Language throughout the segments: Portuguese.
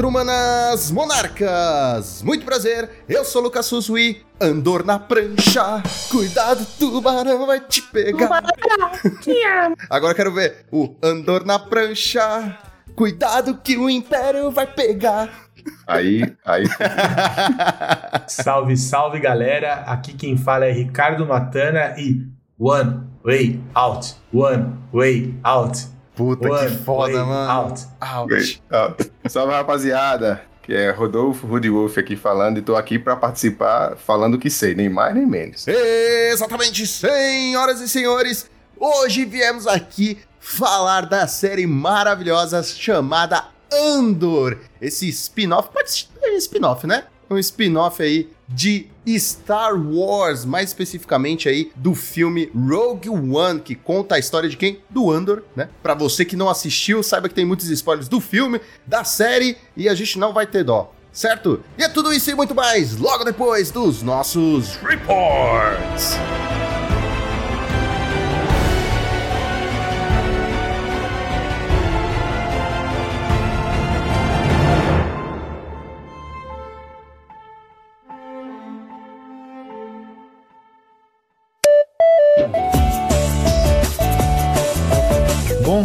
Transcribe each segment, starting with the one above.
Quatro Manas Monarcas! Muito prazer, eu sou Lucas Susui, Andor na prancha, cuidado, tubarão vai te pegar. Agora quero ver o Andor na prancha, cuidado que o Império vai pegar. Aí, aí. salve, salve galera, aqui quem fala é Ricardo Matana e One Way Out, One Way Out. Puta One que foda, mano. Out. Out. out. Salve, rapaziada. Que é Rodolfo Rudy Wolf aqui falando e tô aqui para participar falando o que sei, nem mais nem menos. Exatamente, senhoras e senhores. Hoje viemos aqui falar da série maravilhosa chamada Andor. Esse spin-off, pode ser spin-off, né? Um spin-off aí de Star Wars, mais especificamente aí do filme Rogue One, que conta a história de quem? Do Andor, né? Para você que não assistiu, saiba que tem muitos spoilers do filme, da série e a gente não vai ter dó. Certo? E é tudo isso e muito mais logo depois dos nossos reports.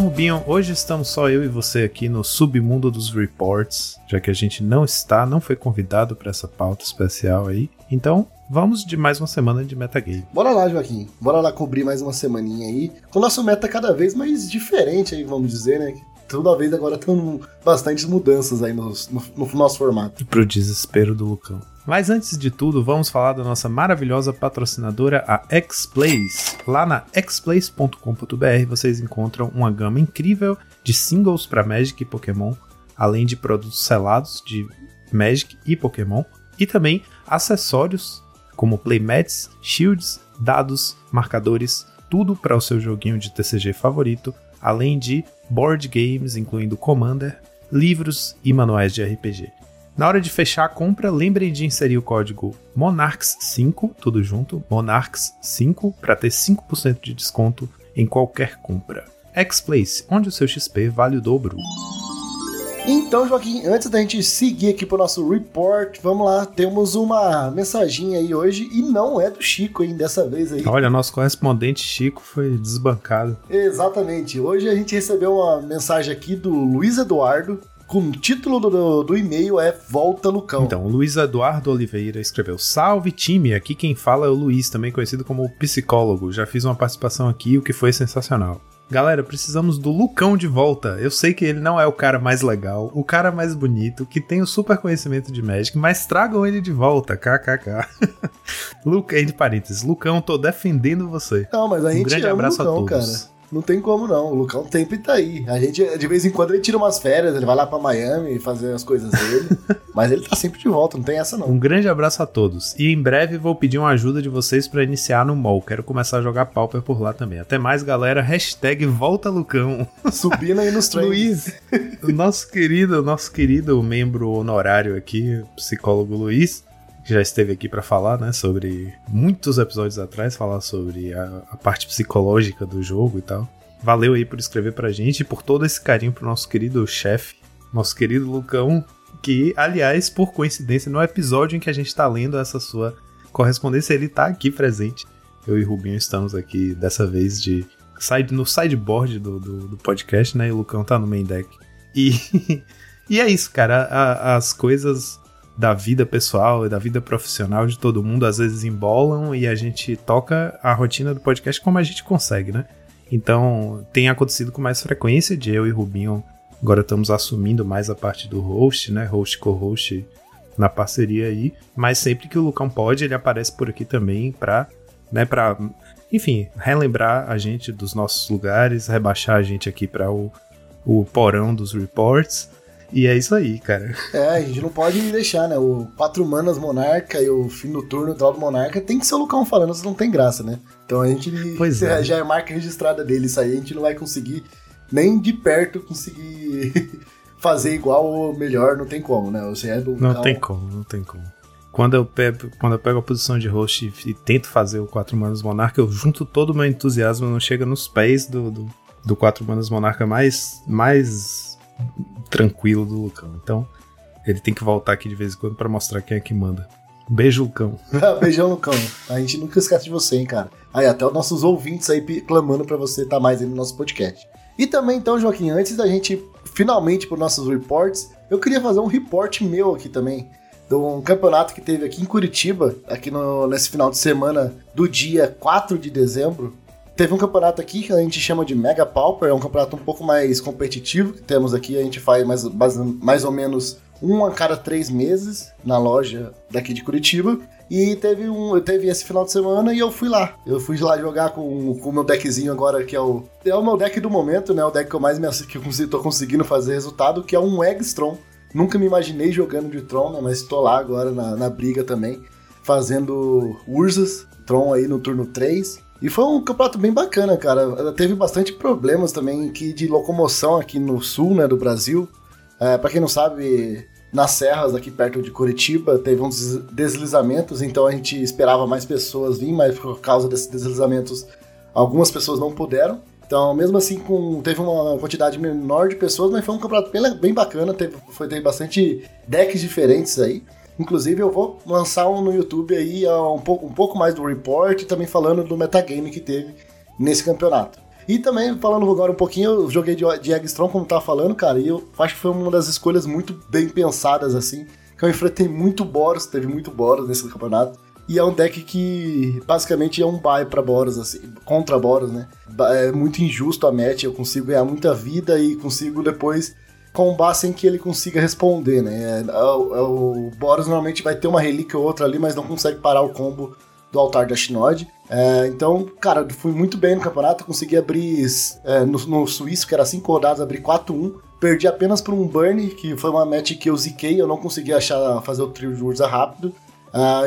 Rubinho, hoje estamos só eu e você aqui no submundo dos reports, já que a gente não está, não foi convidado para essa pauta especial aí. Então, vamos de mais uma semana de metagame. Bora lá, Joaquim. Bora lá cobrir mais uma semaninha aí, com o nosso meta cada vez mais diferente aí, vamos dizer, né? Toda vez agora estão bastantes mudanças aí no, no, no nosso formato. Pro desespero do Lucão. Mas antes de tudo, vamos falar da nossa maravilhosa patrocinadora, a Xplays. Lá na xplays.com.br vocês encontram uma gama incrível de singles para Magic e Pokémon, além de produtos selados de Magic e Pokémon, e também acessórios como playmats, shields, dados, marcadores, tudo para o seu joguinho de TCG favorito, além de board games, incluindo Commander, livros e manuais de RPG. Na hora de fechar a compra, lembrem de inserir o código MONARCHS5, tudo junto, MONARCHS5, para ter 5% de desconto em qualquer compra. X-Place, onde o seu XP vale o dobro. Então, Joaquim, antes da gente seguir aqui pro nosso report, vamos lá, temos uma mensaginha aí hoje e não é do Chico, hein, dessa vez aí. Olha, nosso correspondente Chico foi desbancado. Exatamente. Hoje a gente recebeu uma mensagem aqui do Luiz Eduardo, com o título do, do e-mail é Volta Lucão. Então, Luiz Eduardo Oliveira escreveu: Salve time, aqui quem fala é o Luiz, também conhecido como psicólogo. Já fiz uma participação aqui, o que foi sensacional. Galera, precisamos do Lucão de volta. Eu sei que ele não é o cara mais legal, o cara mais bonito, que tem o super conhecimento de Magic, mas tragam ele de volta, kkk. Luca, entre parênteses, Lucão, tô defendendo você. Não, mas a gente um grande ama abraço Lucão, a todos. cara. Não tem como não. O Lucão sempre tá aí. A gente, de vez em quando, ele tira umas férias, ele vai lá pra Miami fazer as coisas dele. mas ele tá sempre de volta, não tem essa não. Um grande abraço a todos. E em breve vou pedir uma ajuda de vocês para iniciar no mall. Quero começar a jogar Pauper por lá também. Até mais, galera. Hashtag volta Lucão. Subindo aí nos trens. Luiz, o nosso querido, nosso querido membro honorário aqui, psicólogo Luiz, já esteve aqui para falar, né, sobre muitos episódios atrás, falar sobre a, a, parte psicológica do jogo e tal. Valeu aí por escrever pra gente e por todo esse carinho pro nosso querido chefe, nosso querido Lucão, que, aliás, por coincidência, no episódio em que a gente tá lendo essa sua correspondência, ele tá aqui presente. Eu e Rubinho estamos aqui dessa vez de side, no sideboard do, do, do podcast, né? E o Lucão tá no main deck. E, e é isso, cara. A, as coisas da vida pessoal e da vida profissional de todo mundo às vezes embolam e a gente toca a rotina do podcast como a gente consegue, né? Então tem acontecido com mais frequência de eu e Rubinho agora estamos assumindo mais a parte do host, né? Host co-host na parceria aí, mas sempre que o Lucão pode, ele aparece por aqui também pra, né, pra, enfim, relembrar a gente dos nossos lugares, rebaixar a gente aqui para o, o porão dos reports e é isso aí, cara. É, a gente não pode deixar, né? O Quatro Manas Monarca e o fim do turno do Monarca tem que ser o Lucão falando, senão não tem graça, né? Então a gente pois é. já é marca registrada dele, isso aí a gente não vai conseguir nem de perto conseguir fazer igual ou melhor, não tem como, né? Você é do Não tem como, não tem como. Quando eu, pego, quando eu pego a posição de host e, e tento fazer o Quatro Manas Monarca, eu junto todo o meu entusiasmo, não chega nos pés do, do, do Quatro Manas Monarca mais, mais tranquilo do Lucão. Então, Ele tem que voltar aqui de vez em quando pra mostrar quem é que manda. Beijo, Lucão. Beijão, Lucão. A gente nunca esquece de você, hein, cara. Aí, até os nossos ouvintes aí clamando pra você estar mais aí no nosso podcast. E também, então, Joaquim, antes da gente finalmente para nossos reports, eu queria fazer um report meu aqui também. De um campeonato que teve aqui em Curitiba, aqui no, nesse final de semana do dia 4 de dezembro. Teve um campeonato aqui que a gente chama de Mega Pauper, é um campeonato um pouco mais competitivo que temos aqui. A gente faz mais, mais, ou menos um a cada três meses na loja daqui de Curitiba. E teve um, teve esse final de semana e eu fui lá. Eu fui lá jogar com, com o meu deckzinho agora, que é o. É o meu deck do momento, né? O deck que eu mais me que eu tô conseguindo fazer resultado, que é um Eggstrom. Nunca me imaginei jogando de Tron, né? Mas tô lá agora na, na briga também, fazendo Ursas, Tron aí no turno 3. E foi um campeonato bem bacana, cara. Teve bastante problemas também que de locomoção aqui no sul, né, do Brasil. É, para quem não sabe, nas serras aqui perto de Curitiba teve uns des- deslizamentos, então a gente esperava mais pessoas vir, mas por causa desses deslizamentos algumas pessoas não puderam. Então, mesmo assim, com, teve uma quantidade menor de pessoas, mas foi um campeonato bem, bem bacana, teve, foi, teve bastante decks diferentes aí. Inclusive, eu vou lançar um no YouTube aí, um pouco, um pouco mais do report também falando do metagame que teve nesse campeonato. E também, falando agora um pouquinho, eu joguei de, de Eggstrom, como tava falando, cara, e eu acho que foi uma das escolhas muito bem pensadas, assim, que eu enfrentei muito Boros, teve muito Boros nesse campeonato. E é um deck que basicamente é um buy pra Boros, assim, contra Boros, né? É muito injusto a match, eu consigo ganhar muita vida e consigo depois combar sem que ele consiga responder, né? É, é o, é o Boros normalmente vai ter uma relíquia ou outra ali, mas não consegue parar o combo do altar da Shinod. É, então, cara, fui muito bem no campeonato, consegui abrir é, no, no suíço, que era 5 rodadas, abri 4-1. Perdi apenas por um burn, que foi uma match que eu ziquei, eu não consegui achar fazer o trio de Urza rápido.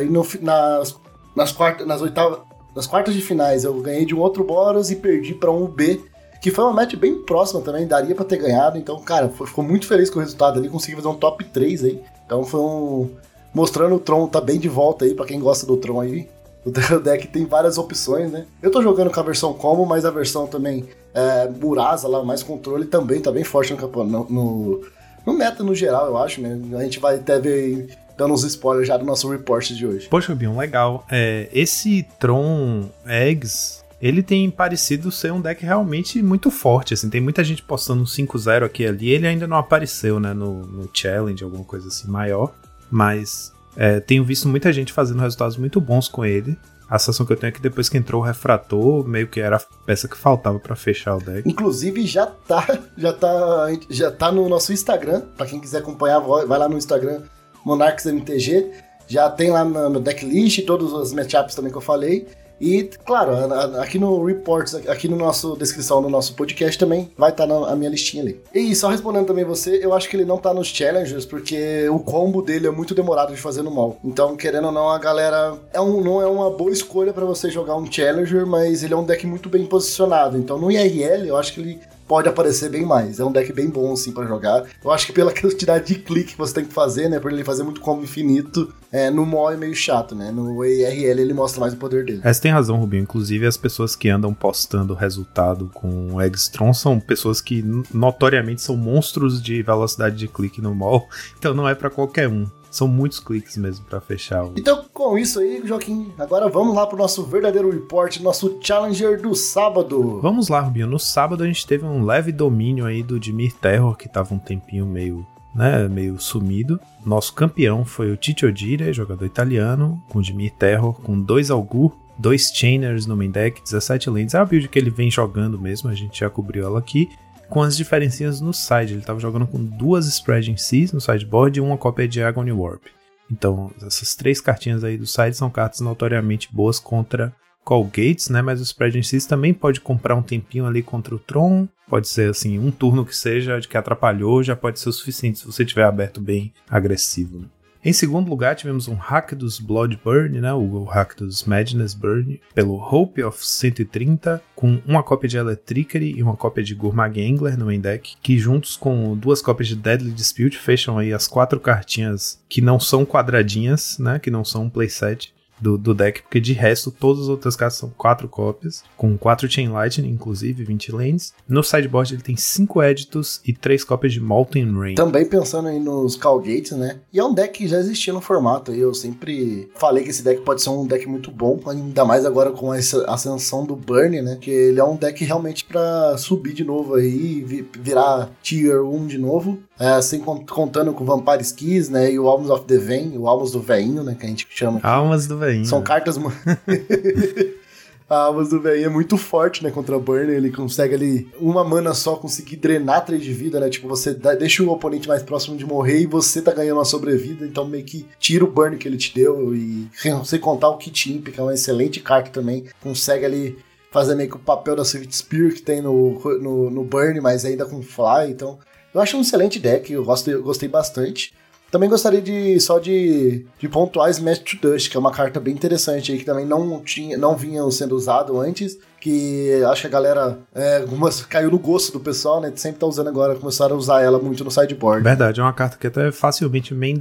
E no, nas, nas, quartas, nas, oitavas, nas quartas de finais eu ganhei de um outro Boros e perdi para um UB, que foi uma match bem próxima também, daria para ter ganhado. Então, cara, ficou muito feliz com o resultado ali, consegui fazer um top 3 aí. Então foi um. Mostrando o Tron tá bem de volta aí, para quem gosta do Tron aí. O deck tem várias opções, né? Eu tô jogando com a versão combo, mas a versão também é, Murasa lá, mais controle, também tá bem forte no. No, no meta no geral, eu acho, né? A gente vai até ver dando uns spoilers já do nosso report de hoje. Poxa, Bion, legal. É, esse Tron Eggs, ele tem parecido ser um deck realmente muito forte, assim. Tem muita gente postando um 5-0 aqui e ali. Ele ainda não apareceu, né, no, no Challenge, alguma coisa assim maior. Mas é, tenho visto muita gente fazendo resultados muito bons com ele. A sensação que eu tenho é que depois que entrou o Refrator, meio que era a peça que faltava pra fechar o deck. Inclusive já tá, já tá, já tá no nosso Instagram. Pra quem quiser acompanhar, vai vai lá no Instagram MonarchsMTG. Já tem lá no, no decklist todas as matchups também que eu falei. E, claro, aqui no Reports, aqui no nosso descrição do nosso podcast também vai estar a minha listinha ali. E só respondendo também você, eu acho que ele não tá nos challengers, porque o combo dele é muito demorado de fazer no mall. Então, querendo ou não, a galera. É um, não é uma boa escolha pra você jogar um challenger, mas ele é um deck muito bem posicionado. Então, no IRL, eu acho que ele pode aparecer bem mais. É um deck bem bom, assim, pra jogar. Eu acho que pela quantidade de clique que você tem que fazer, né? Por ele fazer muito combo infinito, é, no mall é meio chato, né? No IRL ele mostra mais o poder dele. É, você tem razão, Rubinho. Inclusive, as pessoas que andam postando resultado com o Eggstrom são pessoas que notoriamente são monstros de velocidade de clique no mall. Então não é pra qualquer um. São muitos cliques mesmo pra fechar o. Então, com isso aí, Joaquim, agora vamos lá pro nosso verdadeiro report, nosso Challenger do sábado. Vamos lá, Rubinho. No sábado a gente teve um leve domínio aí do Dimir Terror, que tava um tempinho meio, né, meio sumido. Nosso campeão foi o Tito Odire, jogador italiano, com Dimir Terror, com dois Algur, dois Chainers no main deck, 17 lands. É a build que ele vem jogando mesmo, a gente já cobriu ela aqui. Com as diferencinhas no side, ele tava jogando com duas Spreading Seas no sideboard e uma cópia de Agony Warp. Então, essas três cartinhas aí do side são cartas notoriamente boas contra Call Gates, né? Mas o Spreading Seas também pode comprar um tempinho ali contra o Tron. Pode ser assim, um turno que seja de que atrapalhou, já pode ser o suficiente se você tiver aberto bem agressivo. né? Em segundo lugar, tivemos um hack dos Bloodburn, né? O hack dos Madness Burn, pelo Hope of 130, com uma cópia de Electricity e uma cópia de Gourmag Angler no main deck, que juntos com duas cópias de Deadly Dispute fecham aí as quatro cartinhas que não são quadradinhas, né? Que não são um playset. Do, do deck, porque de resto todas as outras cartas são quatro cópias, com quatro Chain Lightning, inclusive, 20 lanes. No sideboard ele tem cinco Editos e três cópias de Molten Rain. Também pensando aí nos Calgates, né? E é um deck que já existia no formato. Eu sempre falei que esse deck pode ser um deck muito bom, ainda mais agora com essa ascensão do Burn, né? Que ele é um deck realmente para subir de novo aí, virar Tier 1 de novo. É, assim, contando com Vampire Skis, né? E o Almas of the Vein, o Almas do Veinho, né? Que a gente chama. Almas do Veinho. São cartas. a Almas do Veinho é muito forte, né? Contra Burn. Ele consegue ali, uma mana só, conseguir drenar 3 de vida, né? Tipo, você dá, deixa o oponente mais próximo de morrer e você tá ganhando uma sobrevida. Então, meio que tira o Burn que ele te deu. E sem contar o Kit Imp, que é uma excelente carta também. Consegue ali fazer meio que o papel da Swift Spear que tem no, no, no Burn, mas ainda com Fly. Então, eu acho um excelente deck, eu, gosto, eu gostei bastante. Também gostaria de só de, de pontuar Smash to Dust, que é uma carta bem interessante aí, que também não, tinha, não vinha sendo usado antes, que acho que a galera é, caiu no gosto do pessoal, né? Sempre tá usando agora, começaram a usar ela muito no sideboard. Verdade, é uma carta que até é facilmente main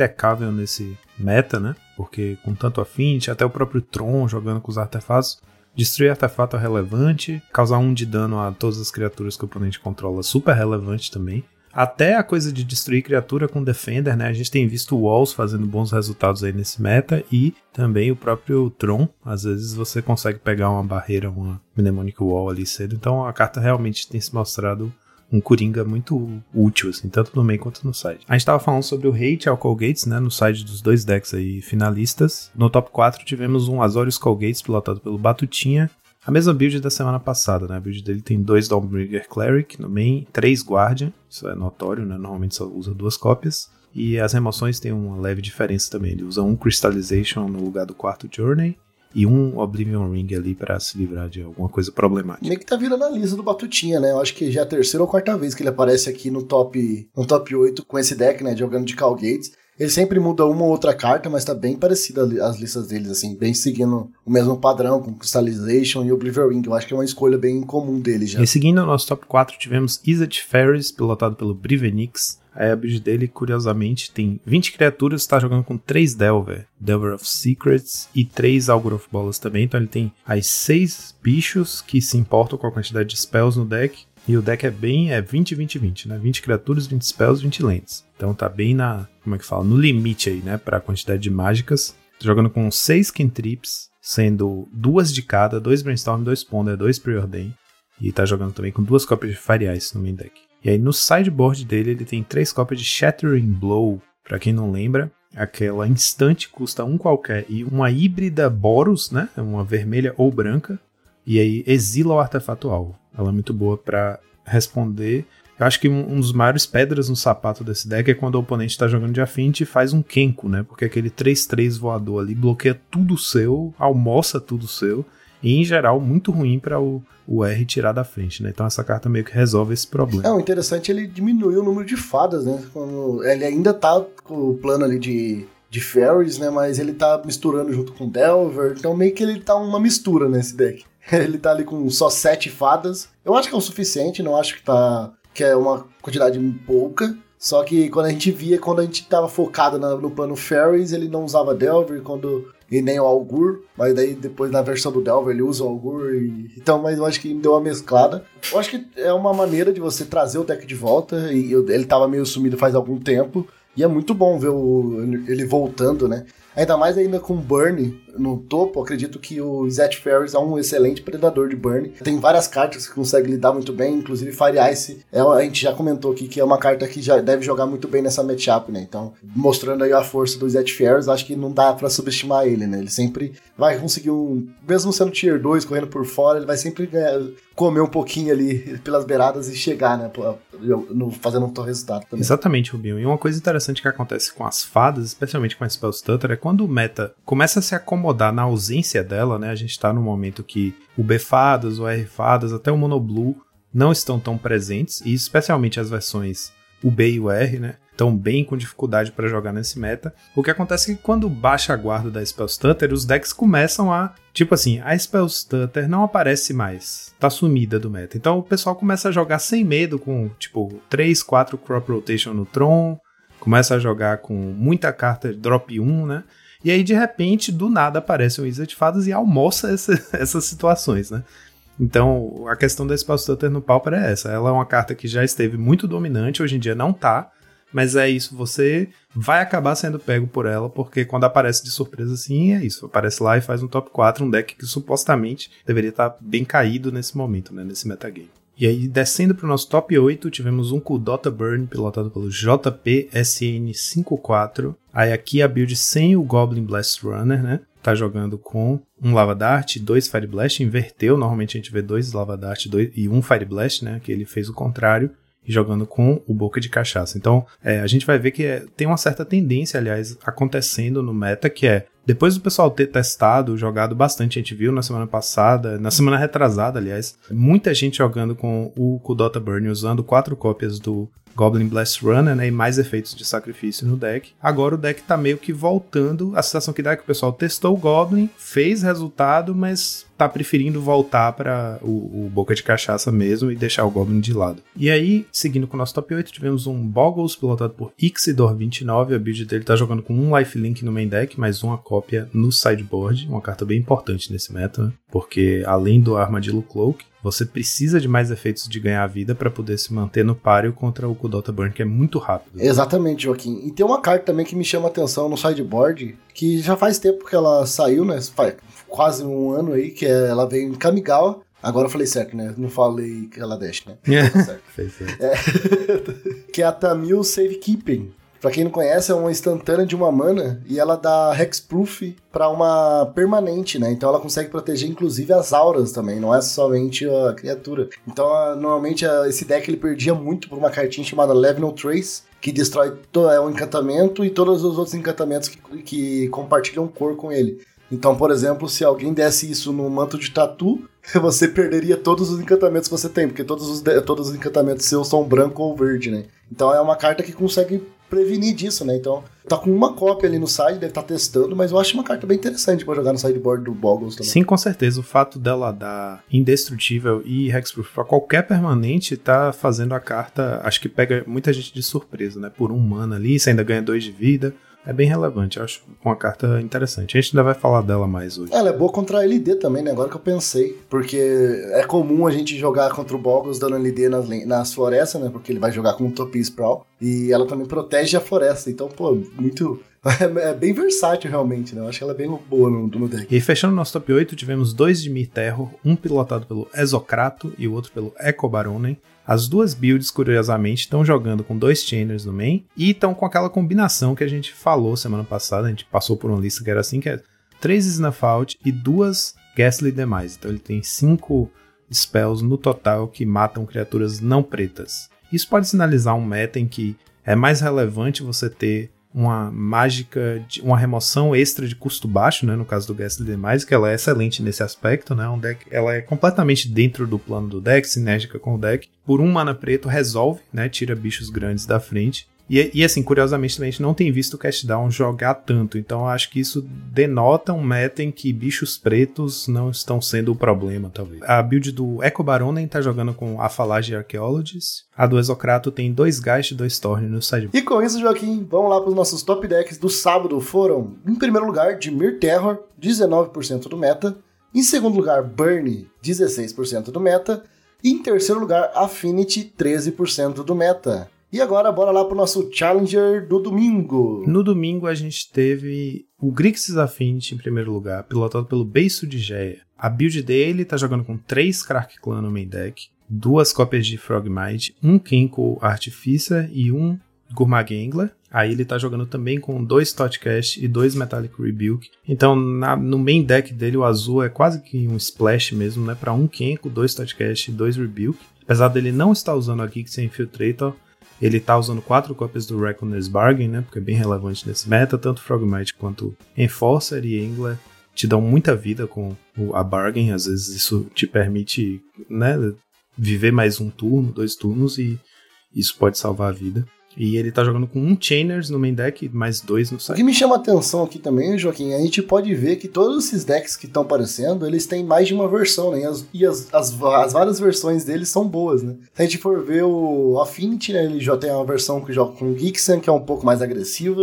nesse meta, né? Porque com tanto affinity, até o próprio Tron jogando com os artefatos, Destruir artefato é relevante, causar um de dano a todas as criaturas que o oponente controla super relevante também. Até a coisa de destruir criatura com Defender, né? A gente tem visto Walls fazendo bons resultados aí nesse meta e também o próprio Tron. Às vezes você consegue pegar uma barreira, uma Mnemonic Wall ali cedo. Então a carta realmente tem se mostrado um Coringa muito útil, assim, tanto no main quanto no side. A gente tava falando sobre o hate ao Colgates, né, no side dos dois decks aí finalistas. No top 4 tivemos um Azorius Colgates pilotado pelo Batutinha, a mesma build da semana passada, né? A build dele tem dois Dawnbringer Cleric no main, três Guardian, isso é notório, né? Normalmente só usa duas cópias. E as remoções têm uma leve diferença também. Ele usa um Crystallization no lugar do quarto Journey e um Oblivion Ring ali para se livrar de alguma coisa problemática. Meio que tá virando a lista do Batutinha, né? Eu acho que já é a terceira ou quarta vez que ele aparece aqui no top, no top 8 com esse deck, né? Jogando de Calgates. Ele sempre muda uma ou outra carta, mas tá bem parecida as listas deles, assim, bem seguindo o mesmo padrão, com Crystallization e Oblivion. Eu acho que é uma escolha bem comum dele já. E seguindo o nosso top 4, tivemos Izzet Ferris, pilotado pelo Brivenix. A build dele, curiosamente, tem 20 criaturas, está jogando com 3 Delver, Delver of Secrets e 3 Augur of Bolas também. Então ele tem as 6 bichos que se importam com a quantidade de spells no deck. E o deck é bem, é 20, 20, 20, né? 20 criaturas, 20 spells, 20 lentes. Então tá bem na, como é que fala? No limite aí, né? Pra quantidade de mágicas. Tô jogando com 6 cantrips, sendo duas de cada, dois Brainstorm, dois Ponder, dois Preordain. E tá jogando também com duas cópias de Fire Ice no main deck. E aí no sideboard dele ele tem três cópias de Shattering Blow. Pra quem não lembra, aquela instante custa um qualquer e uma híbrida Boros, né? Uma vermelha ou branca. E aí exila o artefato alvo. Ela é muito boa para responder. Eu acho que um, dos maiores pedras no sapato desse deck é quando o oponente está jogando de afinte e faz um Kenko, né? Porque aquele 3-3 voador ali bloqueia tudo seu, almoça tudo seu. E em geral, muito ruim para o, o R tirar da frente, né? Então essa carta meio que resolve esse problema. É, o interessante é ele diminuiu o número de fadas, né? Quando ele ainda tá com o plano ali de, de Fairies, né? Mas ele tá misturando junto com Delver, então meio que ele tá uma mistura nesse deck. Ele tá ali com só sete fadas. Eu acho que é o suficiente, não acho que tá. que é uma quantidade pouca. Só que quando a gente via, quando a gente tava focado na, no plano Fairies, ele não usava Delver, quando. E nem o Augur, mas daí depois na versão do Delver ele usa o Augur e. Então, mas eu acho que deu uma mesclada. Eu acho que é uma maneira de você trazer o deck de volta. E eu, ele tava meio sumido faz algum tempo. E é muito bom ver o, ele voltando, né? Ainda mais ainda com Burn no topo, acredito que o Zet Ferris é um excelente predador de Burn. Tem várias cartas que consegue lidar muito bem, inclusive Fire Ice. É, a gente já comentou aqui que é uma carta que já deve jogar muito bem nessa matchup, né? Então, mostrando aí a força do Zet Ferris, acho que não dá para subestimar ele, né? Ele sempre vai conseguir um. Mesmo sendo tier 2, correndo por fora, ele vai sempre ganhar, comer um pouquinho ali pelas beiradas e chegar, né? No, fazendo um resultado também. Exatamente, Rubinho. E uma coisa interessante que acontece com as fadas, especialmente com a Spell Stutter, é quando o meta começa a se acomodar na ausência dela, né? A gente tá no momento que o B fadas, o R fadas, até o Monoblue não estão tão presentes, e especialmente as versões o B e o R, né? Estão bem com dificuldade para jogar nesse meta. O que acontece é que quando baixa a guarda da Spell Stutter, os decks começam a. Tipo assim, a Spell Stutter não aparece mais. Tá sumida do meta. Então o pessoal começa a jogar sem medo, com tipo 3, 4 Crop Rotation no Tron. Começa a jogar com muita carta drop 1, né? E aí, de repente, do nada aparece o Wizard de Fadas e almoça essa, essas situações, né? Então, a questão da Spell Stutter no Pauper é essa. Ela é uma carta que já esteve muito dominante, hoje em dia não tá, mas é isso, você vai acabar sendo pego por ela, porque quando aparece de surpresa assim, é isso. Aparece lá e faz um top 4, um deck que supostamente deveria estar tá bem caído nesse momento, né? Nesse metagame. E aí, descendo para o nosso top 8, tivemos um Kudota Burn, pilotado pelo JPSN54. Aí aqui a build sem o Goblin Blast Runner, né? Tá jogando com um Lava Dart, dois Fire Blast, inverteu. Normalmente a gente vê dois Lava Dart dois, e um Fire Blast, né? Que ele fez o contrário e jogando com o Boca de Cachaça. Então, é, a gente vai ver que é, tem uma certa tendência, aliás, acontecendo no meta, que é depois do pessoal ter testado, jogado bastante, a gente viu na semana passada, na semana retrasada, aliás, muita gente jogando com o Kudota Burn, usando quatro cópias do Goblin Blast Runner, né, e mais efeitos de sacrifício no deck. Agora o deck tá meio que voltando. A sensação que dá é que o pessoal testou o Goblin, fez resultado, mas tá preferindo voltar para o, o, Boca de Cachaça mesmo e deixar o Goblin de lado. E aí, seguindo com o nosso top 8, tivemos um Boggles pilotado por Ixidor29. A build dele tá jogando com um lifelink no main deck, mais uma cópia no sideboard. Uma carta bem importante nesse meta, né? porque além do Armadillo Cloak, você precisa de mais efeitos de ganhar vida para poder se manter no páreo contra o Kudota Burn, que é muito rápido. Exatamente, Joaquim. E tem uma carta também que me chama atenção no sideboard, que já faz tempo que ela saiu, né? Faz quase um ano aí, que ela veio em Kamigawa. Agora eu falei certo, né? Não falei Kaladesh, né? É. Tá certo. Fez certo. É. que é a Tamil Safekeeping. Pra quem não conhece, é uma instantânea de uma mana e ela dá Hexproof para uma permanente, né? Então ela consegue proteger inclusive as auras também, não é somente a criatura. Então, normalmente esse deck ele perdia muito por uma cartinha chamada Level Trace, que destrói é um encantamento e todos os outros encantamentos que, que compartilham cor com ele. Então, por exemplo, se alguém desse isso no manto de tatu, você perderia todos os encantamentos que você tem, porque todos os, todos os encantamentos seus são branco ou verde, né? Então é uma carta que consegue prevenir disso, né? Então, tá com uma cópia ali no site, deve estar tá testando, mas eu acho uma carta bem interessante para jogar no sideboard do Boggles também. Sim, com certeza. O fato dela dar indestrutível e hexproof para qualquer permanente tá fazendo a carta, acho que pega muita gente de surpresa, né? Por um mana ali, você ainda ganha dois de vida é bem relevante. Eu acho uma carta interessante. A gente ainda vai falar dela mais hoje. Ela é boa contra a LD também, né? Agora que eu pensei. Porque é comum a gente jogar contra o Boggles dando LD nas, nas florestas, né? Porque ele vai jogar com o Topi Sprawl. E ela também protege a floresta. Então, pô, muito. É, bem versátil, realmente, né? Eu acho que ela é bem boa no, no deck. E fechando nosso top 8, tivemos dois de Mir Terror, um pilotado pelo Exocrato e o outro pelo Eco Baronen. As duas builds, curiosamente, estão jogando com dois chainers no main e estão com aquela combinação que a gente falou semana passada. A gente passou por uma lista que era assim, que é três Snuff Out e duas Ghastly Demais. Então ele tem cinco spells no total que matam criaturas não pretas. Isso pode sinalizar um meta em que é mais relevante você ter uma mágica, de, uma remoção extra de custo baixo, né, no caso do Demais, que ela é excelente nesse aspecto, né, um deck, ela é completamente dentro do plano do deck, sinérgica com o deck. Por um mana preto resolve, né, tira bichos grandes da frente e, e, assim, curiosamente também a gente não tem visto o Cashdown jogar tanto, então acho que isso denota um meta em que bichos pretos não estão sendo o problema, talvez. A build do Echo Baronen tá jogando com a Falage Archaeologist, a do Exocrato tem dois Geist e dois Thorn no side. E com isso, Joaquim, vamos lá para os nossos top decks do sábado. Foram, em primeiro lugar, Dimir Terror, 19% do meta. Em segundo lugar, Burn, 16% do meta. E em terceiro lugar, Affinity, 13% do meta. E agora, bora lá pro nosso Challenger do domingo. No domingo a gente teve o Grixis Affinity em primeiro lugar, pilotado pelo Beiço de Geia. A build dele tá jogando com três Crack Clan no main deck, duas cópias de Frogmite, um Kenko Artificer e um Gourmag Angler. Aí ele tá jogando também com dois Totcast e dois Metallic Rebuke. Então na, no main deck dele o azul é quase que um splash mesmo, né? Para um Kenko, dois Totcast e dois Rebuke. Apesar dele não estar usando a Geeks Infiltrator, ele tá usando quatro cópias do Reckoner's Bargain, né? Porque é bem relevante nesse meta. Tanto Frogmite quanto Enforcer e Angler te dão muita vida com a Bargain. Às vezes isso te permite, né? Viver mais um turno, dois turnos e isso pode salvar a vida. E ele tá jogando com um Chainers no main deck mais dois no side. O que me chama a atenção aqui também, Joaquim, a gente pode ver que todos esses decks que estão aparecendo, eles têm mais de uma versão, né? E, as, e as, as, as, várias versões deles são boas, né? Se a gente for ver o Affinity, né? Ele já tem uma versão que joga com Gixan, que é um pouco mais agressiva.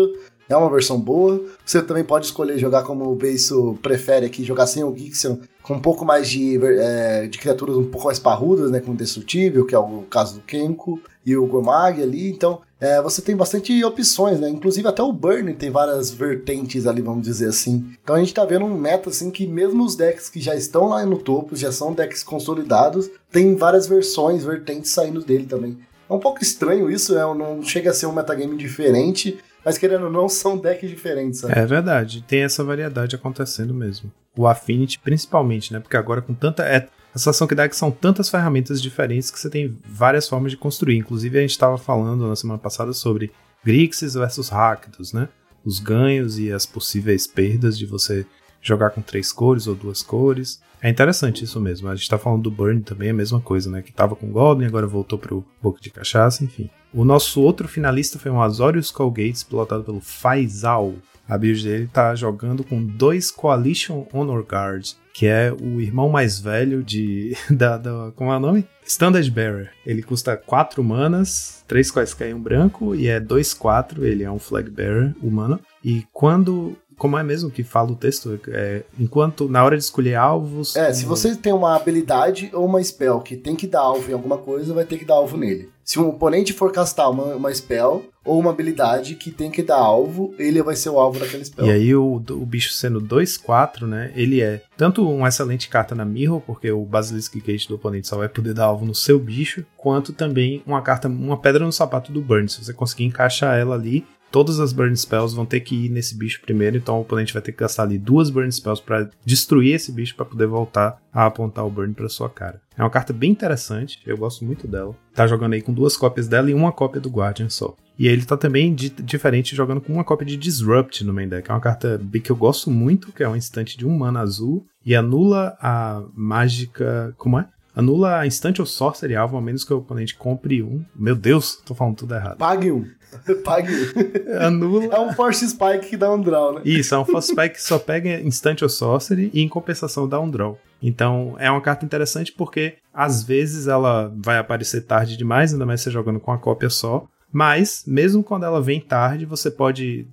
É uma versão boa. Você também pode escolher jogar como o Beiso prefere aqui, jogar sem o Gixon, com um pouco mais de, é, de criaturas um pouco mais parrudas, né? Como o Destrutível, que é o caso do Kenko, e o Gormag ali. Então, é, você tem bastante opções, né? Inclusive até o Burn tem várias vertentes ali, vamos dizer assim. Então a gente tá vendo um meta assim que mesmo os decks que já estão lá no topo, já são decks consolidados, tem várias versões, vertentes saindo dele também. É um pouco estranho isso, é, não chega a ser um metagame diferente, mas querendo ou não, são decks diferentes, sabe? É verdade, tem essa variedade acontecendo mesmo. O Affinity, principalmente, né? Porque agora com tanta. É, a sensação que dá é que são tantas ferramentas diferentes que você tem várias formas de construir. Inclusive, a gente estava falando na semana passada sobre Grixis versus Rakdos, né? Os ganhos e as possíveis perdas de você jogar com três cores ou duas cores. É interessante isso mesmo. A gente tá falando do Burn também, é a mesma coisa, né? Que tava com Goblin, agora voltou pro Boca de Cachaça, enfim. O nosso outro finalista foi um Azorius Colgates, pilotado pelo Faisal. A build dele tá jogando com dois Coalition Honor Guard, que é o irmão mais velho de. Da, da, como é o nome? Standard Bearer. Ele custa 4 manas, 3 quaisquer e um branco, e é 2-4, ele é um Flag Bearer humano. E quando como é mesmo que fala o texto? É, enquanto na hora de escolher alvos. É, se você tem uma habilidade ou uma spell que tem que dar alvo em alguma coisa, vai ter que dar alvo nele. Se um oponente for castar uma, uma spell ou uma habilidade que tem que dar alvo, ele vai ser o alvo daquele spell. E aí o, o bicho sendo 2-4, né? Ele é tanto uma excelente carta na Mirror, porque o Basilisk Gate do oponente só vai poder dar alvo no seu bicho, quanto também uma carta, uma pedra no sapato do Burn. Se você conseguir encaixar ela ali, todas as Burn Spells vão ter que ir nesse bicho primeiro, então o oponente vai ter que gastar ali duas Burn Spells para destruir esse bicho para poder voltar a apontar o Burn para sua cara. É uma carta bem interessante, eu gosto muito dela. Tá jogando aí com duas cópias dela e uma cópia do Guardian só. E ele tá também di diferente jogando com uma cópia de Disrupt no main deck. É uma carta que eu gosto muito, que é um instante de um mana azul e anula a mágica. Como é? Anula a Instant ou Sorcery alvo, a menos que o oponente compre um. Meu Deus, tô falando tudo errado. Pague um. Pague um. Anula. É um Force Spike que dá um draw, né? Isso, é um Force Spike que só pega Instant ou Sorcery e em compensação dá um draw. Então é uma carta interessante porque às vezes ela vai aparecer tarde demais, ainda mais você jogando com a cópia só. Mas, mesmo quando ela vem tarde, você pode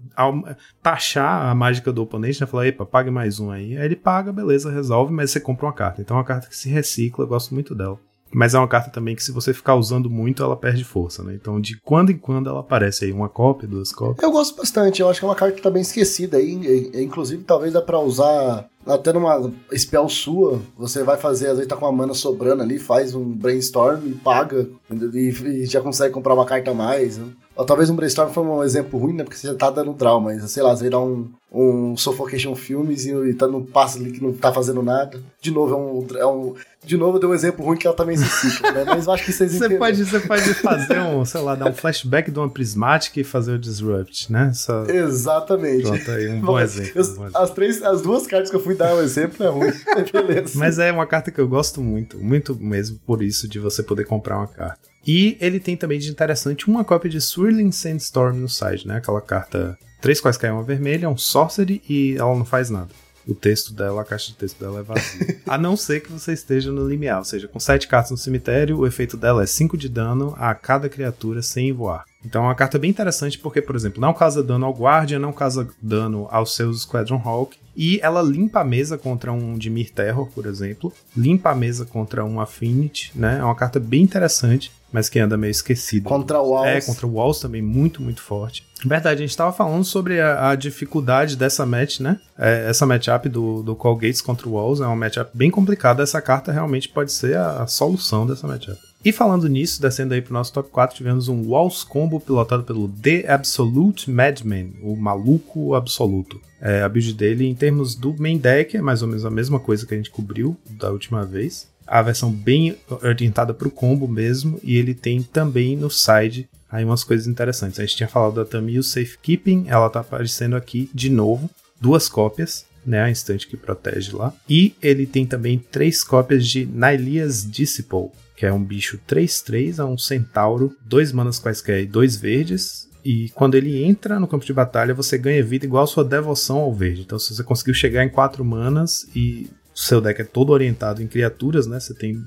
taxar a mágica do oponente, né? Falar, epa, pague mais um aí. Aí ele paga, beleza, resolve, mas você compra uma carta. Então é uma carta que se recicla, eu gosto muito dela. Mas é uma carta também que, se você ficar usando muito, ela perde força, né? Então, de quando em quando ela aparece aí, uma cópia, duas cópias. Eu gosto bastante, eu acho que é uma carta que tá bem esquecida aí. Inclusive, talvez dá pra usar até numa spell sua. Você vai fazer, às vezes tá com uma mana sobrando ali, faz um brainstorm e paga. E, e já consegue comprar uma carta a mais. Né? Ou talvez um brainstorm foi um exemplo ruim, né? Porque você já tá dando draw, mas sei lá, você dá um, um Suffocation Filmes e, e tá no passo ali que não tá fazendo nada. De novo, é um. É um de novo, eu dei um exemplo ruim que ela também se cicla, né? Mas eu acho que vocês você pode Você pode fazer um, sei lá, dar um flashback de uma Prismatic e fazer o Disrupt, né? Só... Exatamente. Pronto aí, um bom, exemplo, eu, um bom exemplo. As, três, as duas cartas que eu fui dar um exemplo é ruim. Beleza. Mas é uma carta que eu gosto muito, muito mesmo por isso de você poder comprar uma carta. E ele tem também de interessante uma cópia de Swirling Sandstorm no site, né? Aquela carta três quaisquer uma vermelha, um sorcery e ela não faz nada. O texto dela, a caixa de texto dela é vazia. a não ser que você esteja no limiar, ou seja, com sete cartas no cemitério, o efeito dela é 5 de dano a cada criatura sem voar. Então é uma carta bem interessante porque, por exemplo, não causa dano ao Guardian, não causa dano aos seus Squadron Hawk, e ela limpa a mesa contra um Dimir Terror, por exemplo, limpa a mesa contra um Affinity, né? É uma carta bem interessante mas que anda meio esquecido. Contra o Walls. É, contra o Walls também, muito, muito forte. Verdade, a gente tava falando sobre a, a dificuldade dessa match, né? É, essa matchup do, do Call Gates contra o Walls é uma matchup bem complicada. Essa carta realmente pode ser a, a solução dessa matchup. E falando nisso, descendo aí pro nosso top 4, tivemos um Walls Combo pilotado pelo The Absolute Madman, o maluco absoluto. É, a build dele, em termos do main deck, é mais ou menos a mesma coisa que a gente cobriu da última vez a versão bem orientada para o combo mesmo, e ele tem também no side aí umas coisas interessantes. A gente tinha falado da Tamil Safekeeping, ela tá aparecendo aqui de novo, duas cópias, né, a instante que protege lá. E ele tem também três cópias de Nylia's Disciple, que é um bicho 3-3, é um centauro, dois manas quaisquer e dois verdes. E quando ele entra no campo de batalha, você ganha vida igual sua devoção ao verde. Então, se você conseguiu chegar em quatro manas e seu deck é todo orientado em criaturas, né? Você tem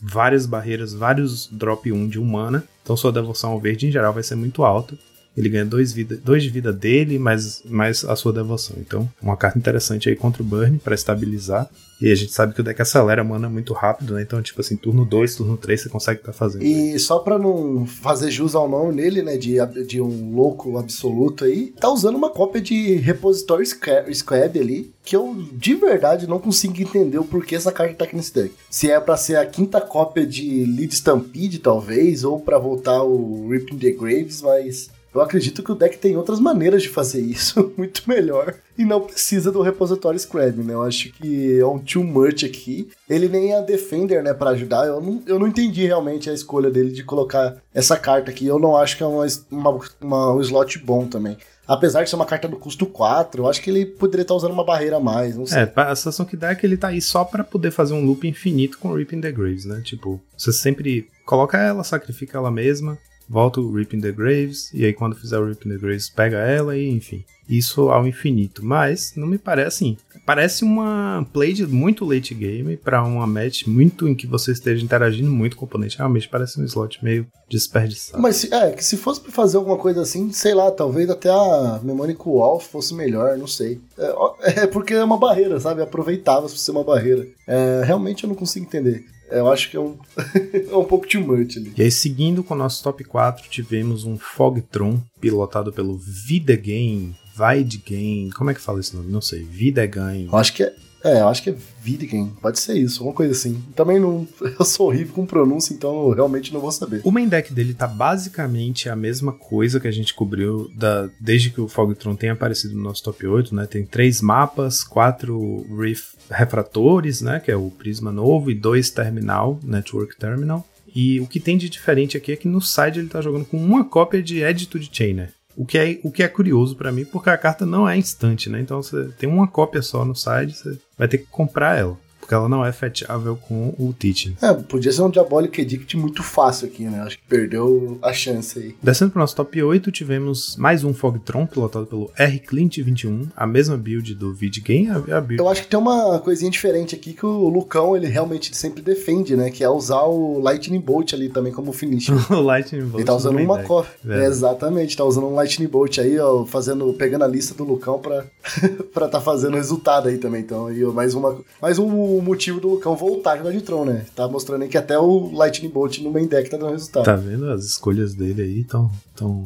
várias barreiras, vários drop 1 de humana. Então sua devoção ao verde em geral vai ser muito alta. Ele ganha dois, vida, dois de vida dele, mais, mais a sua devoção. Então, uma carta interessante aí contra o Burn para estabilizar. E a gente sabe que o deck acelera mana muito rápido, né? Então, tipo assim, turno 2, turno 3 você consegue estar tá fazendo. E só pra não fazer jus ao nome nele, né? De, de um louco absoluto aí, tá usando uma cópia de Repository Scrab ali, que eu de verdade não consigo entender o porquê essa carta tá aqui nesse deck. Se é para ser a quinta cópia de Lead Stampede, talvez, ou para voltar o Ripping the Graves, mas eu acredito que o deck tem outras maneiras de fazer isso muito melhor e não precisa do repositório Scrab, né? Eu acho que é um too much aqui. Ele nem é Defender, né, para ajudar. Eu não, eu não entendi realmente a escolha dele de colocar essa carta aqui. Eu não acho que é uma, uma, uma um slot bom também. Apesar de ser uma carta do custo 4, eu acho que ele poderia estar usando uma barreira a mais, não sei. É, a sensação que dá é que ele tá aí só para poder fazer um loop infinito com Ripping the Graves, né? Tipo, você sempre coloca ela, sacrifica ela mesma, volta o Rip in the Graves, e aí quando fizer o Rip in the Graves pega ela e enfim. Isso ao infinito. Mas não me parece assim. Parece uma play de muito late game para uma match muito em que você esteja interagindo muito com o oponente. Realmente parece um slot meio desperdiçado. Mas é, que se fosse pra fazer alguma coisa assim, sei lá, talvez até a Mnemonic Wall fosse melhor, não sei. É, é porque é uma barreira, sabe? Aproveitável por ser uma barreira. É, realmente eu não consigo entender. Eu acho que é um, é um pouco too much ali. E aí, seguindo com o nosso top 4, tivemos um Fogtron pilotado pelo Videgame, Videgame, como é que fala esse nome? Não sei, Videgame. Eu acho que é, é, eu acho que é Vidgen, pode ser isso, alguma coisa assim. Também não. Eu sou horrível com pronúncia, então eu realmente não vou saber. O main deck dele tá basicamente a mesma coisa que a gente cobriu da, desde que o Fogtron tem aparecido no nosso top 8, né? Tem três mapas, quatro Reef refratores, né? Que é o Prisma novo, e dois Terminal, Network Terminal. E o que tem de diferente aqui é que no side ele tá jogando com uma cópia de Attitude Chainer. O que é, o que é curioso para mim, porque a carta não é instante, né? Então você tem uma cópia só no site, você vai ter que comprar ela porque ela não é fetchável com o Teaching. É, podia ser um Diabolic Edict muito fácil aqui, né? Acho que perdeu a chance aí. Descendo pro nosso top 8, tivemos mais um Fogtron, pilotado pelo R. Clint 21, a mesma build do Vidgame, a, a build. Eu acho que tem uma coisinha diferente aqui que o Lucão, ele realmente sempre defende, né? Que é usar o Lightning Bolt ali também como finish. o Lightning Bolt. Ele tá usando uma cópia. É, exatamente, tá usando um Lightning Bolt aí, ó, fazendo, pegando a lista do Lucão pra, pra tá fazendo resultado aí também. Então, aí, mais uma, mais um o motivo do Lucão voltar jogar de Tron, né? Tá mostrando aí que até o Lightning Bolt no main deck tá dando resultado. Tá vendo? As escolhas dele aí estão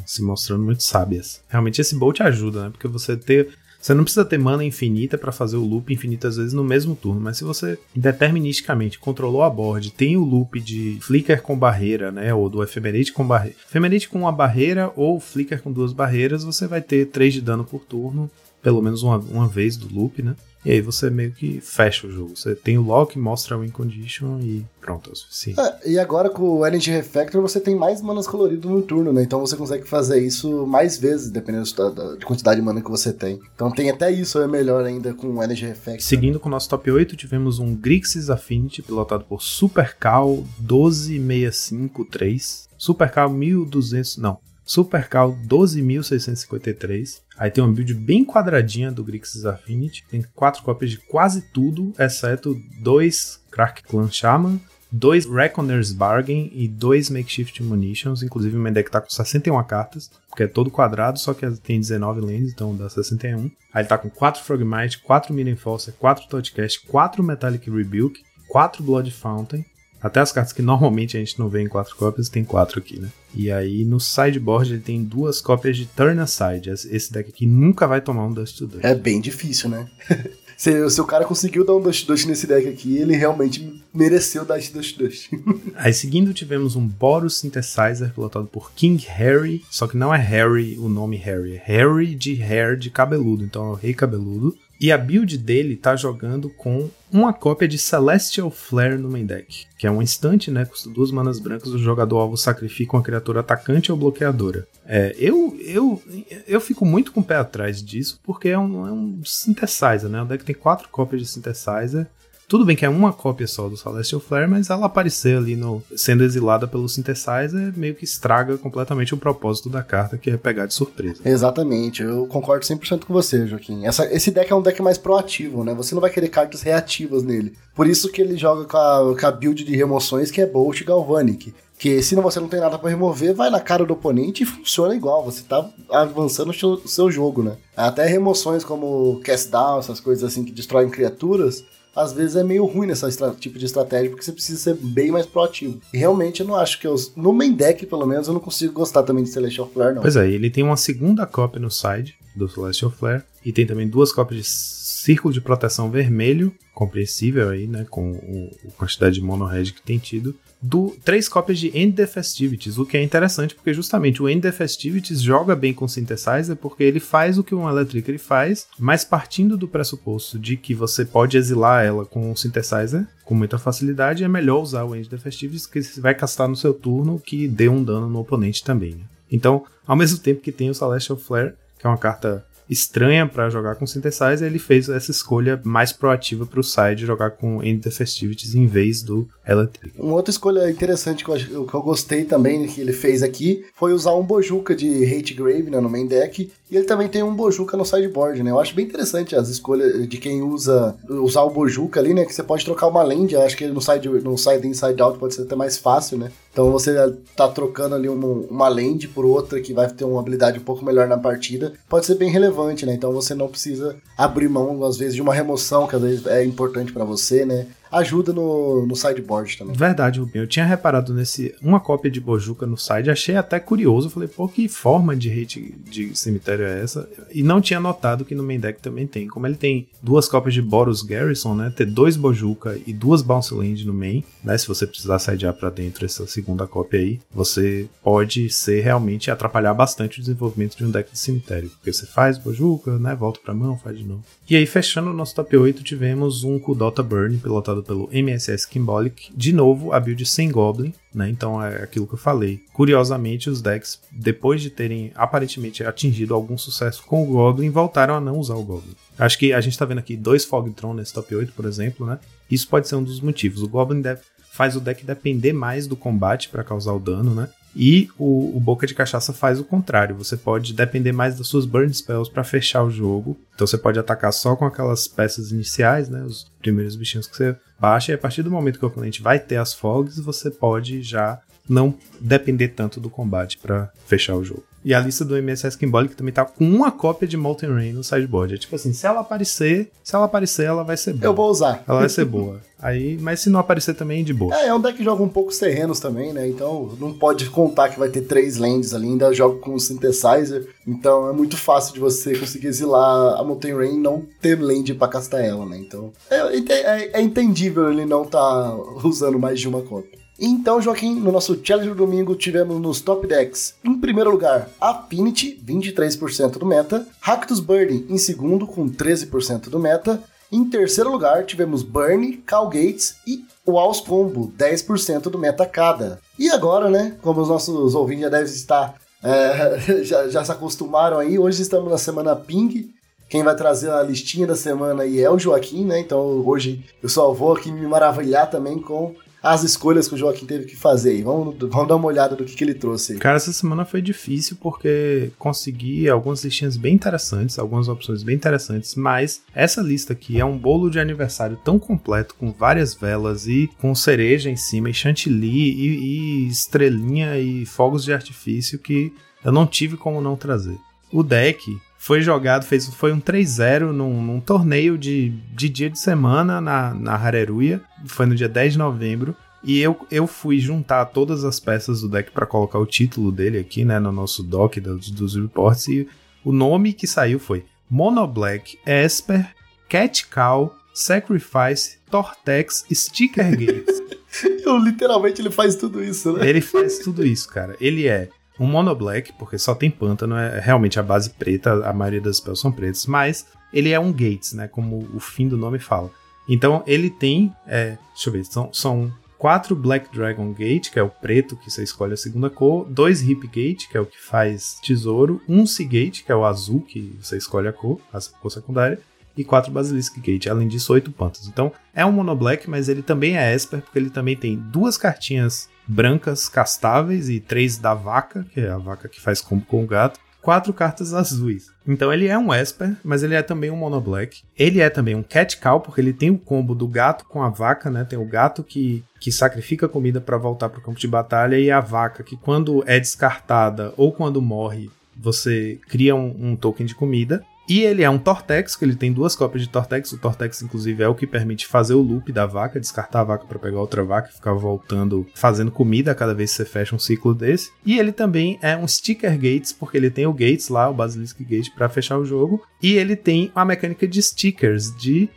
se mostrando muito sábias. Realmente esse Bolt ajuda, né? Porque você ter. Você não precisa ter mana infinita para fazer o loop infinitas vezes no mesmo turno, mas se você deterministicamente controlou a board, tem o loop de Flicker com barreira, né, ou do Ephemerate com barreira, Ephemerate com uma barreira ou Flicker com duas barreiras, você vai ter 3 de dano por turno, pelo menos uma, uma vez do loop, né? E aí você meio que fecha o jogo. Você tem o lock, mostra a win condition e pronto, é o suficiente. É, e agora com o Energy Refactor você tem mais manas colorido no turno, né? Então você consegue fazer isso mais vezes, dependendo da, da de quantidade de mana que você tem. Então tem até isso, é melhor ainda com o Energy Refactor. Seguindo com o nosso top 8, tivemos um Grixis Affinity pilotado por Super Cal 12653. Super Cal 1200, não, Super Cal 12.653. Aí tem uma build bem quadradinha do Grixis Affinity. Tem quatro cópias de quase tudo, exceto dois Crack Clan Shaman, dois Reckoner's Bargain e dois Makeshift Munitions. Inclusive o meu deck tá com 61 cartas, porque é todo quadrado, só que tem 19 lanes, então dá 61. Aí ele tá com 4 Frogmite, 4 Midden Enforcer, 4 Toadcast, 4 Metallic Rebuke, 4 Blood Fountain, até as cartas que normalmente a gente não vê em quatro cópias, tem quatro aqui, né? E aí no sideboard ele tem duas cópias de Turn Aside. Esse deck aqui nunca vai tomar um Dust to Dust. É bem difícil, né? se, se o cara conseguiu dar um Dust Dust nesse deck aqui, ele realmente mereceu dar esse Dust Dust. aí seguindo tivemos um Boros Synthesizer pilotado por King Harry, só que não é Harry o nome Harry, é Harry de Hair de cabeludo, então é o rei cabeludo. E a build dele tá jogando com uma cópia de Celestial Flare no main deck, que é um instante, né? Custa duas manas brancas, o jogador alvo sacrifica uma criatura atacante ou bloqueadora. É, eu, eu, eu fico muito com o pé atrás disso, porque é um, é um synthesizer, né? O deck tem quatro cópias de synthesizer. Tudo bem que é uma cópia só do Celestial Flare, mas ela aparecer ali no sendo exilada pelo Synthesizer meio que estraga completamente o propósito da carta, que é pegar de surpresa. Exatamente, eu concordo 100% com você, Joaquim. Essa, esse deck é um deck mais proativo, né? Você não vai querer cartas reativas nele. Por isso que ele joga com a, com a build de remoções que é Bolt Galvanic. Que se você não tem nada para remover, vai na cara do oponente e funciona igual. Você tá avançando o seu, seu jogo, né? Até remoções como Cast Down, essas coisas assim que destroem criaturas, às vezes é meio ruim nesse tipo de estratégia, porque você precisa ser bem mais proativo. E realmente eu não acho que eu. No main deck, pelo menos, eu não consigo gostar também de Celestial Flare, não. Pois é, ele tem uma segunda cópia no side do Celestial Flare. E tem também duas cópias de Círculo de Proteção Vermelho, compreensível aí, né? Com a quantidade de mono red que tem tido do, três cópias de End the Festivities, o que é interessante porque justamente o End the Festivities joga bem com o Synthesizer porque ele faz o que um Electric ele faz, mas partindo do pressuposto de que você pode exilar ela com o Synthesizer com muita facilidade, é melhor usar o End the Festivities que você vai castar no seu turno que dê um dano no oponente também. Né? Então, ao mesmo tempo que tem o Celestial Flare, que é uma carta estranha para jogar com Synthesizer, ele fez essa escolha mais proativa para o side jogar com End the Festivities em vez do Electric. Uma outra escolha interessante que eu, que eu gostei também que ele fez aqui foi usar um Bojuka de Hate Grave né, no main deck e ele também tem um Bojuka no sideboard, né? Eu acho bem interessante as escolhas de quem usa usar o Bojuka ali, né? Que você pode trocar uma land, acho que no side, no side inside out pode ser até mais fácil, né? Então você tá trocando ali uma, uma por outra que vai ter uma habilidade um pouco melhor na partida, pode ser bem relevante, né? Então você não precisa abrir mão, às vezes, de uma remoção que às vezes é importante para você, né? Ajuda no, no sideboard também. Verdade, Rubinho. Eu tinha reparado nesse uma cópia de Bojuka no side, achei até curioso. Falei, pô, que forma de hate de cemitério é essa? E não tinha notado que no main deck também tem. Como ele tem duas cópias de Boros Garrison, né? Ter dois Bojuka e duas Bounce Land no main, né? Se você precisar sidear para dentro essa segunda cópia aí, você pode ser realmente atrapalhar bastante o desenvolvimento de um deck de cemitério. Porque você faz Bojuka, né? Volta pra mão, faz de novo. E aí, fechando o nosso top 8, tivemos um Kudota Burn pilotado pelo MSS Kimbolic, de novo a build sem Goblin, né? Então é aquilo que eu falei. Curiosamente, os decks, depois de terem aparentemente atingido algum sucesso com o Goblin, voltaram a não usar o Goblin. Acho que a gente tá vendo aqui dois Fogtron nesse top 8, por exemplo, né? Isso pode ser um dos motivos. O Goblin deve, faz o deck depender mais do combate para causar o dano, né? E o, o, Boca de Cachaça faz o contrário. Você pode depender mais das suas Burn Spells para fechar o jogo. Então você pode atacar só com aquelas peças iniciais, né? Os primeiros bichinhos que você baixa. E a partir do momento que o oponente vai ter as fogs, você pode já não depender tanto do combate para fechar o jogo. E a lista do MSS Kimbolic também tá com uma cópia de Molten Rain no sideboard. É tipo assim, se ela aparecer, se ela aparecer, ela vai ser boa. Eu vou usar. Ela vai ser boa. Aí, mas se não aparecer também, de boa. É, é um deck que joga um pouco terrenos também, né? Então não pode contar que vai ter três lands ali, ainda joga com o Synthesizer. Então é muito fácil de você conseguir exilar a Molten Rain e não ter land pra castar ela, né? Então é, é, é entendível ele não tá usando mais de uma cópia. Então, Joaquim, no nosso challenge do domingo tivemos nos top decks, em primeiro lugar, Affinity, 23% do meta, Ractus Burning em segundo com 13% do meta, em terceiro lugar tivemos Burn, Cal Gates e Walls Combo, 10% do meta cada. E agora, né, como os nossos ouvintes já devem estar, é, já, já se acostumaram aí, hoje estamos na semana Ping, quem vai trazer a listinha da semana aí é o Joaquim, né? Então hoje eu só vou aqui me maravilhar também com as escolhas que o Joaquim teve que fazer. Vamos, vamos dar uma olhada do que, que ele trouxe. Cara, essa semana foi difícil porque consegui algumas listinhas bem interessantes, algumas opções bem interessantes, mas essa lista aqui é um bolo de aniversário tão completo, com várias velas e com cereja em cima, e chantilly, e, e estrelinha e fogos de artifício que eu não tive como não trazer. O deck foi jogado, fez, foi um 3-0 num, num, torneio de, de dia de semana na, na Hareruya, foi no dia 10 de novembro. E eu, eu fui juntar todas as peças do deck para colocar o título dele aqui, né, no nosso doc dos, dos reports. E o nome que saiu foi Mono Black, Esper, Cat Cow, Sacrifice, Tortex, Sticker Gates. eu, literalmente ele faz tudo isso, né? Ele faz tudo isso, cara. Ele é um mono black, porque só tem pântano, é realmente a base preta, a maioria das spells são pretas, mas ele é um gates, né? Como o fim do nome fala. Então ele tem, é, deixa eu ver, são, são quatro Black Dragon Gate, que é o preto que você escolhe a segunda cor, dois Hip Gate, que é o que faz tesouro, um Sea Gate, que é o azul que você escolhe a cor, a cor secundária, e 4 Basilisk Gate. Além disso, 8 Pantas. Então é um Mono Black, mas ele também é Esper, porque ele também tem duas cartinhas brancas castáveis e três da vaca, que é a vaca que faz combo com o gato, quatro cartas azuis. Então ele é um Esper, mas ele é também um Mono Black. Ele é também um Cat Cow, porque ele tem o combo do gato com a vaca, né? Tem o gato que, que sacrifica comida para voltar para o campo de batalha e a vaca que quando é descartada ou quando morre, você cria um, um token de comida. E ele é um Tortex, que ele tem duas cópias de Tortex. O Tortex, inclusive, é o que permite fazer o loop da vaca, descartar a vaca para pegar outra vaca e ficar voltando, fazendo comida a cada vez que você fecha um ciclo desse. E ele também é um Sticker Gates, porque ele tem o Gates lá, o Basilisk Gate, para fechar o jogo. E ele tem a mecânica de stickers de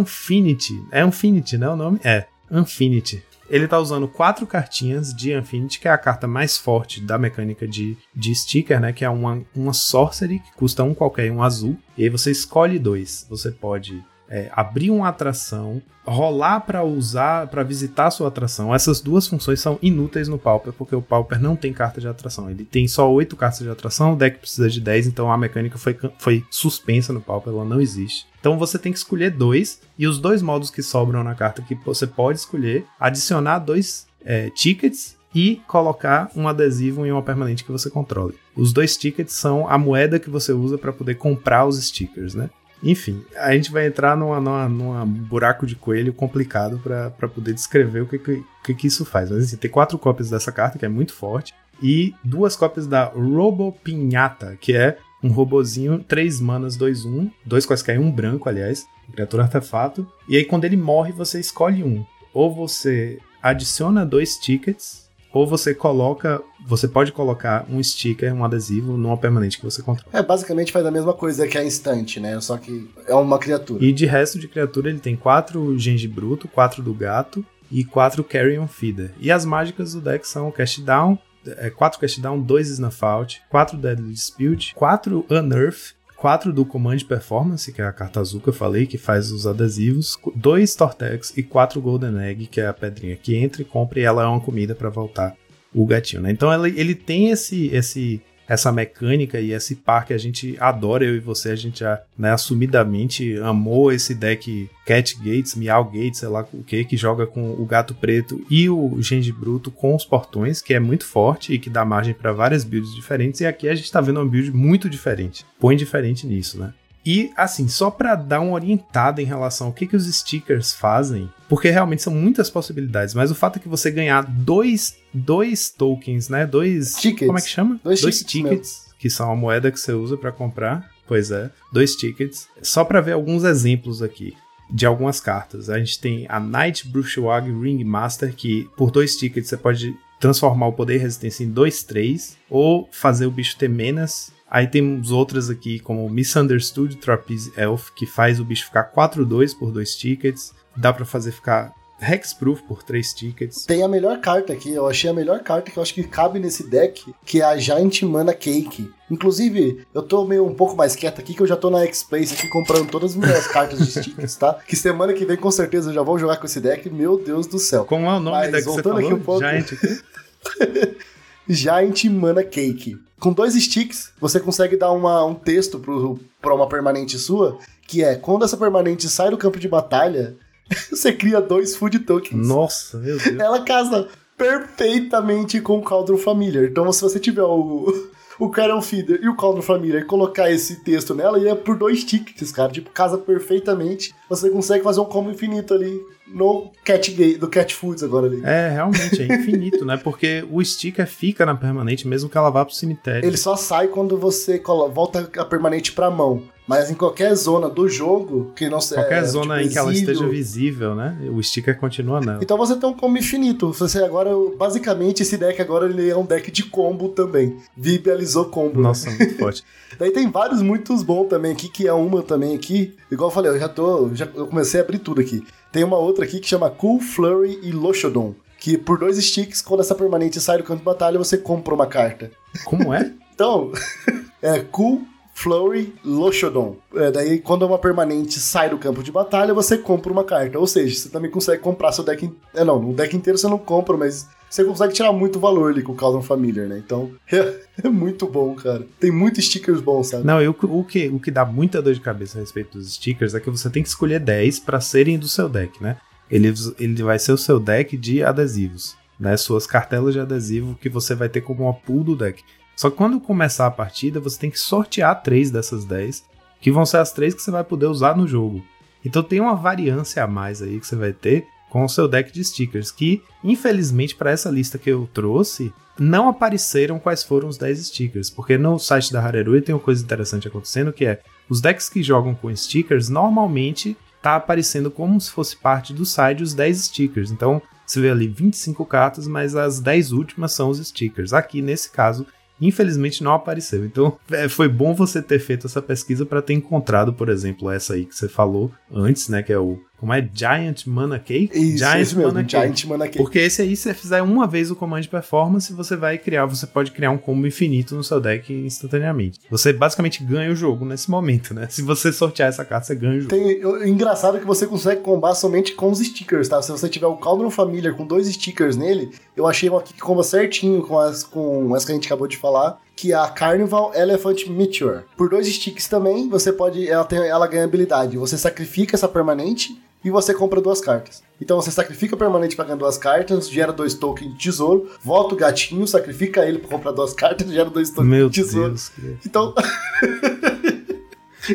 Infinity. É Infinity, né? O nome? É. Infinity. Ele tá usando quatro cartinhas de Infinity, que é a carta mais forte da mecânica de, de sticker, né? Que é uma, uma Sorcery, que custa um qualquer, um azul. E aí você escolhe dois. Você pode é, abrir uma atração, rolar para usar, para visitar a sua atração. Essas duas funções são inúteis no Pauper, porque o Pauper não tem carta de atração. Ele tem só 8 cartas de atração, o deck precisa de 10, então a mecânica foi, foi suspensa no Pauper, ela não existe. Então você tem que escolher dois, e os dois modos que sobram na carta que você pode escolher, adicionar dois é, tickets e colocar um adesivo em uma permanente que você controle. Os dois tickets são a moeda que você usa para poder comprar os stickers, né? Enfim, a gente vai entrar numa, numa, numa buraco de coelho complicado para poder descrever o que, que, que, isso faz. Mas assim, tem quatro cópias dessa carta, que é muito forte, e duas cópias da Robo Pinhata, que é um robozinho, 3 manas, 2, 1, dois quaisquer, um branco, aliás, criatura artefato. E aí, quando ele morre, você escolhe um. Ou você adiciona dois tickets ou você coloca, você pode colocar um sticker, um adesivo numa permanente que você controla. É, basicamente faz a mesma coisa que a instante, né? Só que é uma criatura. E de resto de criatura ele tem quatro genji bruto, quatro do gato e quatro carrion feeder. E as mágicas do deck são cast down, é, 4 cast down, 2 snuff out, 4 deadly dispute, 4 unearth 4 do Command Performance, que é a carta azul que eu falei, que faz os adesivos, 2 Tortex e 4 Golden Egg, que é a pedrinha que entra e compra e ela é uma comida para voltar o gatinho, né? Então ele, ele tem esse, esse essa mecânica e esse par que a gente adora, eu e você, a gente já né, assumidamente amou esse deck Cat Gates, Meow Gates, sei lá o que, que joga com o gato preto e o Genji Bruto com os portões, que é muito forte e que dá margem para várias builds diferentes. E aqui a gente tá vendo uma build muito diferente, põe diferente nisso, né? E assim, só para dar uma orientada em relação ao que, que os stickers fazem, porque realmente são muitas possibilidades, mas o fato é que você ganhar dois, dois tokens, né? Dois. Tickets. Como é que chama? Dois, dois tickets, tickets que são a moeda que você usa para comprar. Pois é, dois tickets. Só para ver alguns exemplos aqui de algumas cartas. A gente tem a Night Brushwag Ringmaster, que por dois tickets você pode transformar o poder e resistência em 2-3, ou fazer o bicho ter menos Aí temos outras aqui, como Misunderstood Trapeze Elf, que faz o bicho ficar 4-2 por 2 tickets. Dá para fazer ficar Hexproof por 3 tickets. Tem a melhor carta aqui, eu achei a melhor carta que eu acho que cabe nesse deck, que é a Giant Mana Cake. Inclusive, eu tô meio um pouco mais quieto aqui, que eu já tô na X-Place aqui comprando todas as minhas cartas de stickers, tá? Que semana que vem com certeza eu já vou jogar com esse deck, meu Deus do céu. Como é o nome Mas, da que você falou? aqui um pouco- Giant? Giant Mana Cake. Com dois sticks, você consegue dar uma, um texto pro, pra uma permanente sua, que é, quando essa permanente sai do campo de batalha, você cria dois food tokens. Nossa, meu Deus. Ela casa perfeitamente com o Cauldron Familiar. Então, se você tiver o, o Carol Feeder e o Cauldron Familiar e colocar esse texto nela, e é por dois tickets, cara. Tipo, casa perfeitamente. Você consegue fazer um combo infinito ali no Cat Gate, do Cat Foods agora ali. É, realmente, é infinito, né? Porque o sticker fica na permanente mesmo que ela vá pro cemitério. Ele só sai quando você volta a permanente pra mão. Mas em qualquer zona do jogo, que não seja. Qualquer zona tipo, em que ela esteja visível, né? O sticker continua nela. Então você tem um combo infinito. Você agora, basicamente, esse deck agora ele é um deck de combo também. Vibializou combo. né? Nossa, muito forte. Daí tem vários muitos bons também aqui, que é uma também aqui. Igual eu falei, eu já tô. Já, eu comecei a abrir tudo aqui. Tem uma outra aqui que chama Cool Flurry e Lochodon. Que por dois sticks, quando essa permanente sai do campo de batalha, você compra uma carta. Como é? Então, é Cool Flurry, Loxodon. É, daí, quando uma permanente sai do campo de batalha, você compra uma carta. Ou seja, você também consegue comprar seu deck. In... É, não, no deck inteiro você não compra, mas você consegue tirar muito valor ali com o Caldron Familiar, né? Então, é, é, muito bom, cara. Tem muitos stickers bons, sabe? Não, eu, o, que, o que dá muita dor de cabeça a respeito dos stickers é que você tem que escolher 10 para serem do seu deck, né? Ele, ele vai ser o seu deck de adesivos, né? Suas cartelas de adesivo que você vai ter como uma pool do deck. Só que quando começar a partida, você tem que sortear três dessas 10, que vão ser as três que você vai poder usar no jogo. Então tem uma variância a mais aí que você vai ter com o seu deck de stickers, que infelizmente para essa lista que eu trouxe, não apareceram quais foram os 10 stickers, porque no site da Harerui tem uma coisa interessante acontecendo que é os decks que jogam com stickers normalmente tá aparecendo como se fosse parte do site os 10 stickers. Então, você vê ali 25 cartas, mas as 10 últimas são os stickers. Aqui nesse caso, infelizmente não apareceu. Então é, foi bom você ter feito essa pesquisa para ter encontrado, por exemplo, essa aí que você falou antes, né, que é o como é? Giant Mana Cake? Isso, Giant esse mesmo, Mana Giant Mana Cake. Porque esse aí, se você fizer uma vez o Command Performance, você vai criar, você pode criar um combo infinito no seu deck instantaneamente. Você basicamente ganha o jogo nesse momento, né? Se você sortear essa carta, você ganha o jogo. Tem, eu, engraçado que você consegue combar somente com os stickers, tá? Se você tiver o Cauldron Familiar com dois stickers nele, eu achei uma aqui que comba certinho com as, com as que a gente acabou de falar que é a Carnival Elephant Meteor. Por dois sticks também, você pode. Ela, tem, ela ganha habilidade. Você sacrifica essa permanente e você compra duas cartas. Então você sacrifica o permanente para ganhar duas cartas, gera dois tokens de tesouro, volta o gatinho, sacrifica ele para comprar duas cartas, gera dois tokens Meu de tesouro. Deus, então.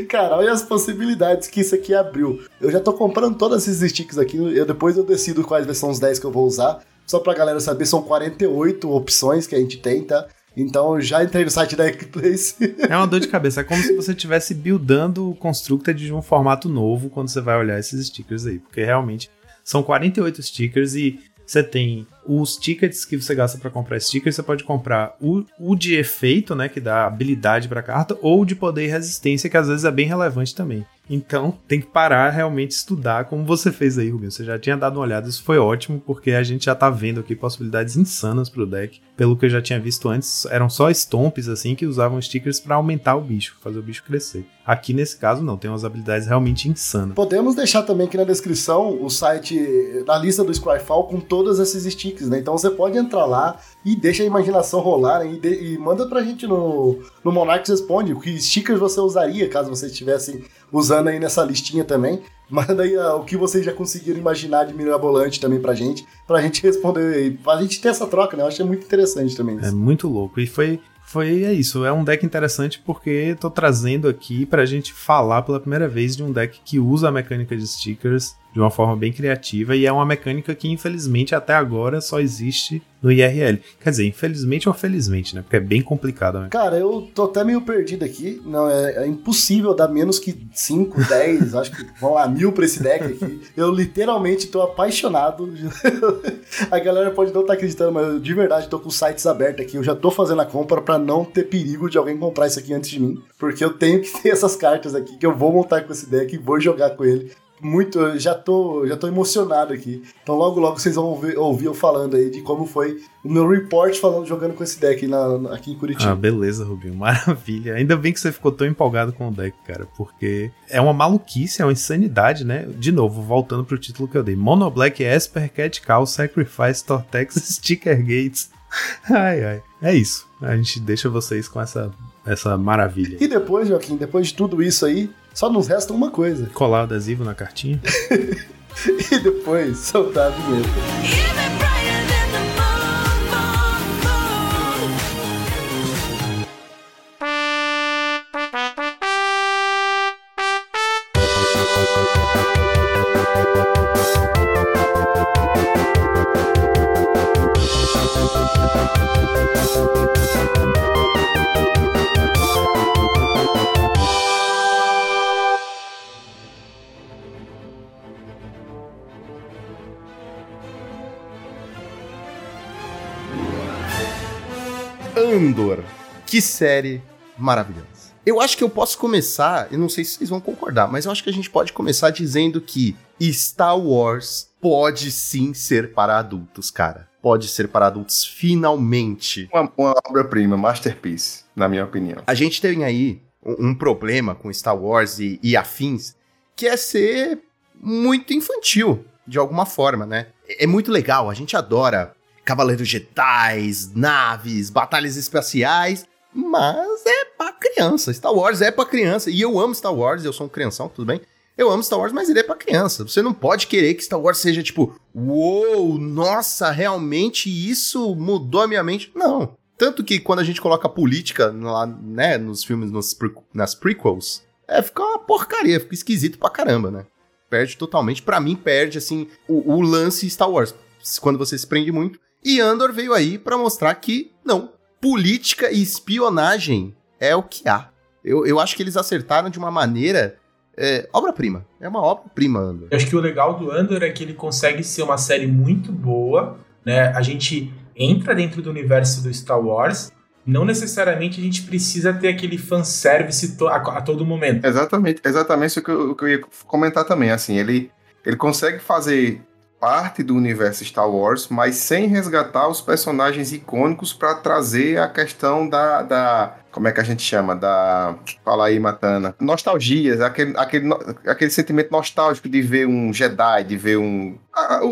Cara, olha as possibilidades que isso aqui abriu. Eu já tô comprando todos esses sticks aqui, eu, depois eu decido quais são os 10 que eu vou usar. Só pra galera saber, são 48 opções que a gente tem, tá? Então já entrei no site da Equiplace. É uma dor de cabeça. É como se você estivesse buildando o Constructed de um formato novo quando você vai olhar esses stickers aí. Porque realmente são 48 stickers e você tem os tickets que você gasta para comprar stickers, você pode comprar o, o de efeito, né, que dá habilidade para carta, ou de poder e resistência, que às vezes é bem relevante também. Então, tem que parar realmente estudar como você fez aí, Rubinho. Você já tinha dado uma olhada, isso foi ótimo, porque a gente já tá vendo aqui possibilidades insanas pro deck. Pelo que eu já tinha visto antes, eram só stomps assim que usavam stickers para aumentar o bicho, fazer o bicho crescer. Aqui nesse caso não, tem umas habilidades realmente insanas. Podemos deixar também aqui na descrição o site, na lista do Scryfall com todos esses stickers, né? Então você pode entrar lá e deixa a imaginação rolar né? e, de, e manda pra gente no, no Monarchs Responde que stickers você usaria caso você estivesse usando aí nessa listinha também. Manda aí uh, o que vocês já conseguiram imaginar de mirabolante também pra gente, pra gente responder pra gente ter essa troca, né? Eu achei muito interessante também. Isso. É muito louco. E foi, foi é isso. É um deck interessante porque tô trazendo aqui pra gente falar pela primeira vez de um deck que usa a mecânica de stickers de uma forma bem criativa e é uma mecânica que infelizmente até agora só existe no IRL. Quer dizer, infelizmente ou felizmente, né? Porque é bem complicado, né? Cara, eu tô até meio perdido aqui. Não, é, é impossível dar menos que 5, 10, acho que vão lá, mil pra esse deck aqui. Eu literalmente tô apaixonado. a galera pode não estar tá acreditando, mas eu de verdade tô com sites abertos aqui. Eu já tô fazendo a compra para não ter perigo de alguém comprar isso aqui antes de mim. Porque eu tenho que ter essas cartas aqui que eu vou montar com esse deck e vou jogar com ele muito, já tô, já tô emocionado aqui. Então logo logo vocês vão ouvir, ouvir eu falando aí de como foi o meu report falando jogando com esse deck na, aqui em Curitiba. Ah, beleza, Rubinho, maravilha. Ainda bem que você ficou tão empolgado com o deck, cara, porque é uma maluquice, é uma insanidade, né? De novo, voltando pro título que eu dei. Mono Black, Esper, Cat Cow, Sacrifice, Tortex, Sticker Gates. Ai, ai. É isso. A gente deixa vocês com essa, essa maravilha. E depois, Joaquim, depois de tudo isso aí, só nos resta uma coisa: colar o adesivo na cartinha. e depois soltar a vinheta. Andor. Que série maravilhosa. Eu acho que eu posso começar, eu não sei se vocês vão concordar, mas eu acho que a gente pode começar dizendo que Star Wars pode sim ser para adultos, cara. Pode ser para adultos, finalmente. Uma, uma obra-prima, masterpiece, na minha opinião. A gente tem aí um, um problema com Star Wars e, e afins, que é ser muito infantil, de alguma forma, né? É, é muito legal, a gente adora Cavaleiros Jedi, naves, batalhas espaciais, mas é pra criança. Star Wars é pra criança. E eu amo Star Wars, eu sou um crianção, tudo bem? Eu amo Star Wars, mas ele é pra criança. Você não pode querer que Star Wars seja tipo, uou, nossa, realmente isso mudou a minha mente. Não. Tanto que quando a gente coloca política lá, né, nos filmes, nos pre nas prequels, é, fica uma porcaria, fica esquisito pra caramba, né? Perde totalmente. Para mim, perde, assim, o, o lance Star Wars. Quando você se prende muito. E Andor veio aí para mostrar que, não, política e espionagem é o que há. Eu, eu acho que eles acertaram de uma maneira. É, obra-prima. É uma obra-prima, Andor. Eu acho que o legal do Andor é que ele consegue ser uma série muito boa. Né? A gente entra dentro do universo do Star Wars. Não necessariamente a gente precisa ter aquele fanservice to a, a todo momento. Exatamente, exatamente isso que eu, que eu ia comentar também. Assim, ele, ele consegue fazer parte do universo Star Wars, mas sem resgatar os personagens icônicos para trazer a questão da, da, Como é que a gente chama? Da. Fala aí, Matana. Nostalgias, aquele, aquele, aquele sentimento nostálgico de ver um Jedi, de ver um.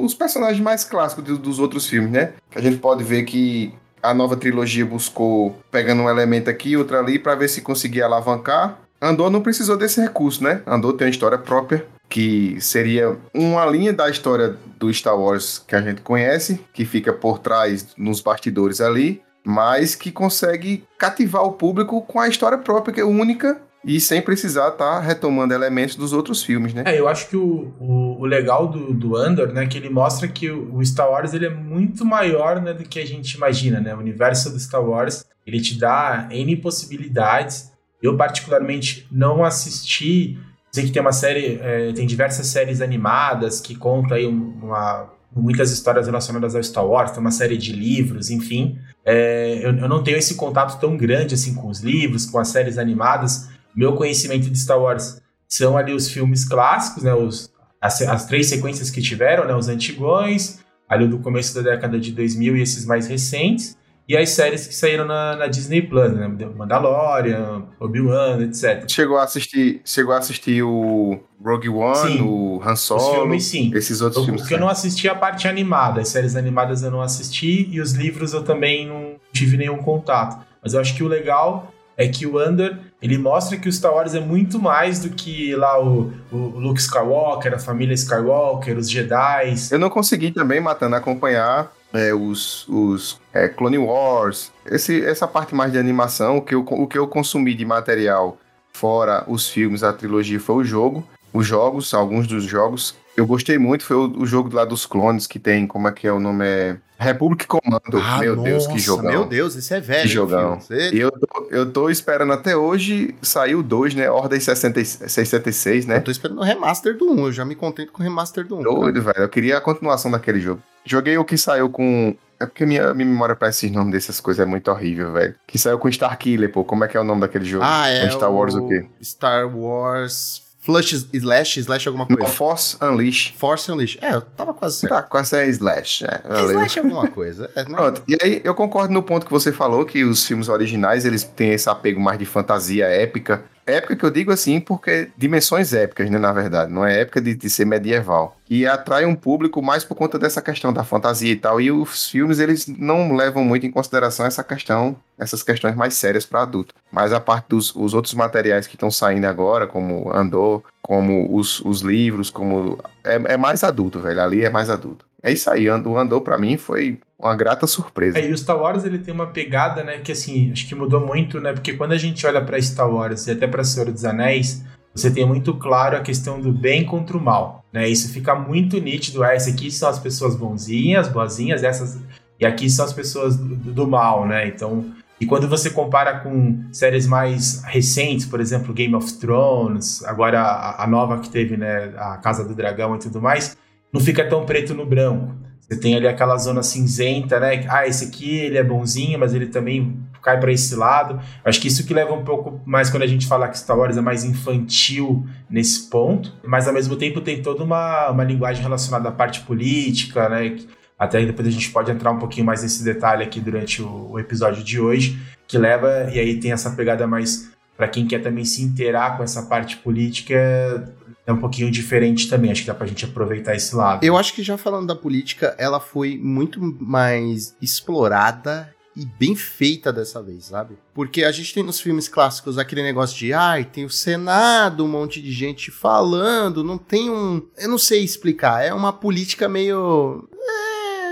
os personagens mais clássicos dos, dos outros filmes, né? Que a gente pode ver que a nova trilogia buscou pegando um elemento aqui, outro ali, para ver se conseguia alavancar. Andor não precisou desse recurso, né? Andor tem uma história própria, que seria uma linha da história do Star Wars que a gente conhece, que fica por trás nos bastidores ali, mas que consegue cativar o público com a história própria, que é única e sem precisar estar tá retomando elementos dos outros filmes, né? É, eu acho que o, o, o, legal do, do Andor, né, que ele mostra que o, Star Wars ele é muito maior né, do que a gente imagina, né? O universo do Star Wars, ele te dá N possibilidades. Eu, particularmente, não assisti Sei que tem uma série, é, tem diversas séries animadas que contam aí uma, muitas histórias relacionadas ao Star Wars, tem uma série de livros, enfim. É, eu, eu, não tenho esse contato tão grande assim com os livros, com as séries animadas. Meu conhecimento de Star Wars são ali os filmes clássicos, né, os, as, as três sequências que tiveram, né, os antigões, ali do começo da década de 2000 e esses mais recentes e as séries que saíram na, na Disney Plus, né? Mandalorian, Obi-Wan, etc. Chegou a assistir, chegou a assistir o Rogue One, sim. o Han Solo, os filmes, sim. esses outros o, filmes. O que eu não assisti é a parte animada, as séries animadas eu não assisti e os livros eu também não tive nenhum contato. Mas eu acho que o legal é que o Under ele mostra que o Star Wars é muito mais do que lá o, o Luke Skywalker, a família Skywalker, os Jedi. Eu não consegui também, Matando, acompanhar é, os, os é, Clone Wars, esse, essa parte mais de animação, o que, eu, o que eu consumi de material fora os filmes, a trilogia foi o jogo, os jogos, alguns dos jogos. Eu gostei muito, foi o, o jogo lá dos clones que tem, como é que é o nome? É Republic Commando. Ah, meu nossa, Deus, que jogão. Meu Deus, esse é velho. Que jogão. Você... E eu tô, eu tô esperando até hoje sair o 2, né? Ordem 60, 66, né? Eu tô esperando o remaster do 1, eu já me contento com o remaster do 1. Doido, velho. Eu queria a continuação daquele jogo. Joguei o que saiu com. É porque minha, minha memória pra esses nomes dessas coisas é muito horrível, velho. Que saiu com Star Killer, pô. Como é que é o nome daquele jogo? Ah, é. Star Wars o quê? Star Wars Flush Slash, Slash alguma coisa. Não, Force Unleash. Force Unleash. É, eu tava quase certo. Tá, quase é Slash. É, é slash alguma coisa. É, Pronto, e aí eu concordo no ponto que você falou, que os filmes originais, eles têm esse apego mais de fantasia épica. Épica que eu digo assim, porque dimensões épicas, né, na verdade. Não é épica de, de ser medieval. E atrai um público mais por conta dessa questão da fantasia e tal. E os filmes, eles não levam muito em consideração essa questão, essas questões mais sérias para adulto. Mas a parte dos os outros materiais que estão saindo agora, como Andor, como os, os livros, como. É, é mais adulto, velho. Ali é mais adulto. É isso aí, o Andor para mim foi uma grata surpresa. É, e o Star Wars ele tem uma pegada, né, que assim, acho que mudou muito, né, porque quando a gente olha para Star Wars e até para Senhor dos Anéis, você tem muito claro a questão do bem contra o mal, né? Isso fica muito nítido, ah, esse aqui são as pessoas bonzinhas, boazinhas, essas e aqui são as pessoas do, do mal, né? Então, e quando você compara com séries mais recentes, por exemplo, Game of Thrones, agora a, a nova que teve, né, a Casa do Dragão e tudo mais, não fica tão preto no branco. Você tem ali aquela zona cinzenta, né? Ah, esse aqui ele é bonzinho, mas ele também cai para esse lado. Acho que isso que leva um pouco mais quando a gente fala que Star Wars é mais infantil nesse ponto, mas ao mesmo tempo tem toda uma, uma linguagem relacionada à parte política, né? Até depois a gente pode entrar um pouquinho mais nesse detalhe aqui durante o, o episódio de hoje, que leva, e aí tem essa pegada mais para quem quer também se inteirar com essa parte política, é um pouquinho diferente também. Acho que dá pra gente aproveitar esse lado. Eu acho que já falando da política, ela foi muito mais explorada e bem feita dessa vez, sabe? Porque a gente tem nos filmes clássicos aquele negócio de, ai, tem o Senado, um monte de gente falando, não tem um. Eu não sei explicar, é uma política meio. É,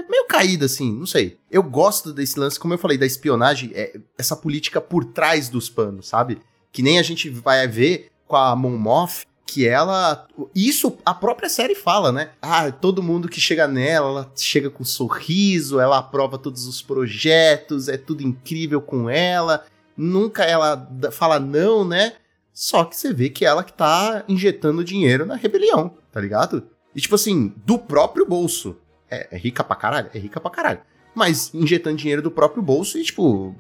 meio caída, assim, não sei. Eu gosto desse lance, como eu falei, da espionagem, é essa política por trás dos panos, sabe? Que nem a gente vai ver com a Mon Moth, que ela. Isso a própria série fala, né? Ah, todo mundo que chega nela, ela chega com um sorriso, ela aprova todos os projetos, é tudo incrível com ela. Nunca ela fala não, né? Só que você vê que ela que tá injetando dinheiro na rebelião, tá ligado? E tipo assim, do próprio bolso. É, é rica pra caralho? É rica pra caralho. Mas injetando dinheiro do próprio bolso e, tipo,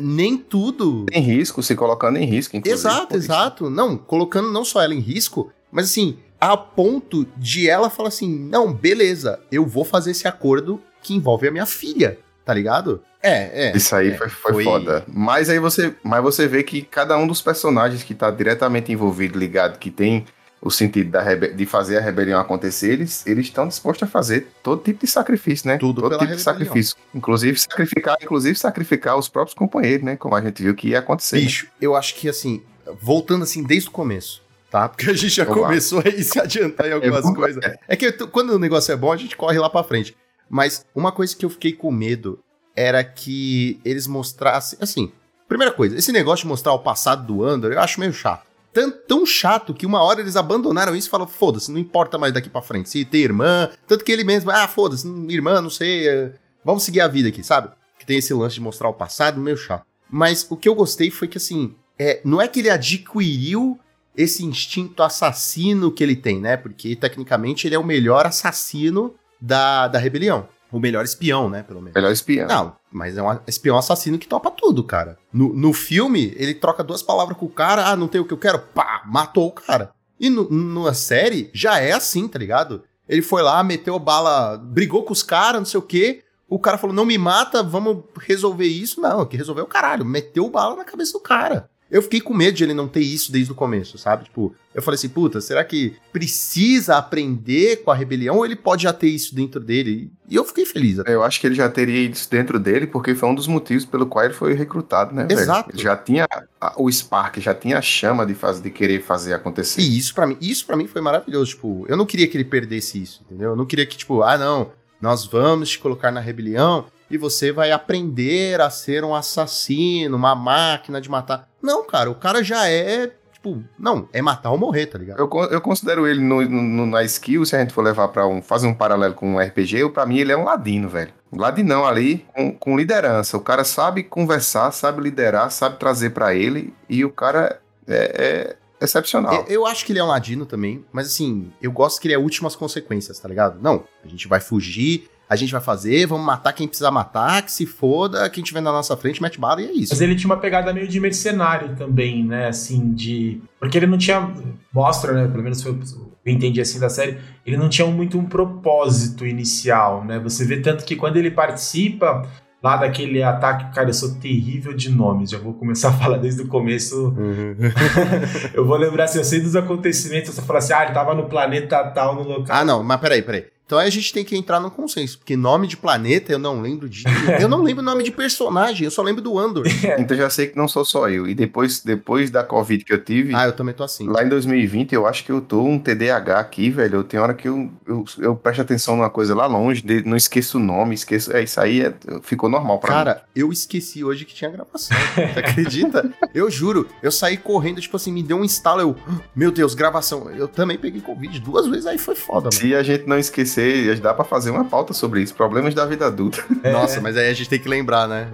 nem tudo. Em risco, se colocando em risco, inclusive. Exato, exato. Não, colocando não só ela em risco, mas assim, a ponto de ela falar assim: não, beleza, eu vou fazer esse acordo que envolve a minha filha, tá ligado? É, é. Isso aí é, foi, foi, foi, foda. Mas aí você, mas você vê que cada um dos personagens que tá diretamente envolvido, ligado, que tem o sentido da de fazer a rebelião acontecer, eles eles estão dispostos a fazer todo tipo de sacrifício, né? Tudo todo tipo rebelião. de sacrifício, inclusive sacrificar, inclusive sacrificar os próprios companheiros, né? Como a gente viu que ia acontecer. Né? Bicho, né? eu acho que assim, voltando assim desde o começo, tá? Porque a gente já Vamos começou lá. a se adiantar em algumas é coisas. É, é que quando o negócio é bom, a gente corre lá para frente. Mas uma coisa que eu fiquei com medo era que eles mostrassem, assim, primeira coisa, esse negócio de mostrar o passado do Andor, eu acho meio chato tão, tão chato que uma hora eles abandonaram isso e falaram, foda-se, não importa mais daqui para frente. Se tem irmã, tanto que ele mesmo, ah, foda-se, irmã, não sei, é, vamos seguir a vida aqui, sabe? Que tem esse lance de mostrar o passado, meio chato. Mas o que eu gostei foi que, assim, é, não é que ele adquiriu esse instinto assassino que ele tem, né? Porque, tecnicamente, ele é o melhor assassino da, da rebelião. O melhor espião, né? Pelo menos. Melhor espião. Não, mas é um espião assassino que topa tudo, cara. No, no filme, ele troca duas palavras com o cara, ah, não tem o que eu quero, pá, matou o cara. E no, numa série, já é assim, tá ligado? Ele foi lá, meteu bala, brigou com os caras, não sei o quê. O cara falou, não me mata, vamos resolver isso. Não, que resolveu o caralho. Meteu bala na cabeça do cara. Eu fiquei com medo de ele não ter isso desde o começo, sabe? Tipo, eu falei assim, puta, será que precisa aprender com a rebelião ou ele pode já ter isso dentro dele? E eu fiquei feliz. Até. Eu acho que ele já teria isso dentro dele porque foi um dos motivos pelo qual ele foi recrutado, né? Exato. Velho? Ele já tinha o spark, já tinha a chama de, fazer, de querer fazer acontecer. E isso para mim, isso para mim foi maravilhoso, tipo, eu não queria que ele perdesse isso, entendeu? Eu não queria que tipo, ah, não, nós vamos te colocar na rebelião e você vai aprender a ser um assassino, uma máquina de matar. Não, cara, o cara já é. Tipo, não, é matar ou morrer, tá ligado? Eu, eu considero ele no, no, na skill, se a gente for levar para um. fazer um paralelo com um RPG, para mim ele é um ladino, velho. Um ladinão ali com, com liderança. O cara sabe conversar, sabe liderar, sabe trazer para ele e o cara é, é excepcional. Eu, eu, acho que ele é um ladino também, mas assim, eu gosto que ele é últimas consequências, tá ligado? Não, a gente vai fugir, a gente vai fazer, vamos matar quem precisar matar, que se foda, quem tiver na nossa frente mete bala e é isso. Mas ele tinha uma pegada meio de mercenário também, né? Assim, de. Porque ele não tinha. Mostra, né? Pelo menos foi eu entendi assim da série, ele não tinha muito um propósito inicial, né? Você vê tanto que quando ele participa lá daquele ataque, cara, eu sou terrível de nomes, já vou começar a falar desde o começo. Uhum. eu vou lembrar, se assim, eu sei dos acontecimentos, você fala assim, ah, ele tava no planeta tal, no local. Ah, não, mas peraí, peraí. Então aí a gente tem que entrar num consenso, porque nome de planeta eu não lembro de. eu não lembro o nome de personagem, eu só lembro do Andor. então já sei que não sou só eu. E depois, depois da Covid que eu tive. Ah, eu também tô assim. Lá em 2020, eu acho que eu tô um TDAH aqui, velho. Eu tenho hora que eu, eu, eu presto atenção numa coisa lá longe, de, não esqueço o nome, esqueço. É, isso aí é, ficou normal pra Cara, mim. Cara, eu esqueci hoje que tinha gravação. Você acredita? eu juro, eu saí correndo, tipo assim, me deu um instalo, eu. Meu Deus, gravação. Eu também peguei Covid duas vezes, aí foi foda, mano. Se a gente não esquecer, dá pra fazer uma pauta sobre isso, problemas da vida adulta. É. Nossa, mas aí a gente tem que lembrar, né?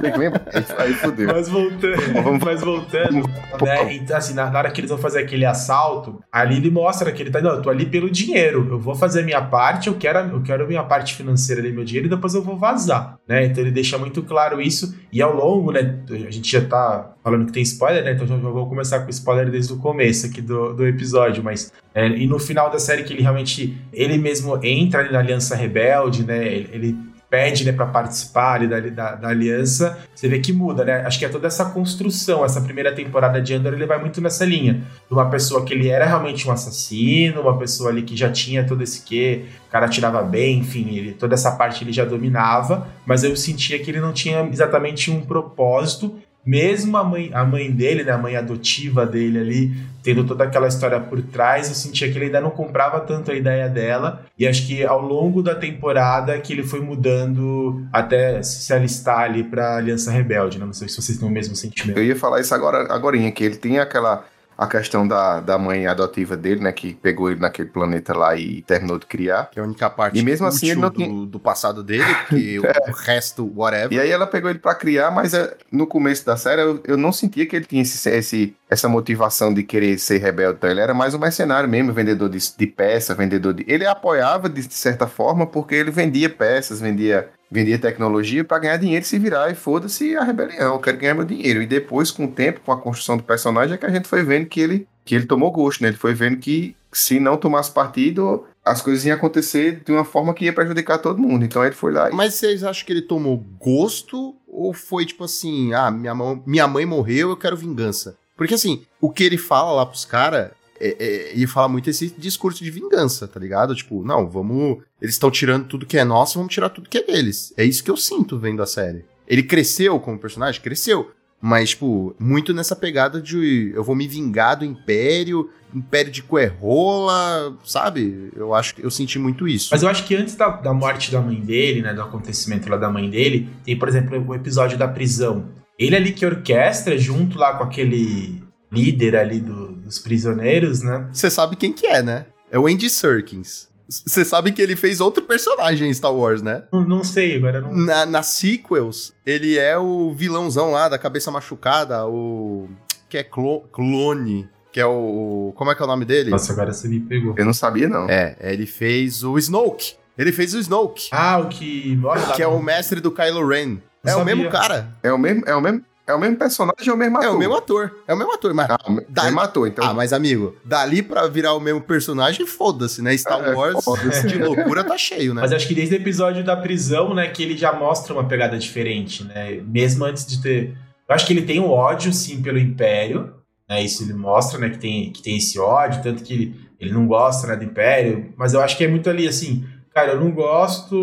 tem que lembrar. Aí fodeu. Mas voltando, vamos... mas voltando, né? Então, assim, na hora que eles vão fazer aquele assalto, ali ele mostra que ele tá, não, eu tô ali pelo dinheiro, eu vou fazer a minha parte, eu quero, eu quero a minha parte financeira ali, meu dinheiro, e depois eu vou vazar, né? Então ele deixa muito claro isso, e ao longo, né, a gente já tá falando que tem spoiler, né? Então já vou começar com spoiler desde o começo aqui do, do episódio, mas é, e no final da série que ele realmente ele mesmo entra na Aliança Rebelde, né? Ele, ele pede, né, para participar ali da, da, da, aliança, você vê que muda, né? Acho que é toda essa construção, essa primeira temporada de Andor, ele vai muito nessa linha. De uma pessoa que ele era realmente um assassino, uma pessoa ali que já tinha todo esse quê, o cara tirava bem, enfim, ele, toda essa parte ele já dominava, mas eu sentia que ele não tinha exatamente um propósito mesmo a mãe, a mãe dele, né, a mãe adotiva dele ali, tendo toda aquela história por trás, eu sentia que ele ainda não comprava tanto a ideia dela. E acho que ao longo da temporada que ele foi mudando até se alistar ali pra Aliança Rebelde. Né? Não sei se vocês têm o mesmo sentimento. Eu ia falar isso agora, agora que ele tem aquela a questão da, da mãe adotiva dele, né? Que pegou ele naquele planeta lá e terminou de criar. Que é a única parte e mesmo assim ele não do, tinha... do passado dele, que é. o resto, whatever. E aí ela pegou ele para criar, mas é, no começo da série eu, eu, não sentia que ele tinha esse, esse, essa motivação de querer ser rebelde. Então ele era mais um mercenário mesmo, vendedor de, de peças, vendedor de... Ele apoiava de certa forma porque ele vendia peças, vendia vendia tecnologia para ganhar dinheiro e se virar e foda-se a rebelião, eu quero ganhar meu dinheiro. E depois, com o tempo, com a construção do personagem, é que a gente foi vendo que ele, que ele tomou gosto, né? Ele foi vendo que se não tomasse partido, as coisas iam acontecer de uma forma que ia prejudicar todo mundo. Então ele foi lá e... Mas vocês acham que ele tomou gosto ou foi tipo assim, ah, minha, mão, minha mãe morreu, eu quero vingança? Porque assim, o que ele fala lá pros caras é, é, e fala muito esse discurso de vingança, tá ligado? Tipo, não, vamos. Eles estão tirando tudo que é nosso, vamos tirar tudo que é deles. É isso que eu sinto vendo a série. Ele cresceu como personagem? Cresceu. Mas, tipo, muito nessa pegada de eu vou me vingar do Império, Império de Coerrola, sabe? Eu acho que eu senti muito isso. Mas eu acho que antes da, da morte da mãe dele, né? Do acontecimento lá da mãe dele, tem, por exemplo, o episódio da prisão. Ele ali que orquestra, junto lá com aquele líder ali do, dos prisioneiros, né? Você sabe quem que é, né? É o Andy Serkins. Você sabe que ele fez outro personagem em Star Wars, né? Não, não sei, agora não. Na, nas sequels, ele é o vilãozão lá da cabeça machucada, o. que é clo clone. Que é o. Como é que é o nome dele? Nossa, agora você me pegou. Eu não sabia, não. É, ele fez o Snoke. Ele fez o Snoke. Ah, o que. que é o mestre do Kylo Ren. é sabia. o mesmo cara. É o mesmo, é o mesmo, é o mesmo personagem ou é o mesmo ator? É o mesmo ator. É o mesmo ator, mas. Ah, dali... mesmo ator, então. Ah, mas amigo, dali pra virar o mesmo personagem, foda-se, né? Star é, Wars de loucura tá cheio, né? Mas acho que desde o episódio da prisão, né, que ele já mostra uma pegada diferente, né? Mesmo antes de ter. Eu acho que ele tem um ódio, sim, pelo Império. Né? Isso ele mostra, né, que tem, que tem esse ódio, tanto que ele, ele não gosta né, do Império. Mas eu acho que é muito ali assim cara, eu não gosto,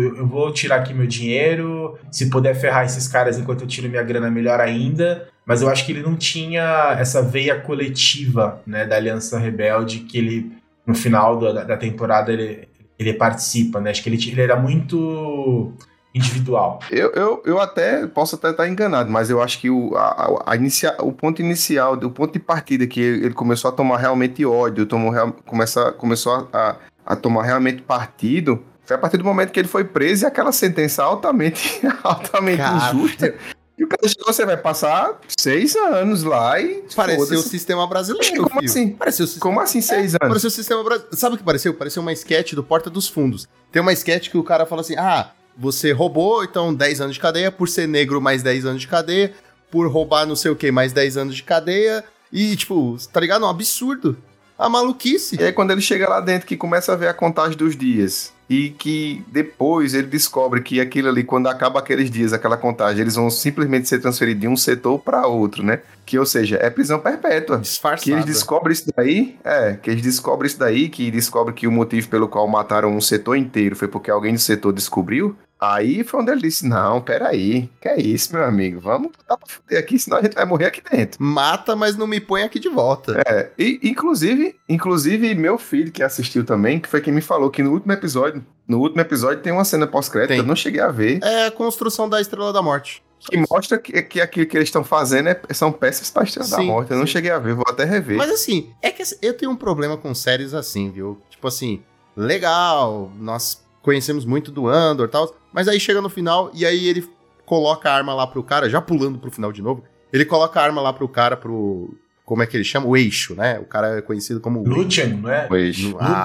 eu, vou tirar aqui meu dinheiro, se puder ferrar esses caras enquanto eu tiro minha grana, melhor ainda. Mas eu acho que ele não tinha essa veia coletiva, né, da Aliança Rebelde, que ele, no final da, da temporada, ele, ele participa, né? Acho que ele, ele era muito individual. Eu, eu, eu até posso até estar enganado, mas eu acho que o, a, a inicia, o ponto inicial, o ponto de partida que ele começou a tomar realmente ódio, tomou, começa, começou a, a tomar realmente partido foi a partir do momento que ele foi preso e aquela sentença altamente, altamente injusta. E o cara chegou, você vai passar seis anos lá e. Pareceu o sistema brasileiro. Como filho. assim? Pareceu, como assim seis é, anos? Pareceu o sistema brasileiro. Sabe o que pareceu? Pareceu uma sketch do Porta dos Fundos. Tem uma sketch que o cara fala assim: ah, você roubou, então 10 anos de cadeia, por ser negro, mais 10 anos de cadeia, por roubar não sei o que, mais 10 anos de cadeia. E, tipo, tá ligado? Um absurdo a maluquice. E aí quando ele chega lá dentro que começa a ver a contagem dos dias e que depois ele descobre que aquilo ali, quando acaba aqueles dias, aquela contagem, eles vão simplesmente ser transferidos de um setor para outro, né? Que, ou seja, é prisão perpétua. Disfarçada. Que eles descobrem isso daí, é, que eles descobrem isso daí, que descobrem que o motivo pelo qual mataram um setor inteiro foi porque alguém do setor descobriu, Aí foi onde ele disse: Não, peraí, que é isso, meu amigo? Vamos botar pra fuder aqui, senão a gente vai morrer aqui dentro. Mata, mas não me põe aqui de volta. É, e inclusive, inclusive, meu filho que assistiu também, que foi quem me falou que no último episódio, no último episódio tem uma cena pós-crédito, eu não cheguei a ver. É a construção da Estrela da Morte. Que mostra que, que aquilo que eles estão fazendo é, são peças pra Estrela sim, da Morte. Eu sim. não cheguei a ver, vou até rever. Mas assim, é que eu tenho um problema com séries assim, viu? Tipo assim, legal, nós conhecemos muito do Andor e tal, mas aí chega no final e aí ele coloca a arma lá pro cara, já pulando pro final de novo, ele coloca a arma lá pro cara, pro. Como é que ele chama? O eixo, né? O cara é conhecido como. Lucian, não é? O eixo. Ah,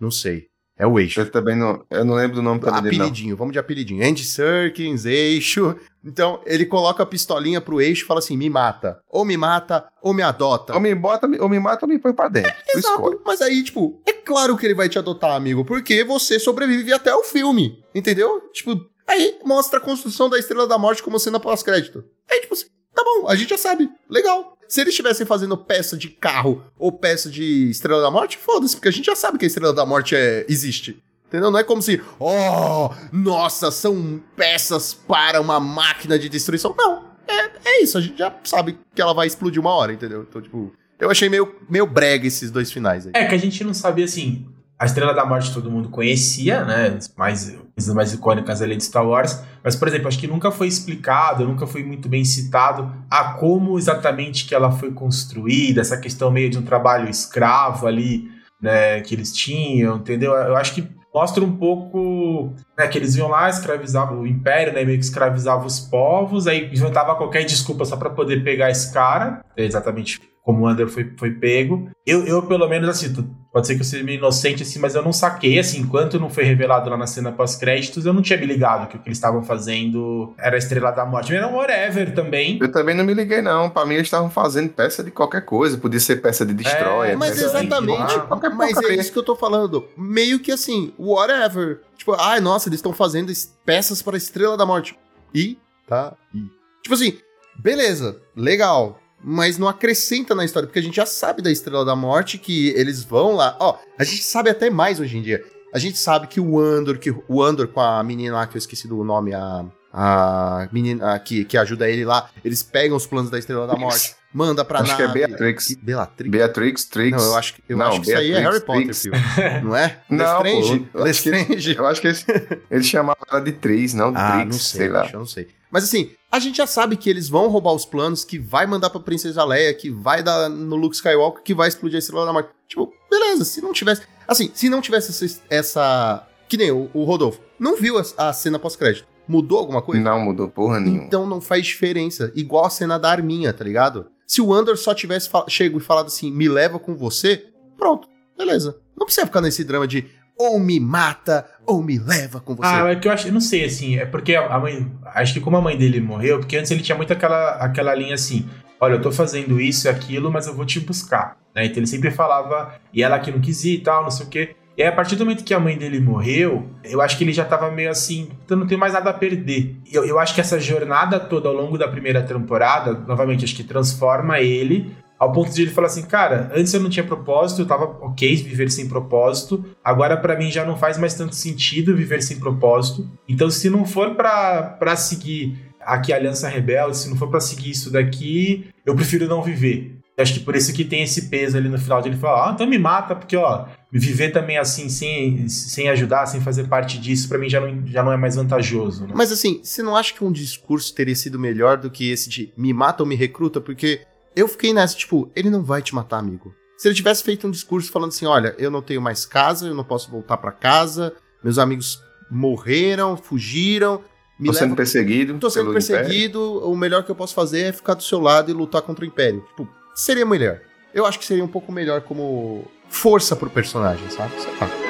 não sei. É o eixo. Eu também não. Eu não lembro do nome também dele, não. Apelidinho, vamos de apelidinho. Andy Serkins, eixo. Então, ele coloca a pistolinha pro eixo e fala assim: me mata. Ou me mata, ou me adota. Ou me bota, ou me mata, ou me põe pra dentro. Escolhe. Exato. Mas aí, tipo, é claro que ele vai te adotar, amigo, porque você sobrevive até o filme. Entendeu? Tipo, aí mostra a construção da Estrela da Morte como cena pós-crédito. Aí, tipo assim, tá bom, a gente já sabe. Legal. Se eles estivessem fazendo peça de carro ou peça de Estrela da Morte, foda-se, porque a gente já sabe que a Estrela da Morte é, existe. Entendeu? Não é como se, oh, nossa, são peças para uma máquina de destruição. Não, é, é isso, a gente já sabe que ela vai explodir uma hora, entendeu? Então, tipo, eu achei meio, meio brega esses dois finais aí. É que a gente não sabia assim. A Estrela da Morte todo mundo conhecia, né? Mais, as mais icônicas ali de Star Wars. Mas, por exemplo, acho que nunca foi explicado, nunca foi muito bem citado a como exatamente que ela foi construída, essa questão meio de um trabalho escravo ali, né? Que eles tinham, entendeu? Eu acho que mostra um pouco né, que eles iam lá, escravizavam o império, né, meio que escravizava os povos, aí inventava qualquer desculpa só para poder pegar esse cara, exatamente como o Under foi, foi pego. Eu, eu, pelo menos, assim, pode ser que eu seja meio inocente, assim, mas eu não saquei, assim, enquanto não foi revelado lá na cena pós-créditos, eu não tinha me ligado que o que eles estavam fazendo era a Estrela da Morte. Era um whatever também. Eu também não me liguei, não. Pra mim, eles estavam fazendo peça de qualquer coisa. Podia ser peça de destroyer. É, mas peça de- exatamente, Ah, qualquer mas é isso que eu tô falando. Meio que assim, whatever. Tipo, ai, nossa, eles estão fazendo peças para a Estrela da Morte. E, tá, e. Tipo assim, beleza, legal. Mas não acrescenta na história, porque a gente já sabe da Estrela da Morte que eles vão lá. Ó, a gente sabe até mais hoje em dia. A gente sabe que o Andor, que o Andor com a menina lá, que eu esqueci do nome, a. A menina que, que ajuda ele lá, eles pegam os planos da Estrela da Morte, manda pra Acho que é nave. Beatrix. Beatrix. Beatrix, Trix. Não, eu acho, que- eu Não, acho que isso aí é Beatrix, Harry Potter, Trix. filho. Não é? Não, Lestrange? pô, eu acho que-? Eu acho que eles, eles chamavam ela de Trix, não de Ah, Trix, não sei, sei lá. bicho, eu não sei. Mas assim, a gente já sabe que eles vão roubar os planos, que vai mandar pra Princesa Leia, que vai dar no Luke Skywalker, que vai explodir a Estrela da Morte. Tipo, beleza, se não tivesse... Assim, se não tivesse essa... essa- que nem o, o Rodolfo, não viu a, a cena pós-crédito. Mudou alguma coisa? Não mudou porra nenhuma. Então não faz diferença. Igual a cena da arminha, tá ligado? Se o Andor só tivesse chego e falado assim, me leva com você, pronto, beleza. Não precisa ficar nesse drama de ou me mata ou me leva com você. Ah, é que eu acho, eu não sei, assim, é porque a mãe, acho que como a mãe dele morreu, porque antes ele tinha muito aquela, aquela linha assim, olha, eu tô fazendo isso e aquilo, mas eu vou te buscar, né, então ele sempre falava, e ela que não quis ir e tal, não sei o quê, e aí a partir do momento que a mãe dele morreu, eu acho que ele já tava meio assim, eu não tenho mais nada a perder. Eu, eu acho que essa jornada toda ao longo da primeira temporada, novamente, acho que transforma ele ao ponto de ele falar assim, cara, antes eu não tinha propósito, eu tava ok viver sem propósito, agora pra mim já não faz mais tanto sentido viver sem propósito. Então, se não for pra seguir aqui a Aliança Rebelde, se não for pra seguir isso daqui, eu prefiro não viver. Eu acho que por isso que tem esse peso ali no final de ele falar, ah, então me mata, porque ó, viver também assim, sem, sem ajudar, sem fazer parte disso, pra mim já não, já não é mais vantajoso. Né? Mas assim, você não acha que um discurso teria sido melhor do que esse de me mata ou me recruta? Porque eu fiquei nessa, tipo, ele não vai te matar, amigo. Se ele tivesse feito um discurso falando assim, olha, eu não tenho mais casa, eu não posso voltar pra casa, meus amigos morreram, fugiram, me Tô sendo levam perseguido. Tô sendo pelo Império. perseguido, o melhor que eu posso fazer é ficar do seu lado e lutar contra o Império. Tipo, seria melhor. Eu acho que seria um pouco melhor como força pro personagem, sabe? Sei lá.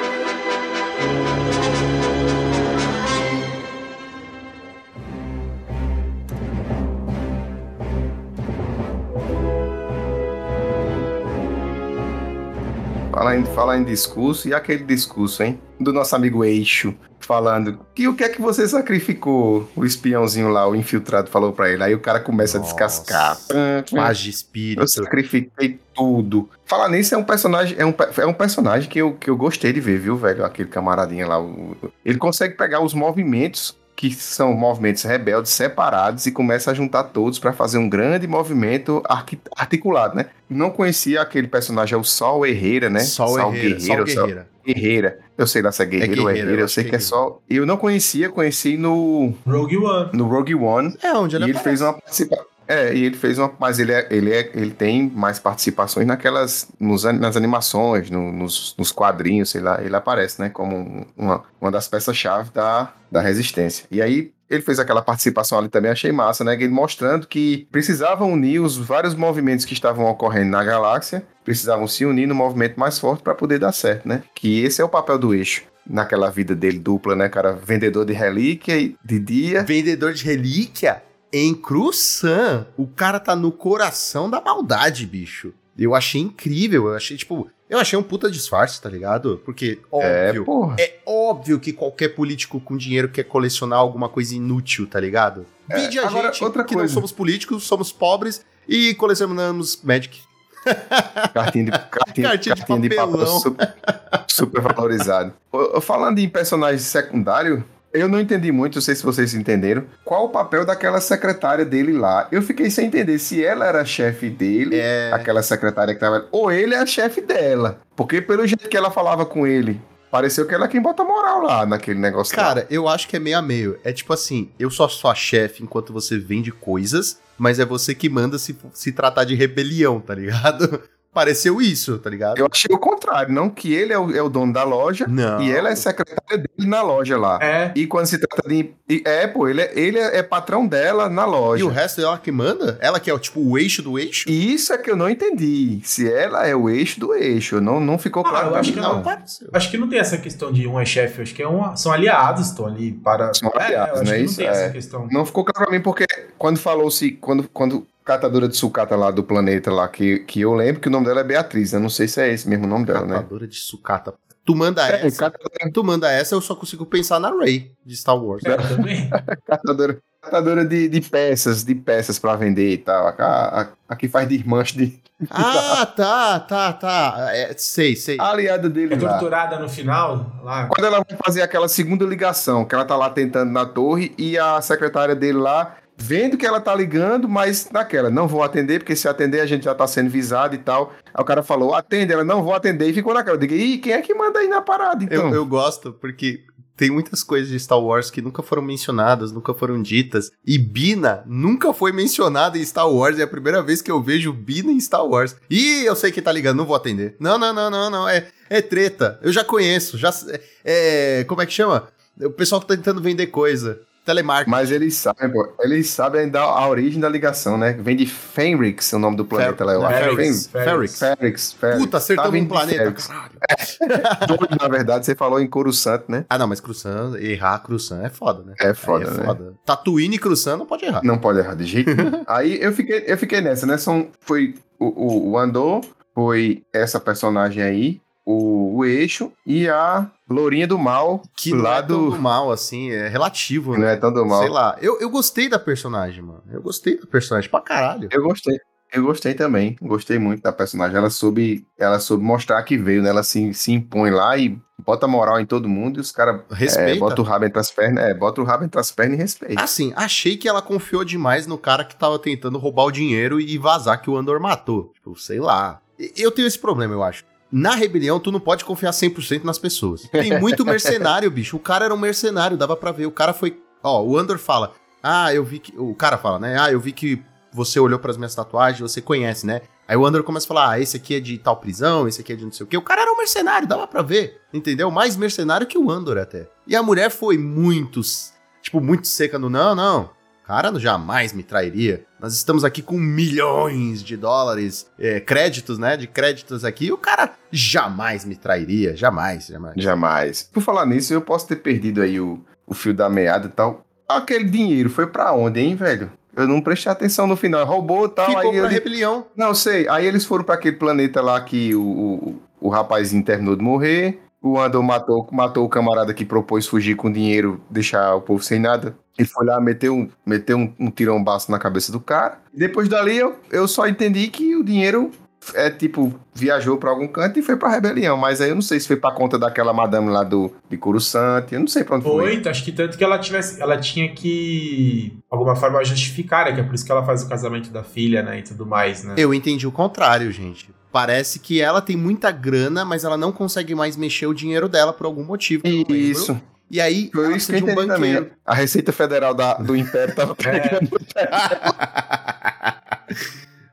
Falar em, falar em discurso, e aquele discurso, hein? Do nosso amigo Eixo, falando que o que é que você sacrificou? O espiãozinho lá, o infiltrado, falou pra ele. Aí o cara começa Nossa. a descascar. De espírito. Eu sacrifiquei tudo. Falar nisso, é um personagem, é um, é um personagem que eu, que eu gostei de ver, viu, velho? Aquele camaradinha lá. o- ele consegue pegar os movimentos que são movimentos rebeldes separados e começa a juntar todos pra fazer um grande movimento articulado, né? Não conhecia aquele personagem, é o Sol Herrera, né? Sol Herrera, Sol Sol Guerreira. Guerreira. Eu sei lá se é guerreiro ou guerreira, herreira, eu eu acho sei que que é é só. Eu não conhecia, conheci no, Rogue One. no Rogue One. É, onde E ele, ele aparece. fez uma participação. É, e ele fez uma. Mas ele, é, ele, é, ele tem mais participações naquelas. Nos, nas animações, no- nos, nos quadrinhos, sei lá. Ele aparece, né? Como um- uma, uma das peças-chave da, da resistência. E aí. Ele fez aquela participação ali também, achei massa, né? Ele mostrando que precisava unir os vários movimentos que estavam ocorrendo na galáxia, precisavam se unir no movimento mais forte para poder dar certo, né? Que esse é o papel do eixo. naquela vida dele dupla, né, cara? Vendedor de relíquia de dia. Vendedor de relíquia em Cruzan. O cara tá no coração da maldade, bicho. Eu achei incrível. Eu achei, tipo. Eu achei um puta disfarce, tá ligado? Porque, É, óbvio. porra. É óbvio que qualquer político com dinheiro quer colecionar alguma coisa inútil, tá ligado? Vide a É, agora, gente outra que não coisa. somos políticos, somos pobres e colecionamos Magic. Cartinha de, cartinha, Cartinha de cartinha de papel papelão. super, super valorizado. Falando em personagem secundário, eu não entendi muito, não sei se vocês entenderam, qual o papel daquela secretária dele lá. Eu fiquei sem entender se ela era chefe dele, É. aquela secretária que tava. Ou ele é a chefe dela. Porque pelo jeito que ela falava com ele, pareceu que ela é quem bota moral lá naquele negócio. lá. Cara, eu acho que é meio a meio. É tipo assim, eu sou sua chefe enquanto você vende coisas, mas é você que manda se, se tratar de rebelião, tá ligado? Pareceu isso, tá ligado? Eu achei o contrário, não que ele é o, é o dono da loja Não. e ela é secretária dele na loja lá. É. E quando se trata de. É, pô, ele é, ele é patrão dela na loja. E o resto é ela que manda? Ela que é o tipo o eixo do eixo? E isso é que eu não entendi. Se ela é o eixo do eixo. Não, não ficou Ah, claro eu pra acho mim, que não. não. Acho que não tem essa questão de um é chefe, acho que é um, são aliados, estão ali para. São É, aliados, eu acho né? que não Isso tem é. essa questão. Não ficou claro pra mim, porque quando falou-se. Quando, quando catadora de sucata lá do planeta lá, que, que eu lembro que o nome dela é Beatriz. Eu não sei se é esse mesmo nome dela, né? Catadora de sucata. Tu manda É, essa. catadora, Tu manda essa, eu só consigo pensar na Ray de Star Wars. É, também. catadora, catadora de, de peças, de peças pra vender e tal. A, a, a que faz desmanche de. Ah, tá, tá, tá. É, sei, sei. A aliada dele É lá. torturada no final, lá. Quando ela vai fazer aquela segunda ligação, que ela tá lá tentando na torre e a secretária dele lá vendo que ela tá ligando, mas naquela, não vou atender, porque se atender a gente já tá sendo visado e tal. Aí o cara falou, atende, ela não vou atender e ficou naquela. Eu digo, ih, quem é que manda aí na parada então? Eu, eu gosto porque tem muitas coisas de Star Wars que nunca foram mencionadas, nunca foram ditas. E Bina nunca foi mencionada em Star Wars. É a primeira vez que eu vejo Bina em Star Wars. E eu sei que tá ligando, não vou atender. Não, não, não, não, não. É, é treta. Eu já conheço. Já, é, como é que chama? O pessoal que tá tentando vender coisa. Telemarketing. Mas eles sabem, pô, eles sabem ainda a origem da ligação, né? Vem de Fenrix, o nome do planeta lá, eu acho. Ferrix, Fen- Ferrix. Ferrix, Ferrix. Puta, acertamos Tá um planeta, caralho. Doido, na verdade, você falou em Coruscant, né? Ah, não, mas Cruzan, errar Cruzan é foda, né? É foda, Aí é né? foda. Tatooine e Cruzan não pode errar. Não pode errar de jeito nenhum. Aí eu fiquei, eu fiquei nessa, né? São, foi o, o, o Andor, foi essa personagem aí, o, o Eixo e a Lourinha do Mal, Que não lá é tão do... do mal, assim, é relativo, não né? é tão do mal. Sei lá. Eu, eu gostei da personagem, mano. Eu gostei da personagem pra caralho. Eu gostei. Eu gostei também. Gostei muito da personagem. Ela soube, ela soube mostrar que veio, né? Ela se, se impõe lá e bota moral em todo mundo e os caras Respeita. bota o rabo entre as pernas. É, bota o rabo entre as pernas e respeita. Assim, achei que ela confiou demais no cara que tava tentando roubar o dinheiro e vazar que o Andor matou. Tipo, sei lá. Eu tenho esse problema, eu acho. Na rebelião, tu não pode confiar 100% nas pessoas. Tem muito mercenário, bicho. O cara era um mercenário, dava pra ver. O cara foi. Ó, o Andor fala: Ah, eu vi que. O cara fala, né? Ah, eu vi que você olhou pras minhas tatuagens, você conhece, né? Aí o Andor começa a falar: Ah, esse aqui é de tal prisão, esse aqui é de não sei o quê. O cara era um mercenário, dava pra ver. Entendeu? Mais mercenário que o Andor até. E a mulher foi muito. Tipo, muito seca no não, não. Cara, jamais me trairia. Nós estamos aqui com milhões de dólares, é, créditos, né? De créditos aqui. E o cara jamais me trairia. Jamais, jamais. Jamais. Por falar nisso, eu posso ter perdido aí o, o fio da meada e tal. Aquele dinheiro foi pra onde, hein, velho? Eu não prestei atenção no final. Roubou e tal. Ficou aí pra ele... rebelião. Não, sei. Aí eles foram pra aquele planeta lá que o, o, o rapazinho terminou de morrer. O Andor matou, matou o camarada que propôs fugir com dinheiro, deixar o povo sem nada. Ele foi lá, meteu um, meteu um, um tirão-baço na cabeça do cara. Depois dali, eu, eu só entendi que o dinheiro é tipo, viajou pra algum canto e foi pra rebelião. Mas aí eu não sei se foi pra conta daquela madame lá do, de Coruscant. Eu não sei pra onde foi. Foi, acho que tanto que ela tivesse, ela tinha que, de alguma forma, justificar, né? Que é por isso que ela faz o casamento da filha, né? E tudo mais, né? Eu entendi o contrário, gente. Parece que ela tem muita grana, mas ela não consegue mais mexer o dinheiro dela por algum motivo. Isso. E aí, Foi isso que eu de um entendi também. banqueiro. A Receita Federal da- do Império tava pegando.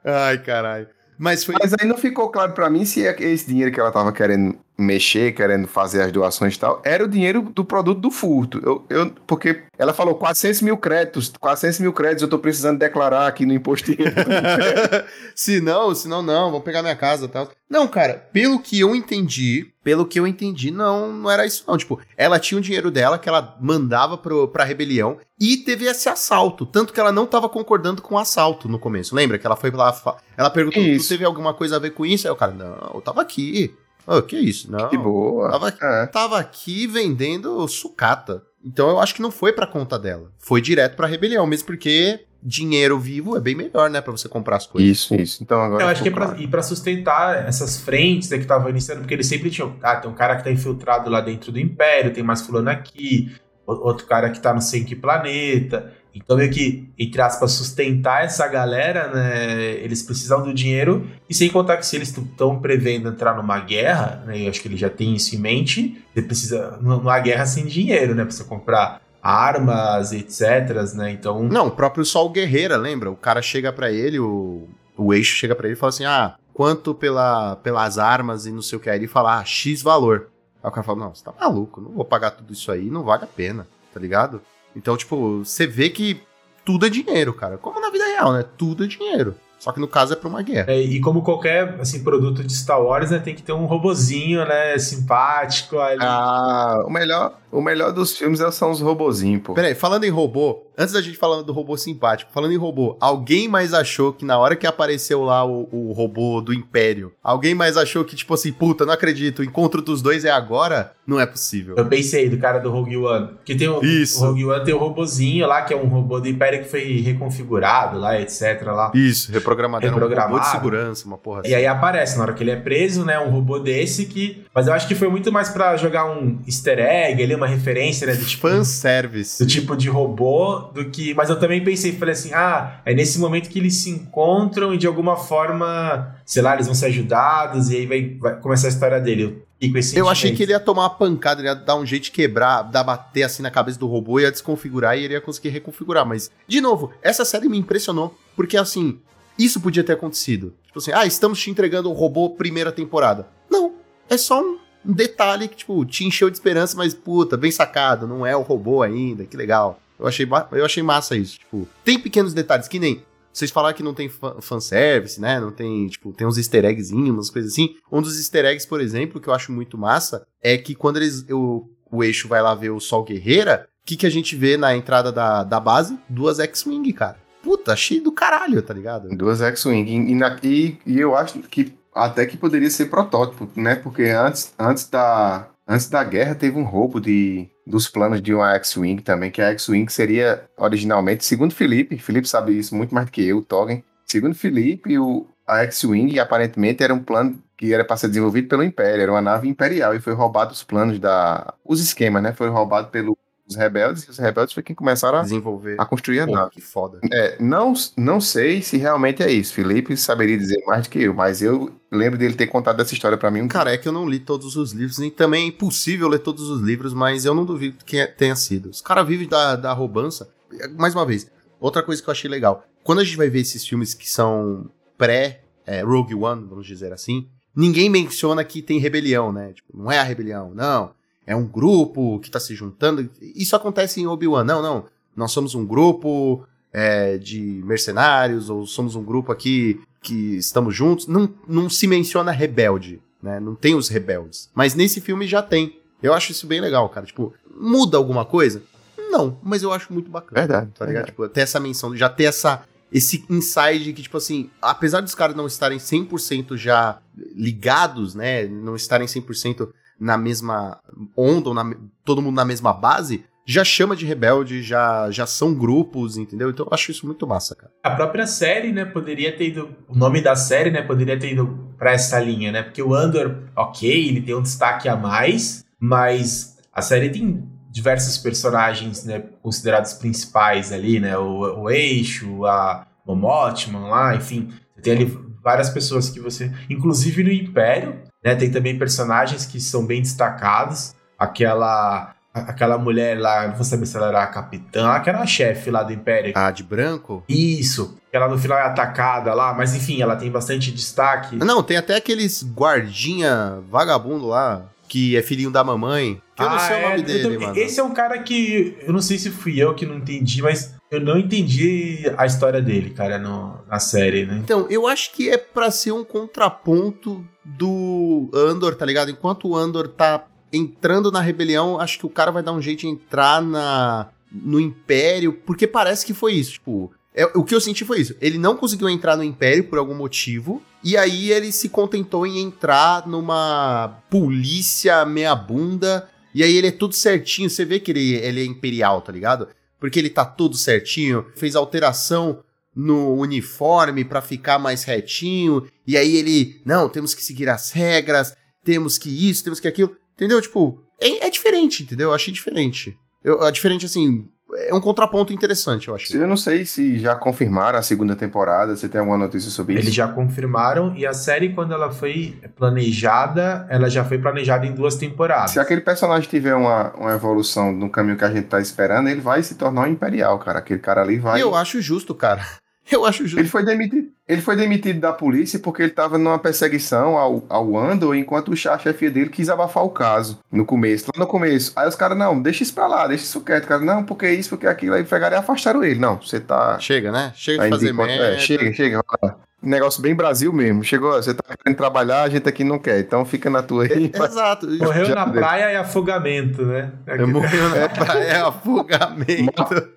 Ai, caralho. Mas foi. Mas aí não ficou claro pra mim se é esse dinheiro que ela tava querendo mexer, querendo fazer as doações e tal, era o dinheiro do produto do furto. Eu, eu, porque ela falou 400 mil créditos, 400 mil créditos eu tô precisando declarar aqui no imposto se não, se não, não, vão pegar minha casa e tal. Não, cara, pelo que eu entendi, pelo que eu entendi, não, não era isso não. Tipo, ela tinha o dinheiro dela que ela mandava pro, pra rebelião e teve esse assalto. Tanto que ela não tava concordando com o assalto no começo. Lembra que ela foi lá, ela perguntou, Isso. tu teve alguma coisa a ver com isso? Aí o cara, não, eu tava aqui. Oh, que isso? Não. Que boa. Tava, É. tava aqui vendendo sucata. Então eu acho que não foi pra conta dela. Foi direto pra rebelião, mesmo porque dinheiro vivo é bem melhor, né, Pra você comprar as coisas. Isso, isso. Então agora. Eu acho que é pra, e pra sustentar essas frentes né, que estavam iniciando, porque eles sempre tinham. Ah, tem um cara que tá infiltrado lá dentro do Império, tem mais fulano aqui, outro cara que tá não sei em que planeta. Então, meio que, entre aspas, sustentar essa galera, né? Eles precisam do dinheiro. E sem contar que se eles estão prevendo entrar numa guerra, né? Eu acho que ele já tem isso em mente. Você precisa. Numa guerra sem dinheiro, né? Pra você comprar armas, etc. Né? Então. Não, o próprio Sol Guerreira, lembra? O cara chega pra ele, o, o eixo chega pra ele e fala assim: ah, quanto pela, pelas armas e não sei o que. Aí ele fala, ah, X valor. Aí o cara fala: não, você tá maluco, não vou pagar tudo isso aí, não vale a pena, tá ligado? Então, tipo, você vê que tudo é dinheiro, cara. Como na vida real, né? Tudo é dinheiro. Só que no caso é pra uma guerra. É, e como qualquer assim, produto de Star Wars, né, tem que ter um robozinho, né, simpático ali. Ah, o melhor, o melhor dos filmes é- são os robozinhos, pô. Peraí, falando em robô, antes da gente falar do robô simpático, falando em robô, alguém mais achou que na hora que apareceu lá o, o robô do Império, alguém mais achou que, tipo assim, puta, não acredito, o encontro dos dois é agora? Não é possível. Eu pensei do cara do Rogue One. Porque tem o, Isso. o Rogue One tem o robozinho lá, que é um robô do Império que foi reconfigurado lá, etc. lá. Isso, reprogramado. Era um robô de Reprogramado. segurança, uma porra assim. E aí aparece, na hora que ele é preso, né, um robô desse que... Mas eu acho que foi muito mais pra jogar um easter egg ali, uma referência, né, do tipo... Fanservice. do tipo de robô do que. Mas eu também pensei, falei assim: ah, é nesse momento que eles se encontram e de alguma forma, sei lá, eles vão ser ajudados e aí vai, vai começar a história dele. Eu, com esse Eu achei que ele ia tomar uma pancada, ele ia dar um jeito de quebrar, dar bater assim na cabeça do robô, ia desconfigurar e ele ia conseguir reconfigurar. Mas, de novo, essa série me impressionou, porque assim, isso podia ter acontecido. Tipo assim, ah, estamos te entregando o robô primeira temporada. Não, é só um um detalhe que, tipo, te encheu de esperança, mas puta, bem sacado, não é o robô ainda, que legal. Eu achei, eu achei massa isso, tipo, tem pequenos detalhes que nem. Vocês falaram que não tem fan- fanservice, né? Não tem, tipo, tem uns easter eggzinhos, umas coisas assim. Um dos easter eggs, por exemplo, que eu acho muito massa, é que quando eles. O, o eixo vai lá ver o Sol Guerreira, o que, que a gente vê na entrada da, da base? Duas X-Wing, cara. Puta, achei do caralho, tá ligado? Duas X-Wing. E, e- e eu acho que até que poderia ser protótipo, né? Porque antes, antes, da, antes da guerra teve um roubo de, dos planos de uma X-Wing também, que a X-Wing seria originalmente, segundo Felipe, Felipe sabe isso muito mais do que eu, Tolkien, segundo Felipe, o, a X-Wing aparentemente era um plano que era para ser desenvolvido pelo Império, era uma nave imperial e foi roubado os planos da... os esquemas, né? Foi roubado pelos rebeldes e os rebeldes foi quem começaram a, Desenvolver. a construir a Pô, nave. que foda. É, não, não sei se realmente é isso. Felipe saberia dizer mais do que eu, mas eu lembro dele ter contado essa história pra mim Cara, é que eu não li todos os livros, e também é impossível ler todos os livros, mas eu não duvido que é- tenha sido. Os caras vivem da, da roubança. Mais uma vez, outra coisa que eu achei legal. Quando a gente vai ver esses filmes que são pré-Rogue One, vamos dizer assim, ninguém menciona que tem rebelião, né? Tipo, não é a rebelião, não. É um grupo que tá se juntando. Isso acontece em Obi-Wan. Não, não. Nós somos um grupo é, de mercenários, ou somos um grupo aqui que estamos juntos. Não, não se menciona rebelde, né? Não tem os rebeldes. Mas nesse filme já tem. Eu acho isso bem legal, cara. Tipo, muda alguma coisa? Não, mas eu acho muito bacana. Verdade, Tá ligado? verdade. Tipo, ter essa menção, já ter essa, esse inside que, tipo assim, apesar dos caras não estarem 100% já ligados, né? Não estarem 100% na mesma onda, ou na, todo mundo na mesma base, já chama de rebelde, já, já são grupos, entendeu? Então eu acho isso muito massa, cara. A própria série, né, poderia ter ido. O nome da série, né, poderia ter ido pra essa linha, né? Porque o Andor, ok, ele tem um destaque a mais, mas a série tem diversos personagens, né, considerados principais ali, né? O, o Eixo, a o Mothman lá, enfim. Tem ali várias pessoas que você. Inclusive no Império, né? Tem também personagens que são bem destacados. Aquela aquela mulher lá, não vou saber se ela era a capitã, que era a chefe lá do Império. Ah, de branco? Isso. Ela no final é atacada lá, mas enfim, ela tem bastante destaque. Não, tem até aqueles guardinha vagabundo lá, que é filhinho da mamãe. Que eu não Ah, sei o nome é, dele, também- mano. Esse é um cara que eu não sei se fui eu que não entendi, mas eu não entendi a história dele, cara, no- na série, né? Então, eu acho que é pra ser um contraponto do Andor, tá ligado? Enquanto o Andor tá entrando na rebelião, acho que o cara vai dar um jeito de entrar na no Império, porque parece que foi isso, tipo, é, o que eu senti foi isso. Ele não conseguiu entrar no Império por algum motivo, e aí ele se contentou em entrar numa polícia meia bunda, e aí ele é tudo certinho, você vê que ele, ele é imperial, tá ligado? Porque ele tá tudo certinho, fez alteração no uniforme pra ficar mais retinho, e aí ele, não, temos que seguir as regras, temos que isso, temos que aquilo, entendeu? Tipo, é, é diferente, entendeu? Eu achei diferente. Eu, é diferente, assim, é um contraponto interessante, eu acho. Eu não sei se já confirmaram a segunda temporada, você tem alguma notícia sobre isso? Eles já confirmaram e a série, quando ela foi planejada, ela já foi planejada em duas temporadas. Se aquele personagem tiver uma, uma evolução no caminho que a gente tá esperando, ele vai se tornar um imperial, cara. Aquele cara ali vai. Eu acho justo, cara. Eu acho justo. Ele foi demitido. Ele foi demitido da polícia porque ele tava numa perseguição ao, ao Andor, enquanto o chá chefe dele quis abafar o caso no começo, lá no começo. Aí os caras, não, deixa isso pra lá, deixa isso quieto, cara. Não, porque isso, porque aquilo. Aí pegaram e afastaram ele. Não, você tá. Chega, né? Chega tá de fazer conta- merda. é, chega, chega. vai. Negócio bem Brasil mesmo. Chegou, você tá querendo trabalhar, a gente aqui não quer. Então fica na tua aí. Exato. Morreu Já na deu. praia e afogamento, né? Eu morreu na praia, é afogamento.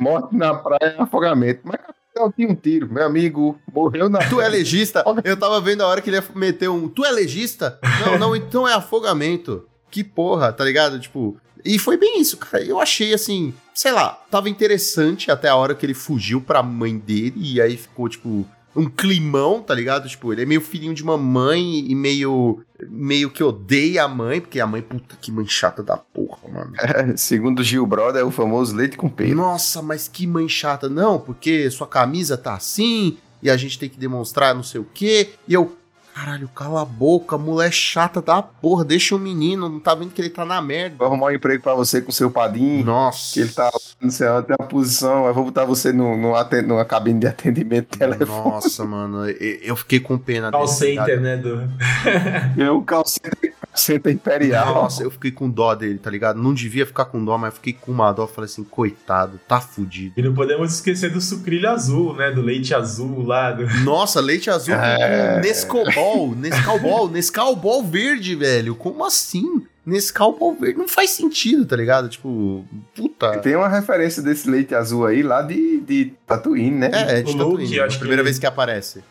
Morte na praia, afogamento. Mas capitão tinha um tiro. Meu amigo morreu na Tu é legista? Eu tava vendo a hora que ele ia meter um. Tu é legista? Não, não, então é afogamento. Que porra, tá ligado? Tipo. E foi bem isso, cara. Eu achei assim, sei lá, tava interessante até a hora que ele fugiu pra mãe dele e aí ficou, tipo, um climão, tá ligado? Tipo, ele é meio filhinho de mamãe e meio. meio que odeia a mãe, porque a mãe, puta que mãe chata da porra, mano. Segundo o Gil Brother, é o famoso leite com pelo. Nossa, mas que mãe chata. Não, porque sua camisa tá assim e a gente tem que demonstrar não sei o quê. E eu, caralho, cala a boca, mulher chata da porra, deixa o menino, não tá vendo que ele tá na merda. Vou arrumar um emprego pra você com seu padrinho. Nossa. Que ele tá, não sei, tem uma posição. Eu vou botar você no, no aten- numa cabine de atendimento telefone. Nossa, mano, eu fiquei com pena Call dele, tá center, né? Do... Eu, calceta, calceta imperial. Nossa, eu fiquei com dó dele, tá ligado? Não devia ficar com dó, mas fiquei com uma dó. Falei assim, coitado, tá fudido. E não podemos esquecer do sucrilho azul, né? Do leite azul lá. Do... Nossa, leite azul É. com Nescobol, Nescalbol, Nescalbol verde, velho. Como assim? Nescalbol verde não faz sentido, tá ligado? Tipo, puta. Tem uma referência desse leite azul aí lá de, de Tatooine, né? É, é de Tatooine. eu a que primeira ele- vez que aparece.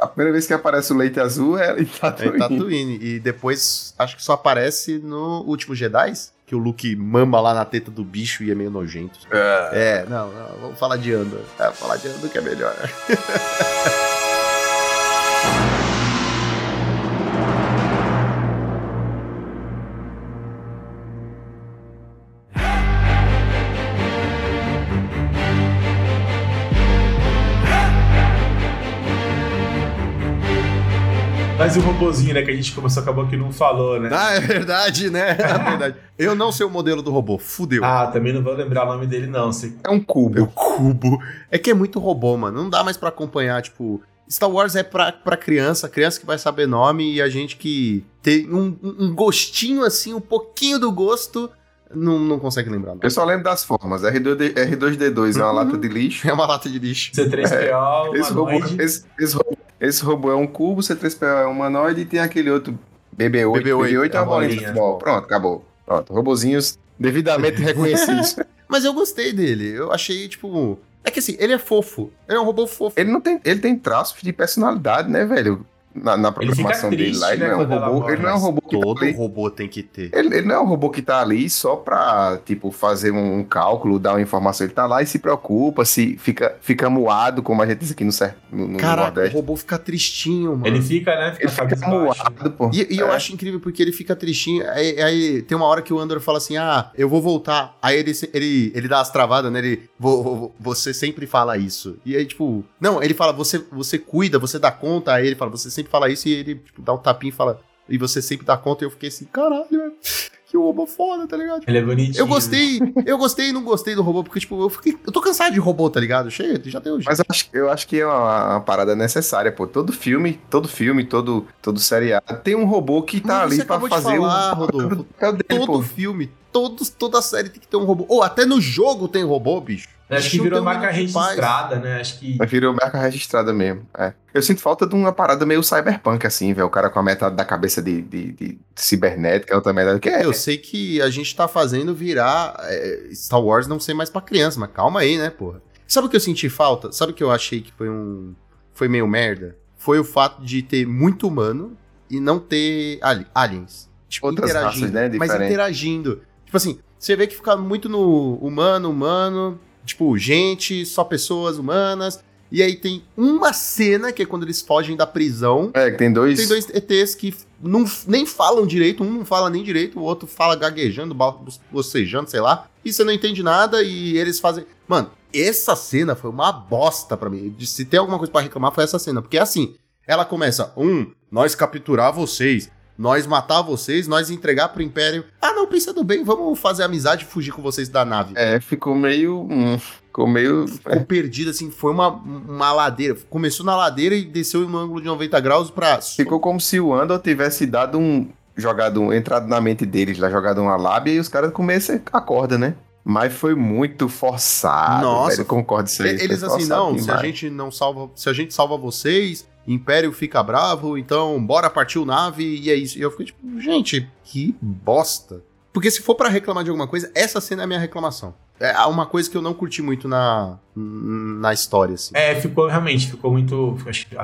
A primeira vez que aparece o leite azul é em É Tatooine. em Tatooine. E depois, acho que só aparece no último Jedi, que o Luke mama lá na teta do bicho e é meio nojento. É, não, não, vamos falar de Andor. É, falar de Andor que é melhor. Mas o robozinho, né? Que a gente começou, acabou que não falou, né? Ah, é verdade, né? É verdade. Eu não sei o modelo do robô, fudeu. Ah, também não vou lembrar o nome dele, não. É um cubo. Meu cubo. É que é muito robô, mano. Não dá mais pra acompanhar, tipo. Star Wars é pra, pra criança, criança que vai saber nome e a gente que tem um, um gostinho assim, um pouquinho do gosto, não, não consegue lembrar. Não. Eu só lembro das formas. R2D, R2D2 é uma Uhum. lata de lixo. É uma lata de lixo. C3PO, Esse robô, esse, esse robô, esse robô é um cubo, C3PO é um humanoide e tem aquele outro BB-8. BB-8, BB-8 é uma bolinha de futebol. Pronto, acabou. Pronto, robozinhos devidamente reconhecidos. Mas eu gostei dele. Eu achei, tipo. É que assim, ele é fofo. Ele é um robô fofo. ele não tem, ele tem traços de personalidade, né, velho? Na, na programação dele lá, ele né, não é um robô, ele não é um robô que tá Todo ali. robô tem que ter. Ele, ele não é um robô que tá ali só pra, tipo, fazer um cálculo, dar uma informação. Ele tá lá e se preocupa, se fica, fica moado, como a gente diz aqui no, cer- no, no Caraca, o Nordeste. robô fica tristinho, mano. Ele fica, né? Fica Ele fica moado, pô. E, e eu É. acho incrível porque ele fica tristinho. Aí, aí tem uma hora que o Andor fala assim: Ah, eu vou voltar. Aí ele, ele, ele dá as travadas, né? Ele. "Vo- vo- você sempre fala isso. E aí, tipo. Não, ele fala: você, você cuida, você dá conta. Aí ele fala: Você sempre fala isso. E ele, tipo, dá um tapinha e fala: E você sempre dá conta. E eu fiquei assim: Caralho, velho, que robô foda, tá ligado? Ele é bonitinho. Eu gostei, eu gostei e não gostei do robô, porque, tipo, eu fiquei. Eu tô cansado de robô, tá ligado? Chega, já deu. Mas eu acho, eu acho que é uma, uma parada necessária, pô. Todo filme, todo filme, todo, todo seriado tem um robô que tá Mas ali você pra fazer falar, o Rodolfo. dele, Todo pô. filme, todos, toda série tem que ter um robô. Ou até no jogo tem robô, bicho. Acho que virou marca registrada, né? Acho que. Mas virou marca registrada mesmo. É. Eu sinto falta de uma parada meio cyberpunk, assim, velho. O cara com a metade da cabeça de, de, de cibernética, outra metade. Que é, Eu sei que a gente tá fazendo virar é, Star Wars não ser mais pra criança, mas calma aí, né, porra. Sabe o que eu senti falta? Sabe o que eu achei que foi um. Foi meio merda? Foi o fato de ter muito humano e não ter ali- aliens. Tipo, Outras raças, né, Mas interagindo. Tipo assim, você vê que fica muito no humano, humano, tipo, gente, só pessoas humanas. E aí tem uma cena que é quando eles fogem da prisão. é, que tem dois. Tem dois ETs que não, nem falam direito, um não fala nem direito, o outro fala gaguejando, bocejando, sei lá. E você não entende nada e eles fazem. Mano, essa cena foi uma bosta pra mim. Se tem alguma coisa pra reclamar, foi essa cena. Porque é assim: ela começa, um, nós capturar vocês, nós matar vocês, nós entregar pro Império. Ah, não, pensando bem, vamos fazer amizade e fugir com vocês da nave. É, ficou meio. hum, ficou meio. Ficou perdido, assim, foi uma, uma ladeira. Começou na ladeira e desceu em um ângulo de 90 graus pra. Ficou como se o Andor tivesse dado um. Jogado um. Entrado na mente deles lá, jogado uma lábia e os caras comessem a corda, né? Mas foi muito forçado. Nossa. velho, eu concordo isso aí. Eles assim, não, se a demais. gente não salva, se a gente salva vocês, Império fica bravo, então bora partir o nave e é isso. E eu fiquei tipo, gente, que bosta. Porque se for pra reclamar de alguma coisa, essa cena é a minha reclamação. É uma coisa que eu não curti muito na, na história, assim. É, ficou realmente, ficou muito.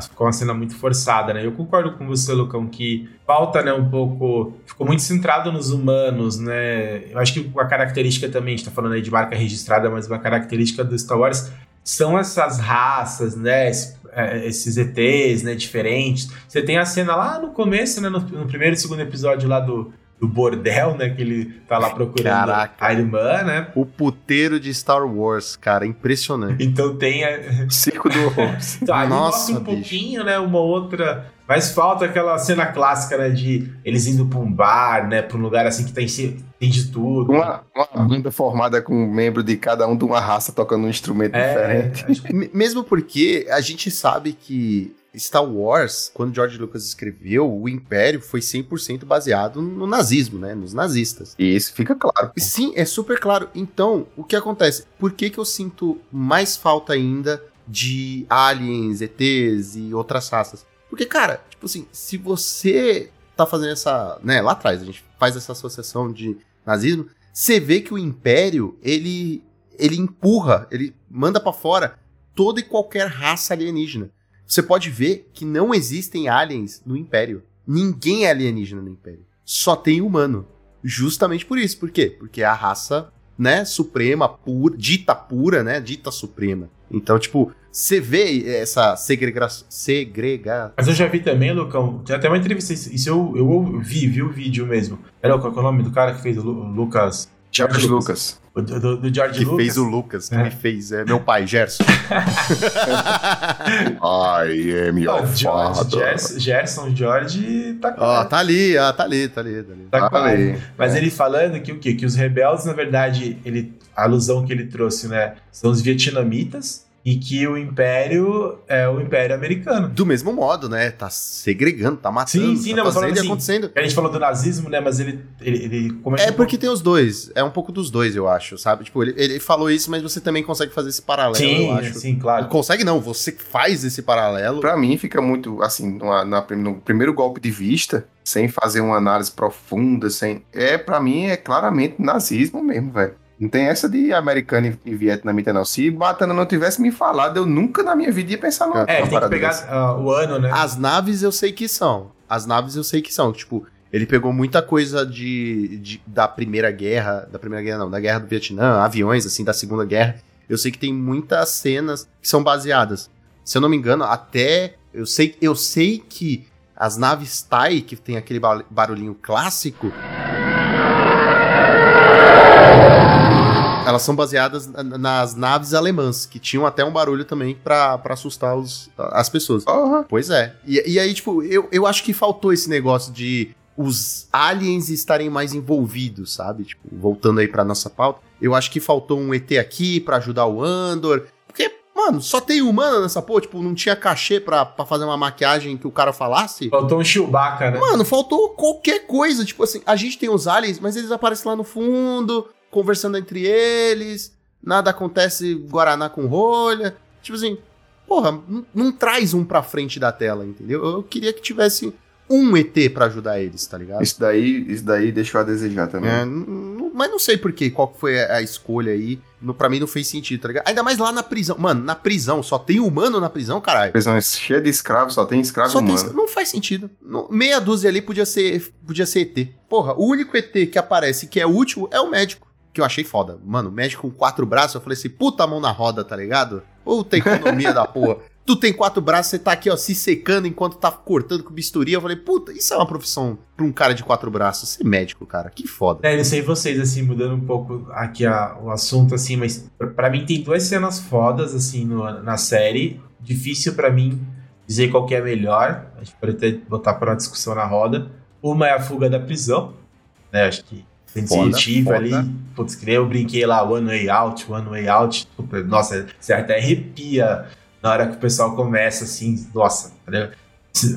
Ficou uma cena muito forçada, né? Eu concordo com você, Lucão, que falta, né, um pouco. Ficou muito centrado nos humanos, né? Eu acho que a característica também, a gente tá falando aí de marca registrada, mas uma característica do Star Wars são essas raças, né? es- é, Esses ETs, né? Diferentes. Você tem a cena lá no começo, né? No, no primeiro e segundo episódio lá do. Do bordel, né? Que ele tá lá procurando Caraca. a irmã, né? O puteiro de Star Wars, cara, impressionante. Então tem a, Circo do horror. Então, ali Nossa, mostra um bicho. pouquinho, né? Uma outra. Mas falta aquela cena clássica, né? De eles indo pra um bar, né? Pra um lugar assim que tem, tem de tudo. Uma, uma banda formada com um membro de cada um de uma raça tocando um instrumento é, diferente. M- Mesmo porque a gente sabe que Star Wars, quando George Lucas escreveu, o Império foi 100% baseado no nazismo, né? Nos nazistas. E isso fica claro. Sim, é super claro. Então, o que acontece? Por que, que eu sinto mais falta ainda de aliens, ETs e outras raças? Porque, cara, tipo assim, se você tá fazendo essa. né, lá atrás, a gente faz essa associação de nazismo, você vê que o Império, ele. ele empurra, ele manda pra fora toda e qualquer raça alienígena. Você pode ver que não existem aliens no Império. Ninguém é alienígena no Império. Só tem humano. Justamente por isso. Por quê? Porque é a raça, né, suprema, pura, dita pura, né, dita suprema. Então, tipo, você vê essa segregação, segrega... Mas eu já vi também, Lucão. Tem até uma entrevista. Isso eu, eu vi, vi o vídeo mesmo. Era qual é o nome do cara que fez o Lucas? George Lucas. O Do, do, George Que Lucas. fez o Lucas, que É. me fez, é meu pai, Gerson. I am Ó, your George, father. Gerson, Gerson George tá com Ó, tá ali, ó, tá ali, tá ali, tá ali. Tá com a- Aí. Mas ele falando que o quê? Que os rebeldes, na verdade, ele, a alusão que ele trouxe, né? São os vietnamitas e que o império é o império americano. Do mesmo modo, né, tá segregando, tá matando, Sim, sim, tá não, mas fazendo assim, acontecendo. A gente falou do nazismo, né? Mas ele. ele, ele comentou É porque tem os dois, é um pouco dos dois, eu acho, sabe? Tipo, ele, ele falou isso, mas você também consegue fazer esse paralelo, Sim, eu acho. sim, claro. Consegue não, você faz esse paralelo. Pra mim fica muito, assim, numa- na no primeiro golpe de vista, sem fazer uma análise profunda, sem... É, pra mim, é claramente nazismo mesmo, velho. Não tem essa de americano e- vietnamita, não. Se Batana não tivesse me falado, eu nunca na minha vida ia pensar numa, É, tem que pegar ah, o ano, né? As naves eu sei que são. As naves eu sei que são. Tipo, ele pegou muita coisa de, de- da Primeira Guerra. Da Primeira Guerra, não, da Guerra do Vietnã, aviões, assim, da Segunda Guerra. Eu sei que tem muitas cenas que são baseadas. Se eu não me engano, até. Eu sei, eu sei que as naves Tai, que tem aquele ba- barulhinho clássico. Elas são baseadas na- nas naves alemãs, que tinham até um barulho também pra pra assustar os, as pessoas. Porra. Pois é. E, e aí, tipo, eu, eu acho que faltou esse negócio de os aliens estarem mais envolvidos, sabe? Tipo, voltando aí pra nossa pauta. Eu acho que faltou um ET aqui pra ajudar o Andor. Porque, mano, só tem humano nessa porra. Tipo, não tinha cachê pra, pra fazer uma maquiagem que o cara falasse. Faltou um Chewbacca, né? Mano, faltou qualquer coisa. Tipo assim, a gente tem os aliens, mas eles aparecem lá no fundo, conversando entre eles. Nada acontece Guaraná com rolha. Tipo assim, porra, não, não traz um pra frente da tela, entendeu? Eu queria que tivesse um ET pra ajudar eles, tá ligado? Isso daí, isso daí deixou a desejar também. É, mas não sei por quê, qual que foi a escolha aí. No, pra mim não fez sentido, tá ligado? Ainda mais lá na prisão. Mano, na prisão, só tem humano na prisão, caralho. Prisão é cheia de escravos, só tem escravo Só tem, humano. não faz sentido. Não- meia dúzia ali podia ser, podia ser ET. Porra, o único ET que aparece que é útil é o médico. Que eu achei foda. Mano, médico com quatro braços, eu falei assim, puta mão na roda, tá ligado? Puta economia da porra. Tu tem quatro braços, você tá aqui, ó, se secando enquanto tá cortando com bisturi. Eu falei, puta, isso é uma profissão pra um cara de quatro braços. Ser médico, cara, que foda. É, não sei vocês, assim, mudando um pouco aqui a- o assunto, assim, mas pra- pra mim tem duas cenas fodas, assim, no- na série. Difícil pra mim dizer qual que é a melhor. A gente pode até botar pra uma discussão na roda. Uma é a fuga da prisão, né? Acho que sensitivo ali. Putz, que nem eu brinquei lá, one way out, one way out. Nossa, você até arrepia na hora que o pessoal começa, assim, nossa, entendeu?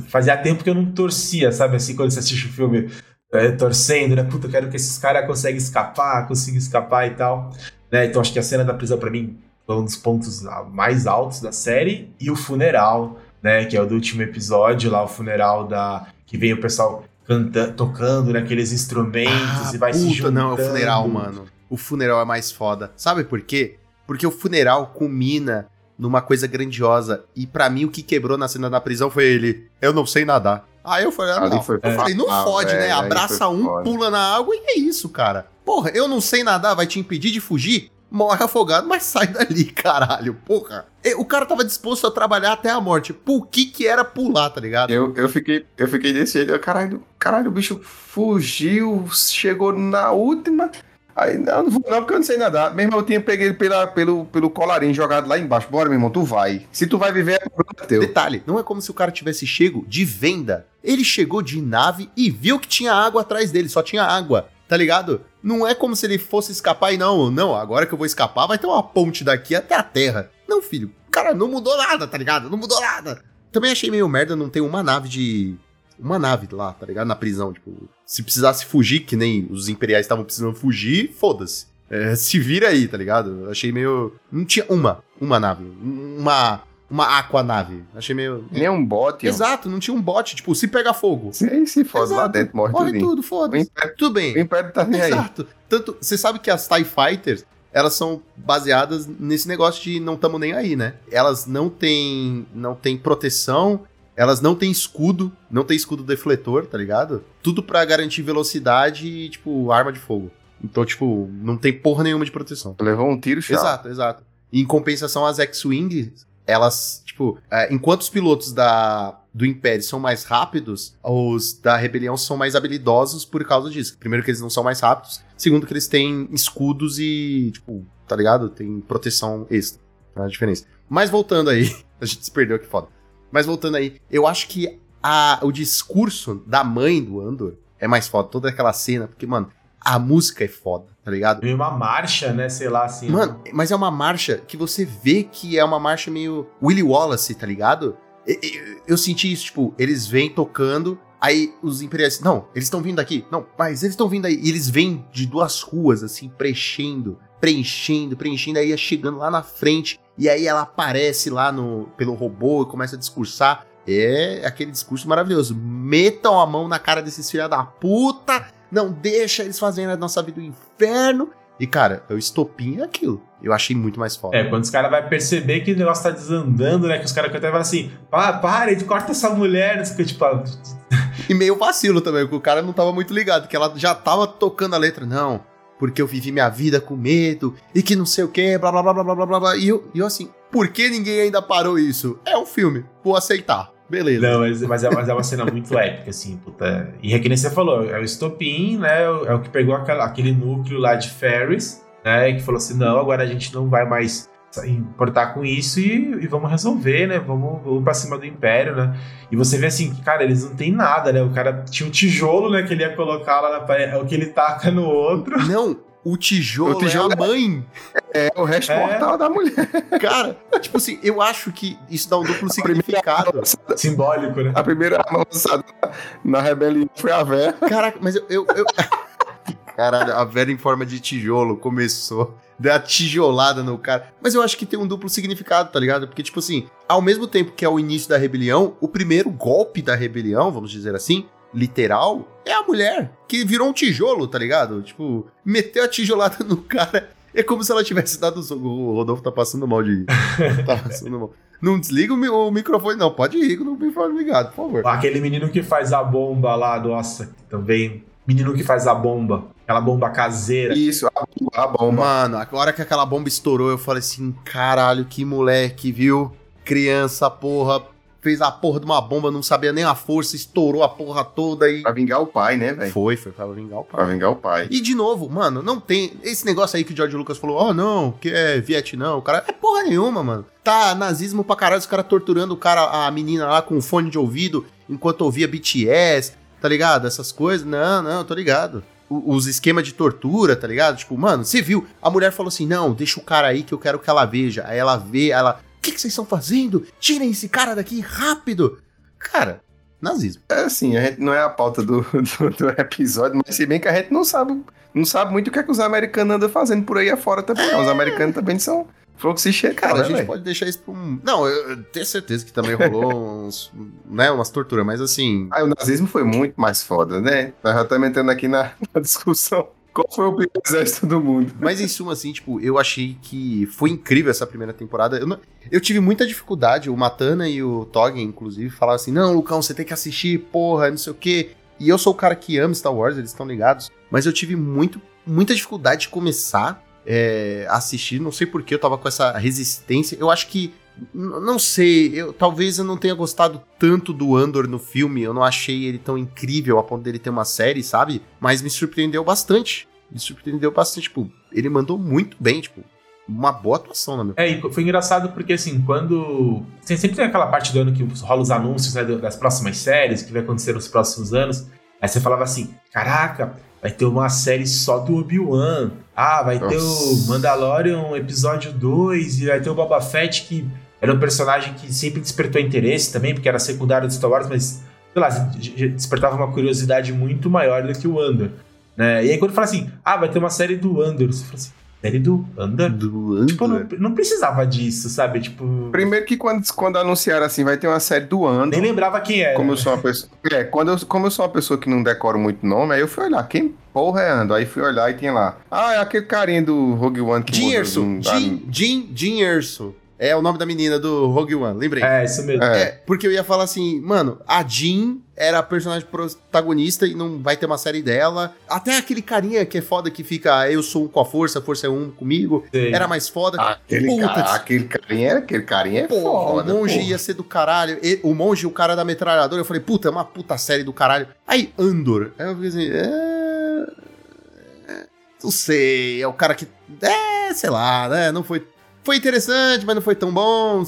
Fazia tempo que eu não torcia, sabe? Assim, quando você assiste o filme é, torcendo, né? Puta, eu quero que esses caras consigam escapar, consigam escapar e tal. Né? Então acho que a cena da prisão, pra mim, foi um dos pontos mais altos da série. E o funeral, né? Que é o do último episódio, lá, o funeral da. Que vem o pessoal canta, tocando naqueles instrumentos e vai se Ah, puta, juntando. não, é o funeral, mano. O funeral é mais foda. Sabe por quê? Porque o funeral culmina numa coisa grandiosa. E pra mim, o que quebrou na cena da prisão foi ele. Eu não sei nadar. Aí eu falei, ah, não. foi eu falei, não fode, né? Abraça um, foda. pula na água e é isso, cara. Porra, eu não sei nadar, vai te impedir de fugir? Morre afogado, mas sai dali, caralho. Porra. O cara tava disposto a trabalhar até a morte. Por que que era pular, tá ligado? Eu, eu, fiquei, eu fiquei desse jeito. Caralho, caralho, o bicho fugiu, chegou na última. Aí, não, não vou não, porque eu não sei nadar. Meu irmão, eu tinha peguei ele pela, pelo, pelo colarinho jogado lá embaixo. Bora, meu irmão, tu vai. Se tu vai viver, é problema teu. Detalhe, não é como se o cara tivesse chego de venda. Ele chegou de nave e viu que tinha água atrás dele, só tinha água, tá ligado? Não é como se ele fosse escapar e não, não, agora que eu vou escapar vai ter uma ponte daqui até a terra. Não, filho, cara, não mudou nada, tá ligado? Não mudou nada. Também achei meio merda não ter uma nave de. Uma nave lá, tá ligado? Na prisão, tipo, se precisasse fugir, que nem os imperiais estavam precisando fugir, foda-se. É, se vira aí, tá ligado? Achei meio. Não tinha uma, uma nave. Uma. Uma aquanave. Achei meio. Nem um bote. Exato, não tinha um bot, tipo, se pega fogo. Se, se foda lá Exato. dentro, morre, Morre tudo, O foda-se. Tudo o bem. Império tá nem aí. Exato. Tanto, você sabe que as TIE Fighters, elas são baseadas nesse negócio de não tamo nem aí, né? Elas não têm, não têm proteção, elas não têm escudo, não tem escudo defletor, tá ligado? Tudo pra garantir velocidade e, tipo, arma de fogo. Então, tipo, não tem porra nenhuma de proteção. Levou um tiro, chato. Exato, exato. E em compensação, as X-Wing, elas, tipo, é, enquanto os pilotos da, do Império são mais rápidos, os da Rebelião são mais habilidosos por causa disso. Primeiro que eles não são mais rápidos, segundo que eles têm escudos e, tipo, tá ligado? Tem proteção extra. É a diferença. Mas voltando aí, a gente se perdeu aqui foda. Mas voltando aí, eu acho que a, o discurso da mãe do Andor é mais foda. Toda aquela cena, porque, mano, a música é foda, tá ligado? Veio uma marcha, né? Sei lá, assim. Mano, mas é uma marcha que você vê que é uma marcha meio Willy Wallace, tá ligado? E- e- Eu senti isso, tipo, eles vêm tocando, aí os imperiais, não, eles estão vindo aqui, não, mas eles estão vindo aí, e eles vêm de duas ruas, assim, preenchendo, preenchendo, preenchendo, aí é chegando lá na frente, e aí ela aparece lá no, pelo robô e começa a discursar. É aquele discurso maravilhoso. Metam a mão na cara desses filha da puta, não deixa eles fazerem a nossa vida do inferno. E, cara, eu estopinho aquilo. Eu achei muito mais foda. É, quando os caras vão perceber que o negócio tá desandando, né? Que os caras que até falam assim, pá, para, corta essa mulher. Né, tipo, ah, e meio vacilo também, que o cara não tava muito ligado, que ela já tava tocando a letra. Não, porque eu vivi minha vida com medo e que não sei o que, blá blá blá blá blá blá blá. E eu, e eu assim, por que ninguém ainda parou isso? É um filme, vou aceitar. Beleza. Não, mas, mas, é, mas é uma cena muito épica, assim, puta. E é que nem você falou, é o estopim, né? É o é que pegou aquela- aquele núcleo lá de Ferris, né? Que falou assim: não, agora a gente não vai mais importar com isso e, e, vamos resolver, né? Vamos, vamos pra cima do Império, né? E você vê assim, cara, eles não tem nada, né? O cara tinha um tijolo, né, que ele ia colocar lá na parede, é o que ele taca no outro. Não, o tijolo, o tijolo é a mãe. É, o resto é. mortal da mulher. Cara, tipo assim, eu acho que isso dá um duplo significado. Simbólico, né? A primeira lançada na rebelião foi a Vera. Caraca, mas eu... eu, eu... Caralho, a Vera em forma de tijolo começou deu a tijolada no cara. Mas eu acho que tem um duplo significado, tá ligado? Porque, tipo assim, ao mesmo tempo que é o início da rebelião, o primeiro golpe da rebelião, vamos dizer assim, literal, é a mulher, que virou um tijolo, tá ligado? Tipo, meteu a tijolada no cara. É como se ela tivesse dado o Rodolfo tá passando mal de. tá passando mal. Não desliga o, microfone, não. Pode ir com o microfone ligado, por favor. Aquele menino que faz a bomba lá, nossa, também. Menino que faz a bomba. Aquela bomba caseira. Isso, a, a bomba. Mano, a hora que aquela bomba estourou, eu falei assim: caralho, que moleque, viu? Criança, porra. Fez a porra de uma bomba, não sabia nem a força, estourou a porra toda e. Pra vingar o pai, né, velho? Foi, foi pra vingar o pai. Pra vingar o pai. E de novo, mano, não tem. Esse negócio aí que o George Lucas falou: ó, oh, não, que é Vietnã, o cara. É porra nenhuma, mano. Tá nazismo pra caralho, os caras torturando o cara, a menina lá com fone de ouvido enquanto ouvia BTS, tá ligado? Essas coisas. Não, não, tô ligado os esquemas de tortura, tá ligado? Tipo, mano, você viu? A mulher falou assim: não, deixa o cara aí que eu quero que ela veja. Aí ela vê, ela. O que, que vocês estão fazendo? Tirem esse cara daqui rápido! Cara, nazismo. É assim, a gente não é a pauta do, do, do, episódio, mas se bem que a gente não sabe, não sabe muito o que, é que os americanos andam fazendo por aí afora também. É. Os americanos também são Falou que se chega, cara, a gente véio? pode deixar isso pra um. Não, eu, tenho certeza que também rolou uns, né, umas torturas, mas assim. Ah, o nazismo foi muito mais foda, né? Nós já estamos entrando aqui na, na discussão. Qual foi o pior exército do mundo? Mas em suma, assim, tipo, eu achei que foi incrível essa primeira temporada. Eu, não, eu tive muita dificuldade, o Matana e o Toggen, inclusive, falaram assim: não, Lucão, você tem que assistir, porra, não sei o quê. E eu sou o cara que ama Star Wars, eles estão ligados. Mas eu tive muito, muita dificuldade de começar é, assistir. Não sei porque eu tava com essa resistência. Eu acho que. Não sei, eu, talvez eu não tenha gostado tanto do Andor no filme, eu não achei ele tão incrível a ponto dele ter uma série, sabe? Mas me surpreendeu bastante. Me surpreendeu bastante, tipo, ele mandou muito bem, tipo, uma boa atuação, na minha É, e foi engraçado porque, assim, quando. Sempre tem aquela parte do ano que rola os anúncios né, das próximas séries, que vai acontecer nos próximos anos. Aí você falava assim: caraca, vai ter uma série só do Obi-Wan. Ah, vai Nossa. ter o Mandalorian episódio 2 e vai ter o Boba Fett que era um personagem que sempre despertou interesse também, porque era secundário do Star Wars, mas sei lá, despertava uma curiosidade muito maior do que o Andor. Né? E aí quando fala assim, ah, vai ter uma série do Andor, você fala assim, série do Andor? Do Andor? Tipo, não, não, precisava disso, sabe? Tipo. Primeiro que quando, quando anunciaram assim, vai ter uma série do Andor. Nem lembrava quem era. Como eu sou uma pessoa. É, quando eu, como eu sou uma pessoa que não decoro muito nome, aí eu fui olhar, quem porra é Andor? Aí fui olhar e tinha lá. Ah, é aquele carinha do Rogue One que Jim Erso. Jim, Jim, Jim Erso. É o nome da menina do Rogue One, lembrei. É, isso mesmo. É. é. porque eu ia falar assim, mano, a Jean era a personagem protagonista e não vai ter uma série dela. Até aquele carinha que é foda que fica, ah, eu sou um com a força, a força é um comigo. Sim. Era mais foda. Aquele, Puta, ca aquele carinha, aquele carinha é porra, foda. O monge porra. ia ser do caralho. E, o monge, o cara da metralhadora, eu falei, puta, é uma puta série do caralho. Aí, Andor. Aí eu falei assim, é... é não sei, é o cara que. É, sei lá, né? Não foi foi interessante, mas não foi tão bom.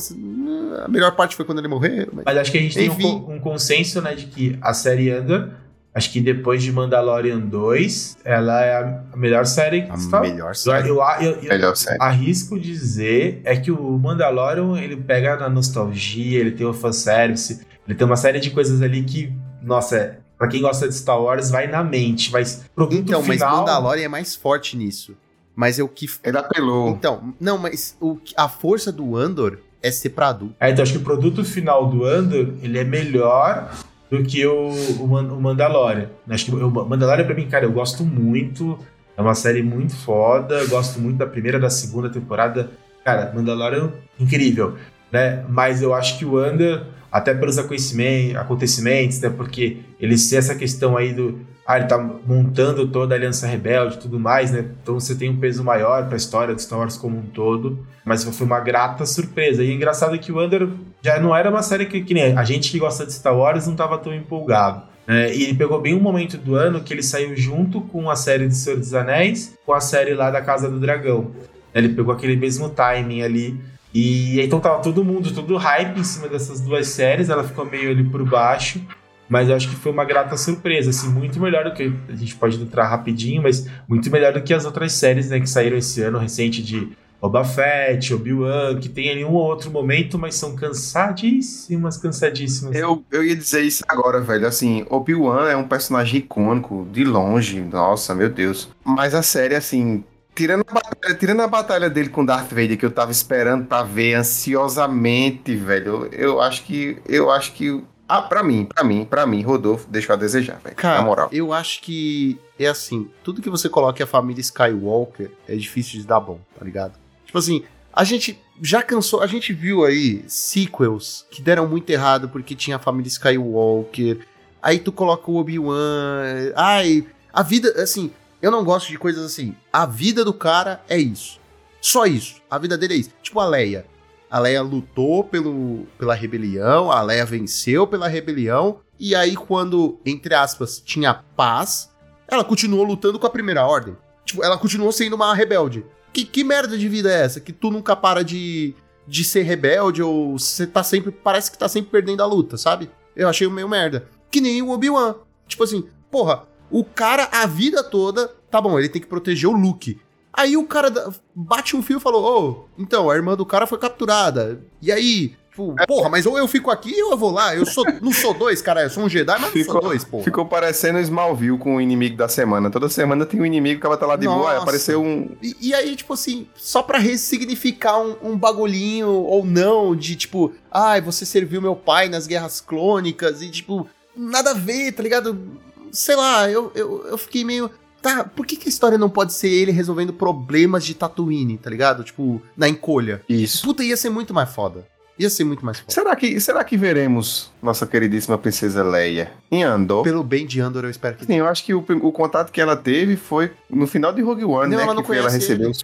A melhor parte foi quando ele morreu. Mas, mas acho que a gente Enfim. tem um, um, consenso, né, de que a série Andor, acho que depois de Mandalorian 2, ela é a melhor série. A está... melhor série. Eu, eu, eu, melhor série. arrisco dizer é que o Mandalorian, ele pega na nostalgia, ele tem o fanservice, ele tem uma série de coisas ali que, nossa, é, Pra quem gosta de Star Wars, vai na mente, mas produto então, final... mas Mandalorian é mais forte nisso. Mas é o que. Ele apelou. Então, não, mas o, a força do Andor é ser pra adulto. É, então acho que o produto final do Andor, ele é melhor do que o, o, o Mandalorian. Acho que o Mandalorian, pra mim, cara, eu gosto muito. É uma série muito foda. Eu gosto muito da primeira e da segunda temporada. Cara, Mandalorian, incrível. Né? Mas eu acho que o Andor, até pelos acontecimentos, né? Porque ele ser essa questão aí do ah, ele tá montando toda a Aliança Rebelde e tudo mais, né? Então você tem um peso maior para a história do Star Wars como um todo. Mas foi uma grata surpresa. E é engraçado que o Under já não era uma série que, que nem a gente que gosta de Star Wars não estava tão empolgado. É, e ele pegou bem um momento do ano que ele saiu junto com a série de Senhor dos Anéis, com a série lá da Casa do Dragão. Ele pegou aquele mesmo timing ali. E então tava todo mundo, todo hype em cima dessas duas séries. Ela ficou meio ali por baixo. Mas eu acho que foi uma grata surpresa, assim, muito melhor do que. A gente pode entrar rapidinho, mas muito melhor do que as outras séries, né, que saíram esse ano recente de Boba Fett, Obi-Wan, que tem ali um ou outro momento, mas são cansadíssimas, cansadíssimas. Eu, eu ia dizer isso agora, velho. Assim, Obi-Wan é um personagem icônico, de longe, nossa, meu Deus. Mas a série, assim, tirando a, batalha, tirando a batalha dele com Darth Vader, que eu tava esperando pra ver ansiosamente, velho, eu, eu acho que. Eu acho que ah, pra mim, pra mim, pra mim, Rodolfo deixou a desejar, velho. Cara, na moral. eu acho que é assim, tudo que você coloca a família Skywalker é difícil de dar bom, tá ligado? Tipo assim, a gente já cansou, a gente viu aí sequels que deram muito errado porque tinha a família Skywalker. Aí tu coloca o Obi-Wan, ai, a vida, assim, eu não gosto de coisas assim. A vida do cara é isso. Só isso. A vida dele é isso. Tipo a Leia. A Leia lutou pelo, pela rebelião, a Leia venceu pela rebelião, e aí quando, entre aspas, tinha paz, ela continuou lutando com a primeira ordem. Tipo, ela continuou sendo uma rebelde. Que, que merda de vida é essa? Que tu nunca para de, de ser rebelde ou você tá sempre. Parece que tá sempre perdendo a luta, sabe? Eu achei meio merda. Que nem o Obi-Wan. Tipo assim, porra, o cara a vida toda. Tá bom, ele tem que proteger o Luke. Aí o cara bate um fio e falou: Ô, oh, então, a irmã do cara foi capturada. E aí? Tipo, porra, mas ou eu fico aqui ou eu vou lá. Eu sou, não sou dois, cara. Eu sou um Jedi, mas ficou, não sou dois, porra. Ficou parecendo Smallville com o inimigo da semana. Toda semana tem um inimigo que vai estar lá de Nossa. boa. Apareceu um. E, e, aí, tipo assim, só pra ressignificar um, um, bagulhinho ou não, de tipo, ai, ah, você serviu meu pai nas guerras clônicas e, tipo, nada a ver, tá ligado? Sei lá, eu, eu, eu fiquei meio tá, por que, que, a história não pode ser ele resolvendo problemas de Tatooine, tá ligado? Tipo, na encolha. Isso. Puta, ia ser muito mais foda. Ia ser muito mais foda. Será que, será que veremos nossa queridíssima princesa Leia em Andor? Pelo bem de Andor, eu espero que Sim, eu acho que o, o contato que ela teve foi no final de Rogue One, não, né? Ela não que ela recebeu os,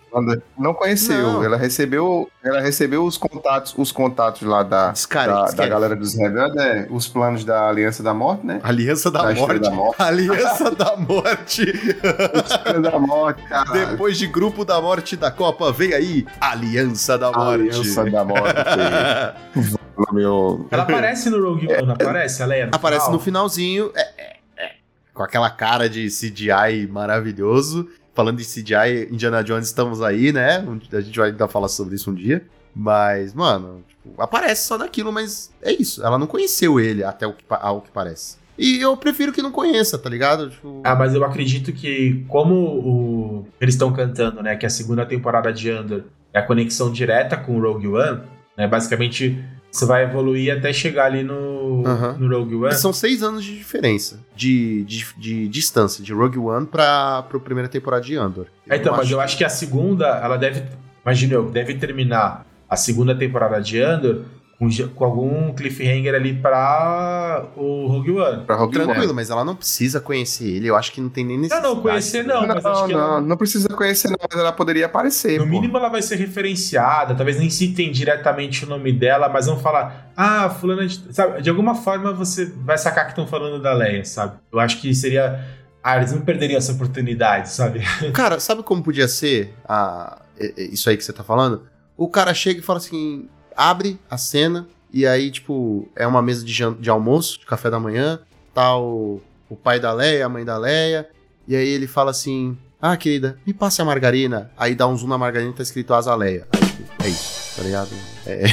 Não conheceu. Não. Ela recebeu. Ela recebeu os contatos, os contatos lá da, da, da, galera dos rebeldes, né? Os planos da Aliança da Morte, né? Aliança da, da Morte. da Morte. Aliança da Morte. da Morte, cara. Depois de Grupo da Morte da Copa, vem aí Aliança da Morte. Aliança da Morte. Meu... Ela aparece no Rogue One, não aparece? Ela é no aparece final? no finalzinho, é, é, é, com aquela cara de CGI maravilhoso. Falando de CGI, Indiana Jones, estamos aí, né? A gente vai ainda falar sobre isso um dia. Mas, mano, tipo, aparece só naquilo, mas é isso. Ela não conheceu ele até o que, ao que parece. E eu prefiro que não conheça, tá ligado? Tipo... Ah, mas eu acredito que, como o... eles estão cantando, né? Que a segunda temporada de Andor é a conexão direta com o Rogue One, né? Basicamente, você vai evoluir até chegar ali no, uhum. no Rogue One. São seis anos de diferença de, de, de distância de Rogue One pra, a primeira temporada de Andor. É, então, mas eu acho que a segunda, ela deve. Imagina eu, deve terminar a segunda temporada de Andor com, com algum cliffhanger ali pra o Rogue One. Pra Rogue Tranquilo, One. mas ela não precisa conhecer ele. Eu acho que não tem nem necessidade. Não, não, conhecer não. Não, não, ela... não, precisa conhecer não, mas ela poderia aparecer. No pô. mínimo ela vai ser referenciada, talvez nem citem diretamente o nome dela, mas vão falar, ah, fulana de... Sabe, de alguma forma você vai sacar que estão falando da Leia, sabe? Eu acho que seria... Ah, eles não perderiam essa oportunidade, sabe? Cara, sabe como podia ser a... isso aí que você tá falando? O cara chega e fala assim abre a cena e aí, tipo, é uma mesa de, de almoço, de café da manhã, tá o, o pai da Leia, a mãe da Leia, e aí ele fala assim: Ah, querida, me passe a margarina. Aí dá um zoom na margarina e tá escrito Azaleia. Aí, tipo, é isso, tá ligado? É.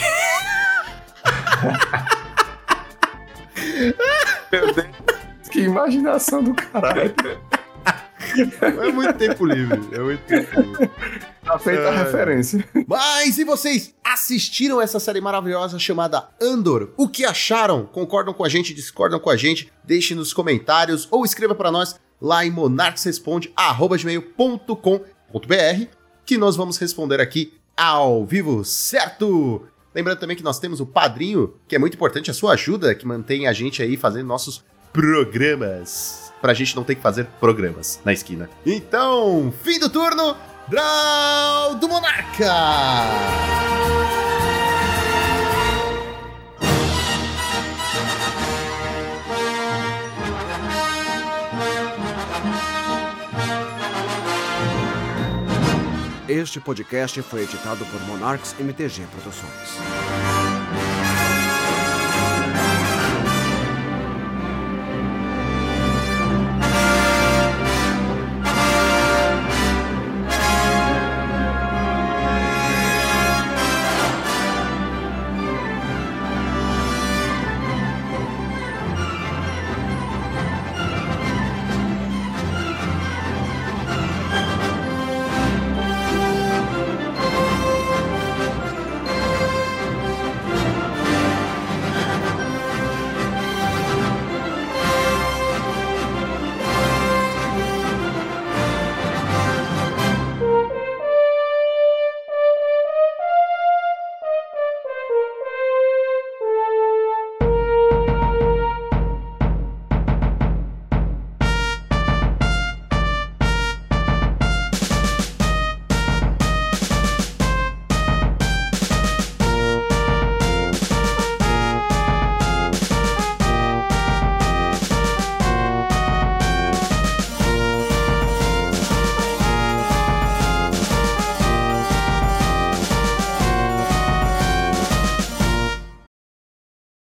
Meu Deus, que imaginação do caralho. É muito tempo livre. É muito tempo livre. Tá feita é. a referência. Mas e vocês assistiram essa série maravilhosa chamada Andor? O que acharam? Concordam com a gente? Discordam com a gente? Deixe nos comentários ou escreva para nós lá em monarquesresponde@gmail.com.br que nós vamos responder aqui ao vivo, certo? Lembrando também que nós temos o padrinho, que é muito importante a sua ajuda, que mantém a gente aí fazendo nossos programas pra gente não ter que fazer programas na esquina. Então, fim do turno, Draw do Monarca! Este podcast foi editado por Monarchs MTG Produções.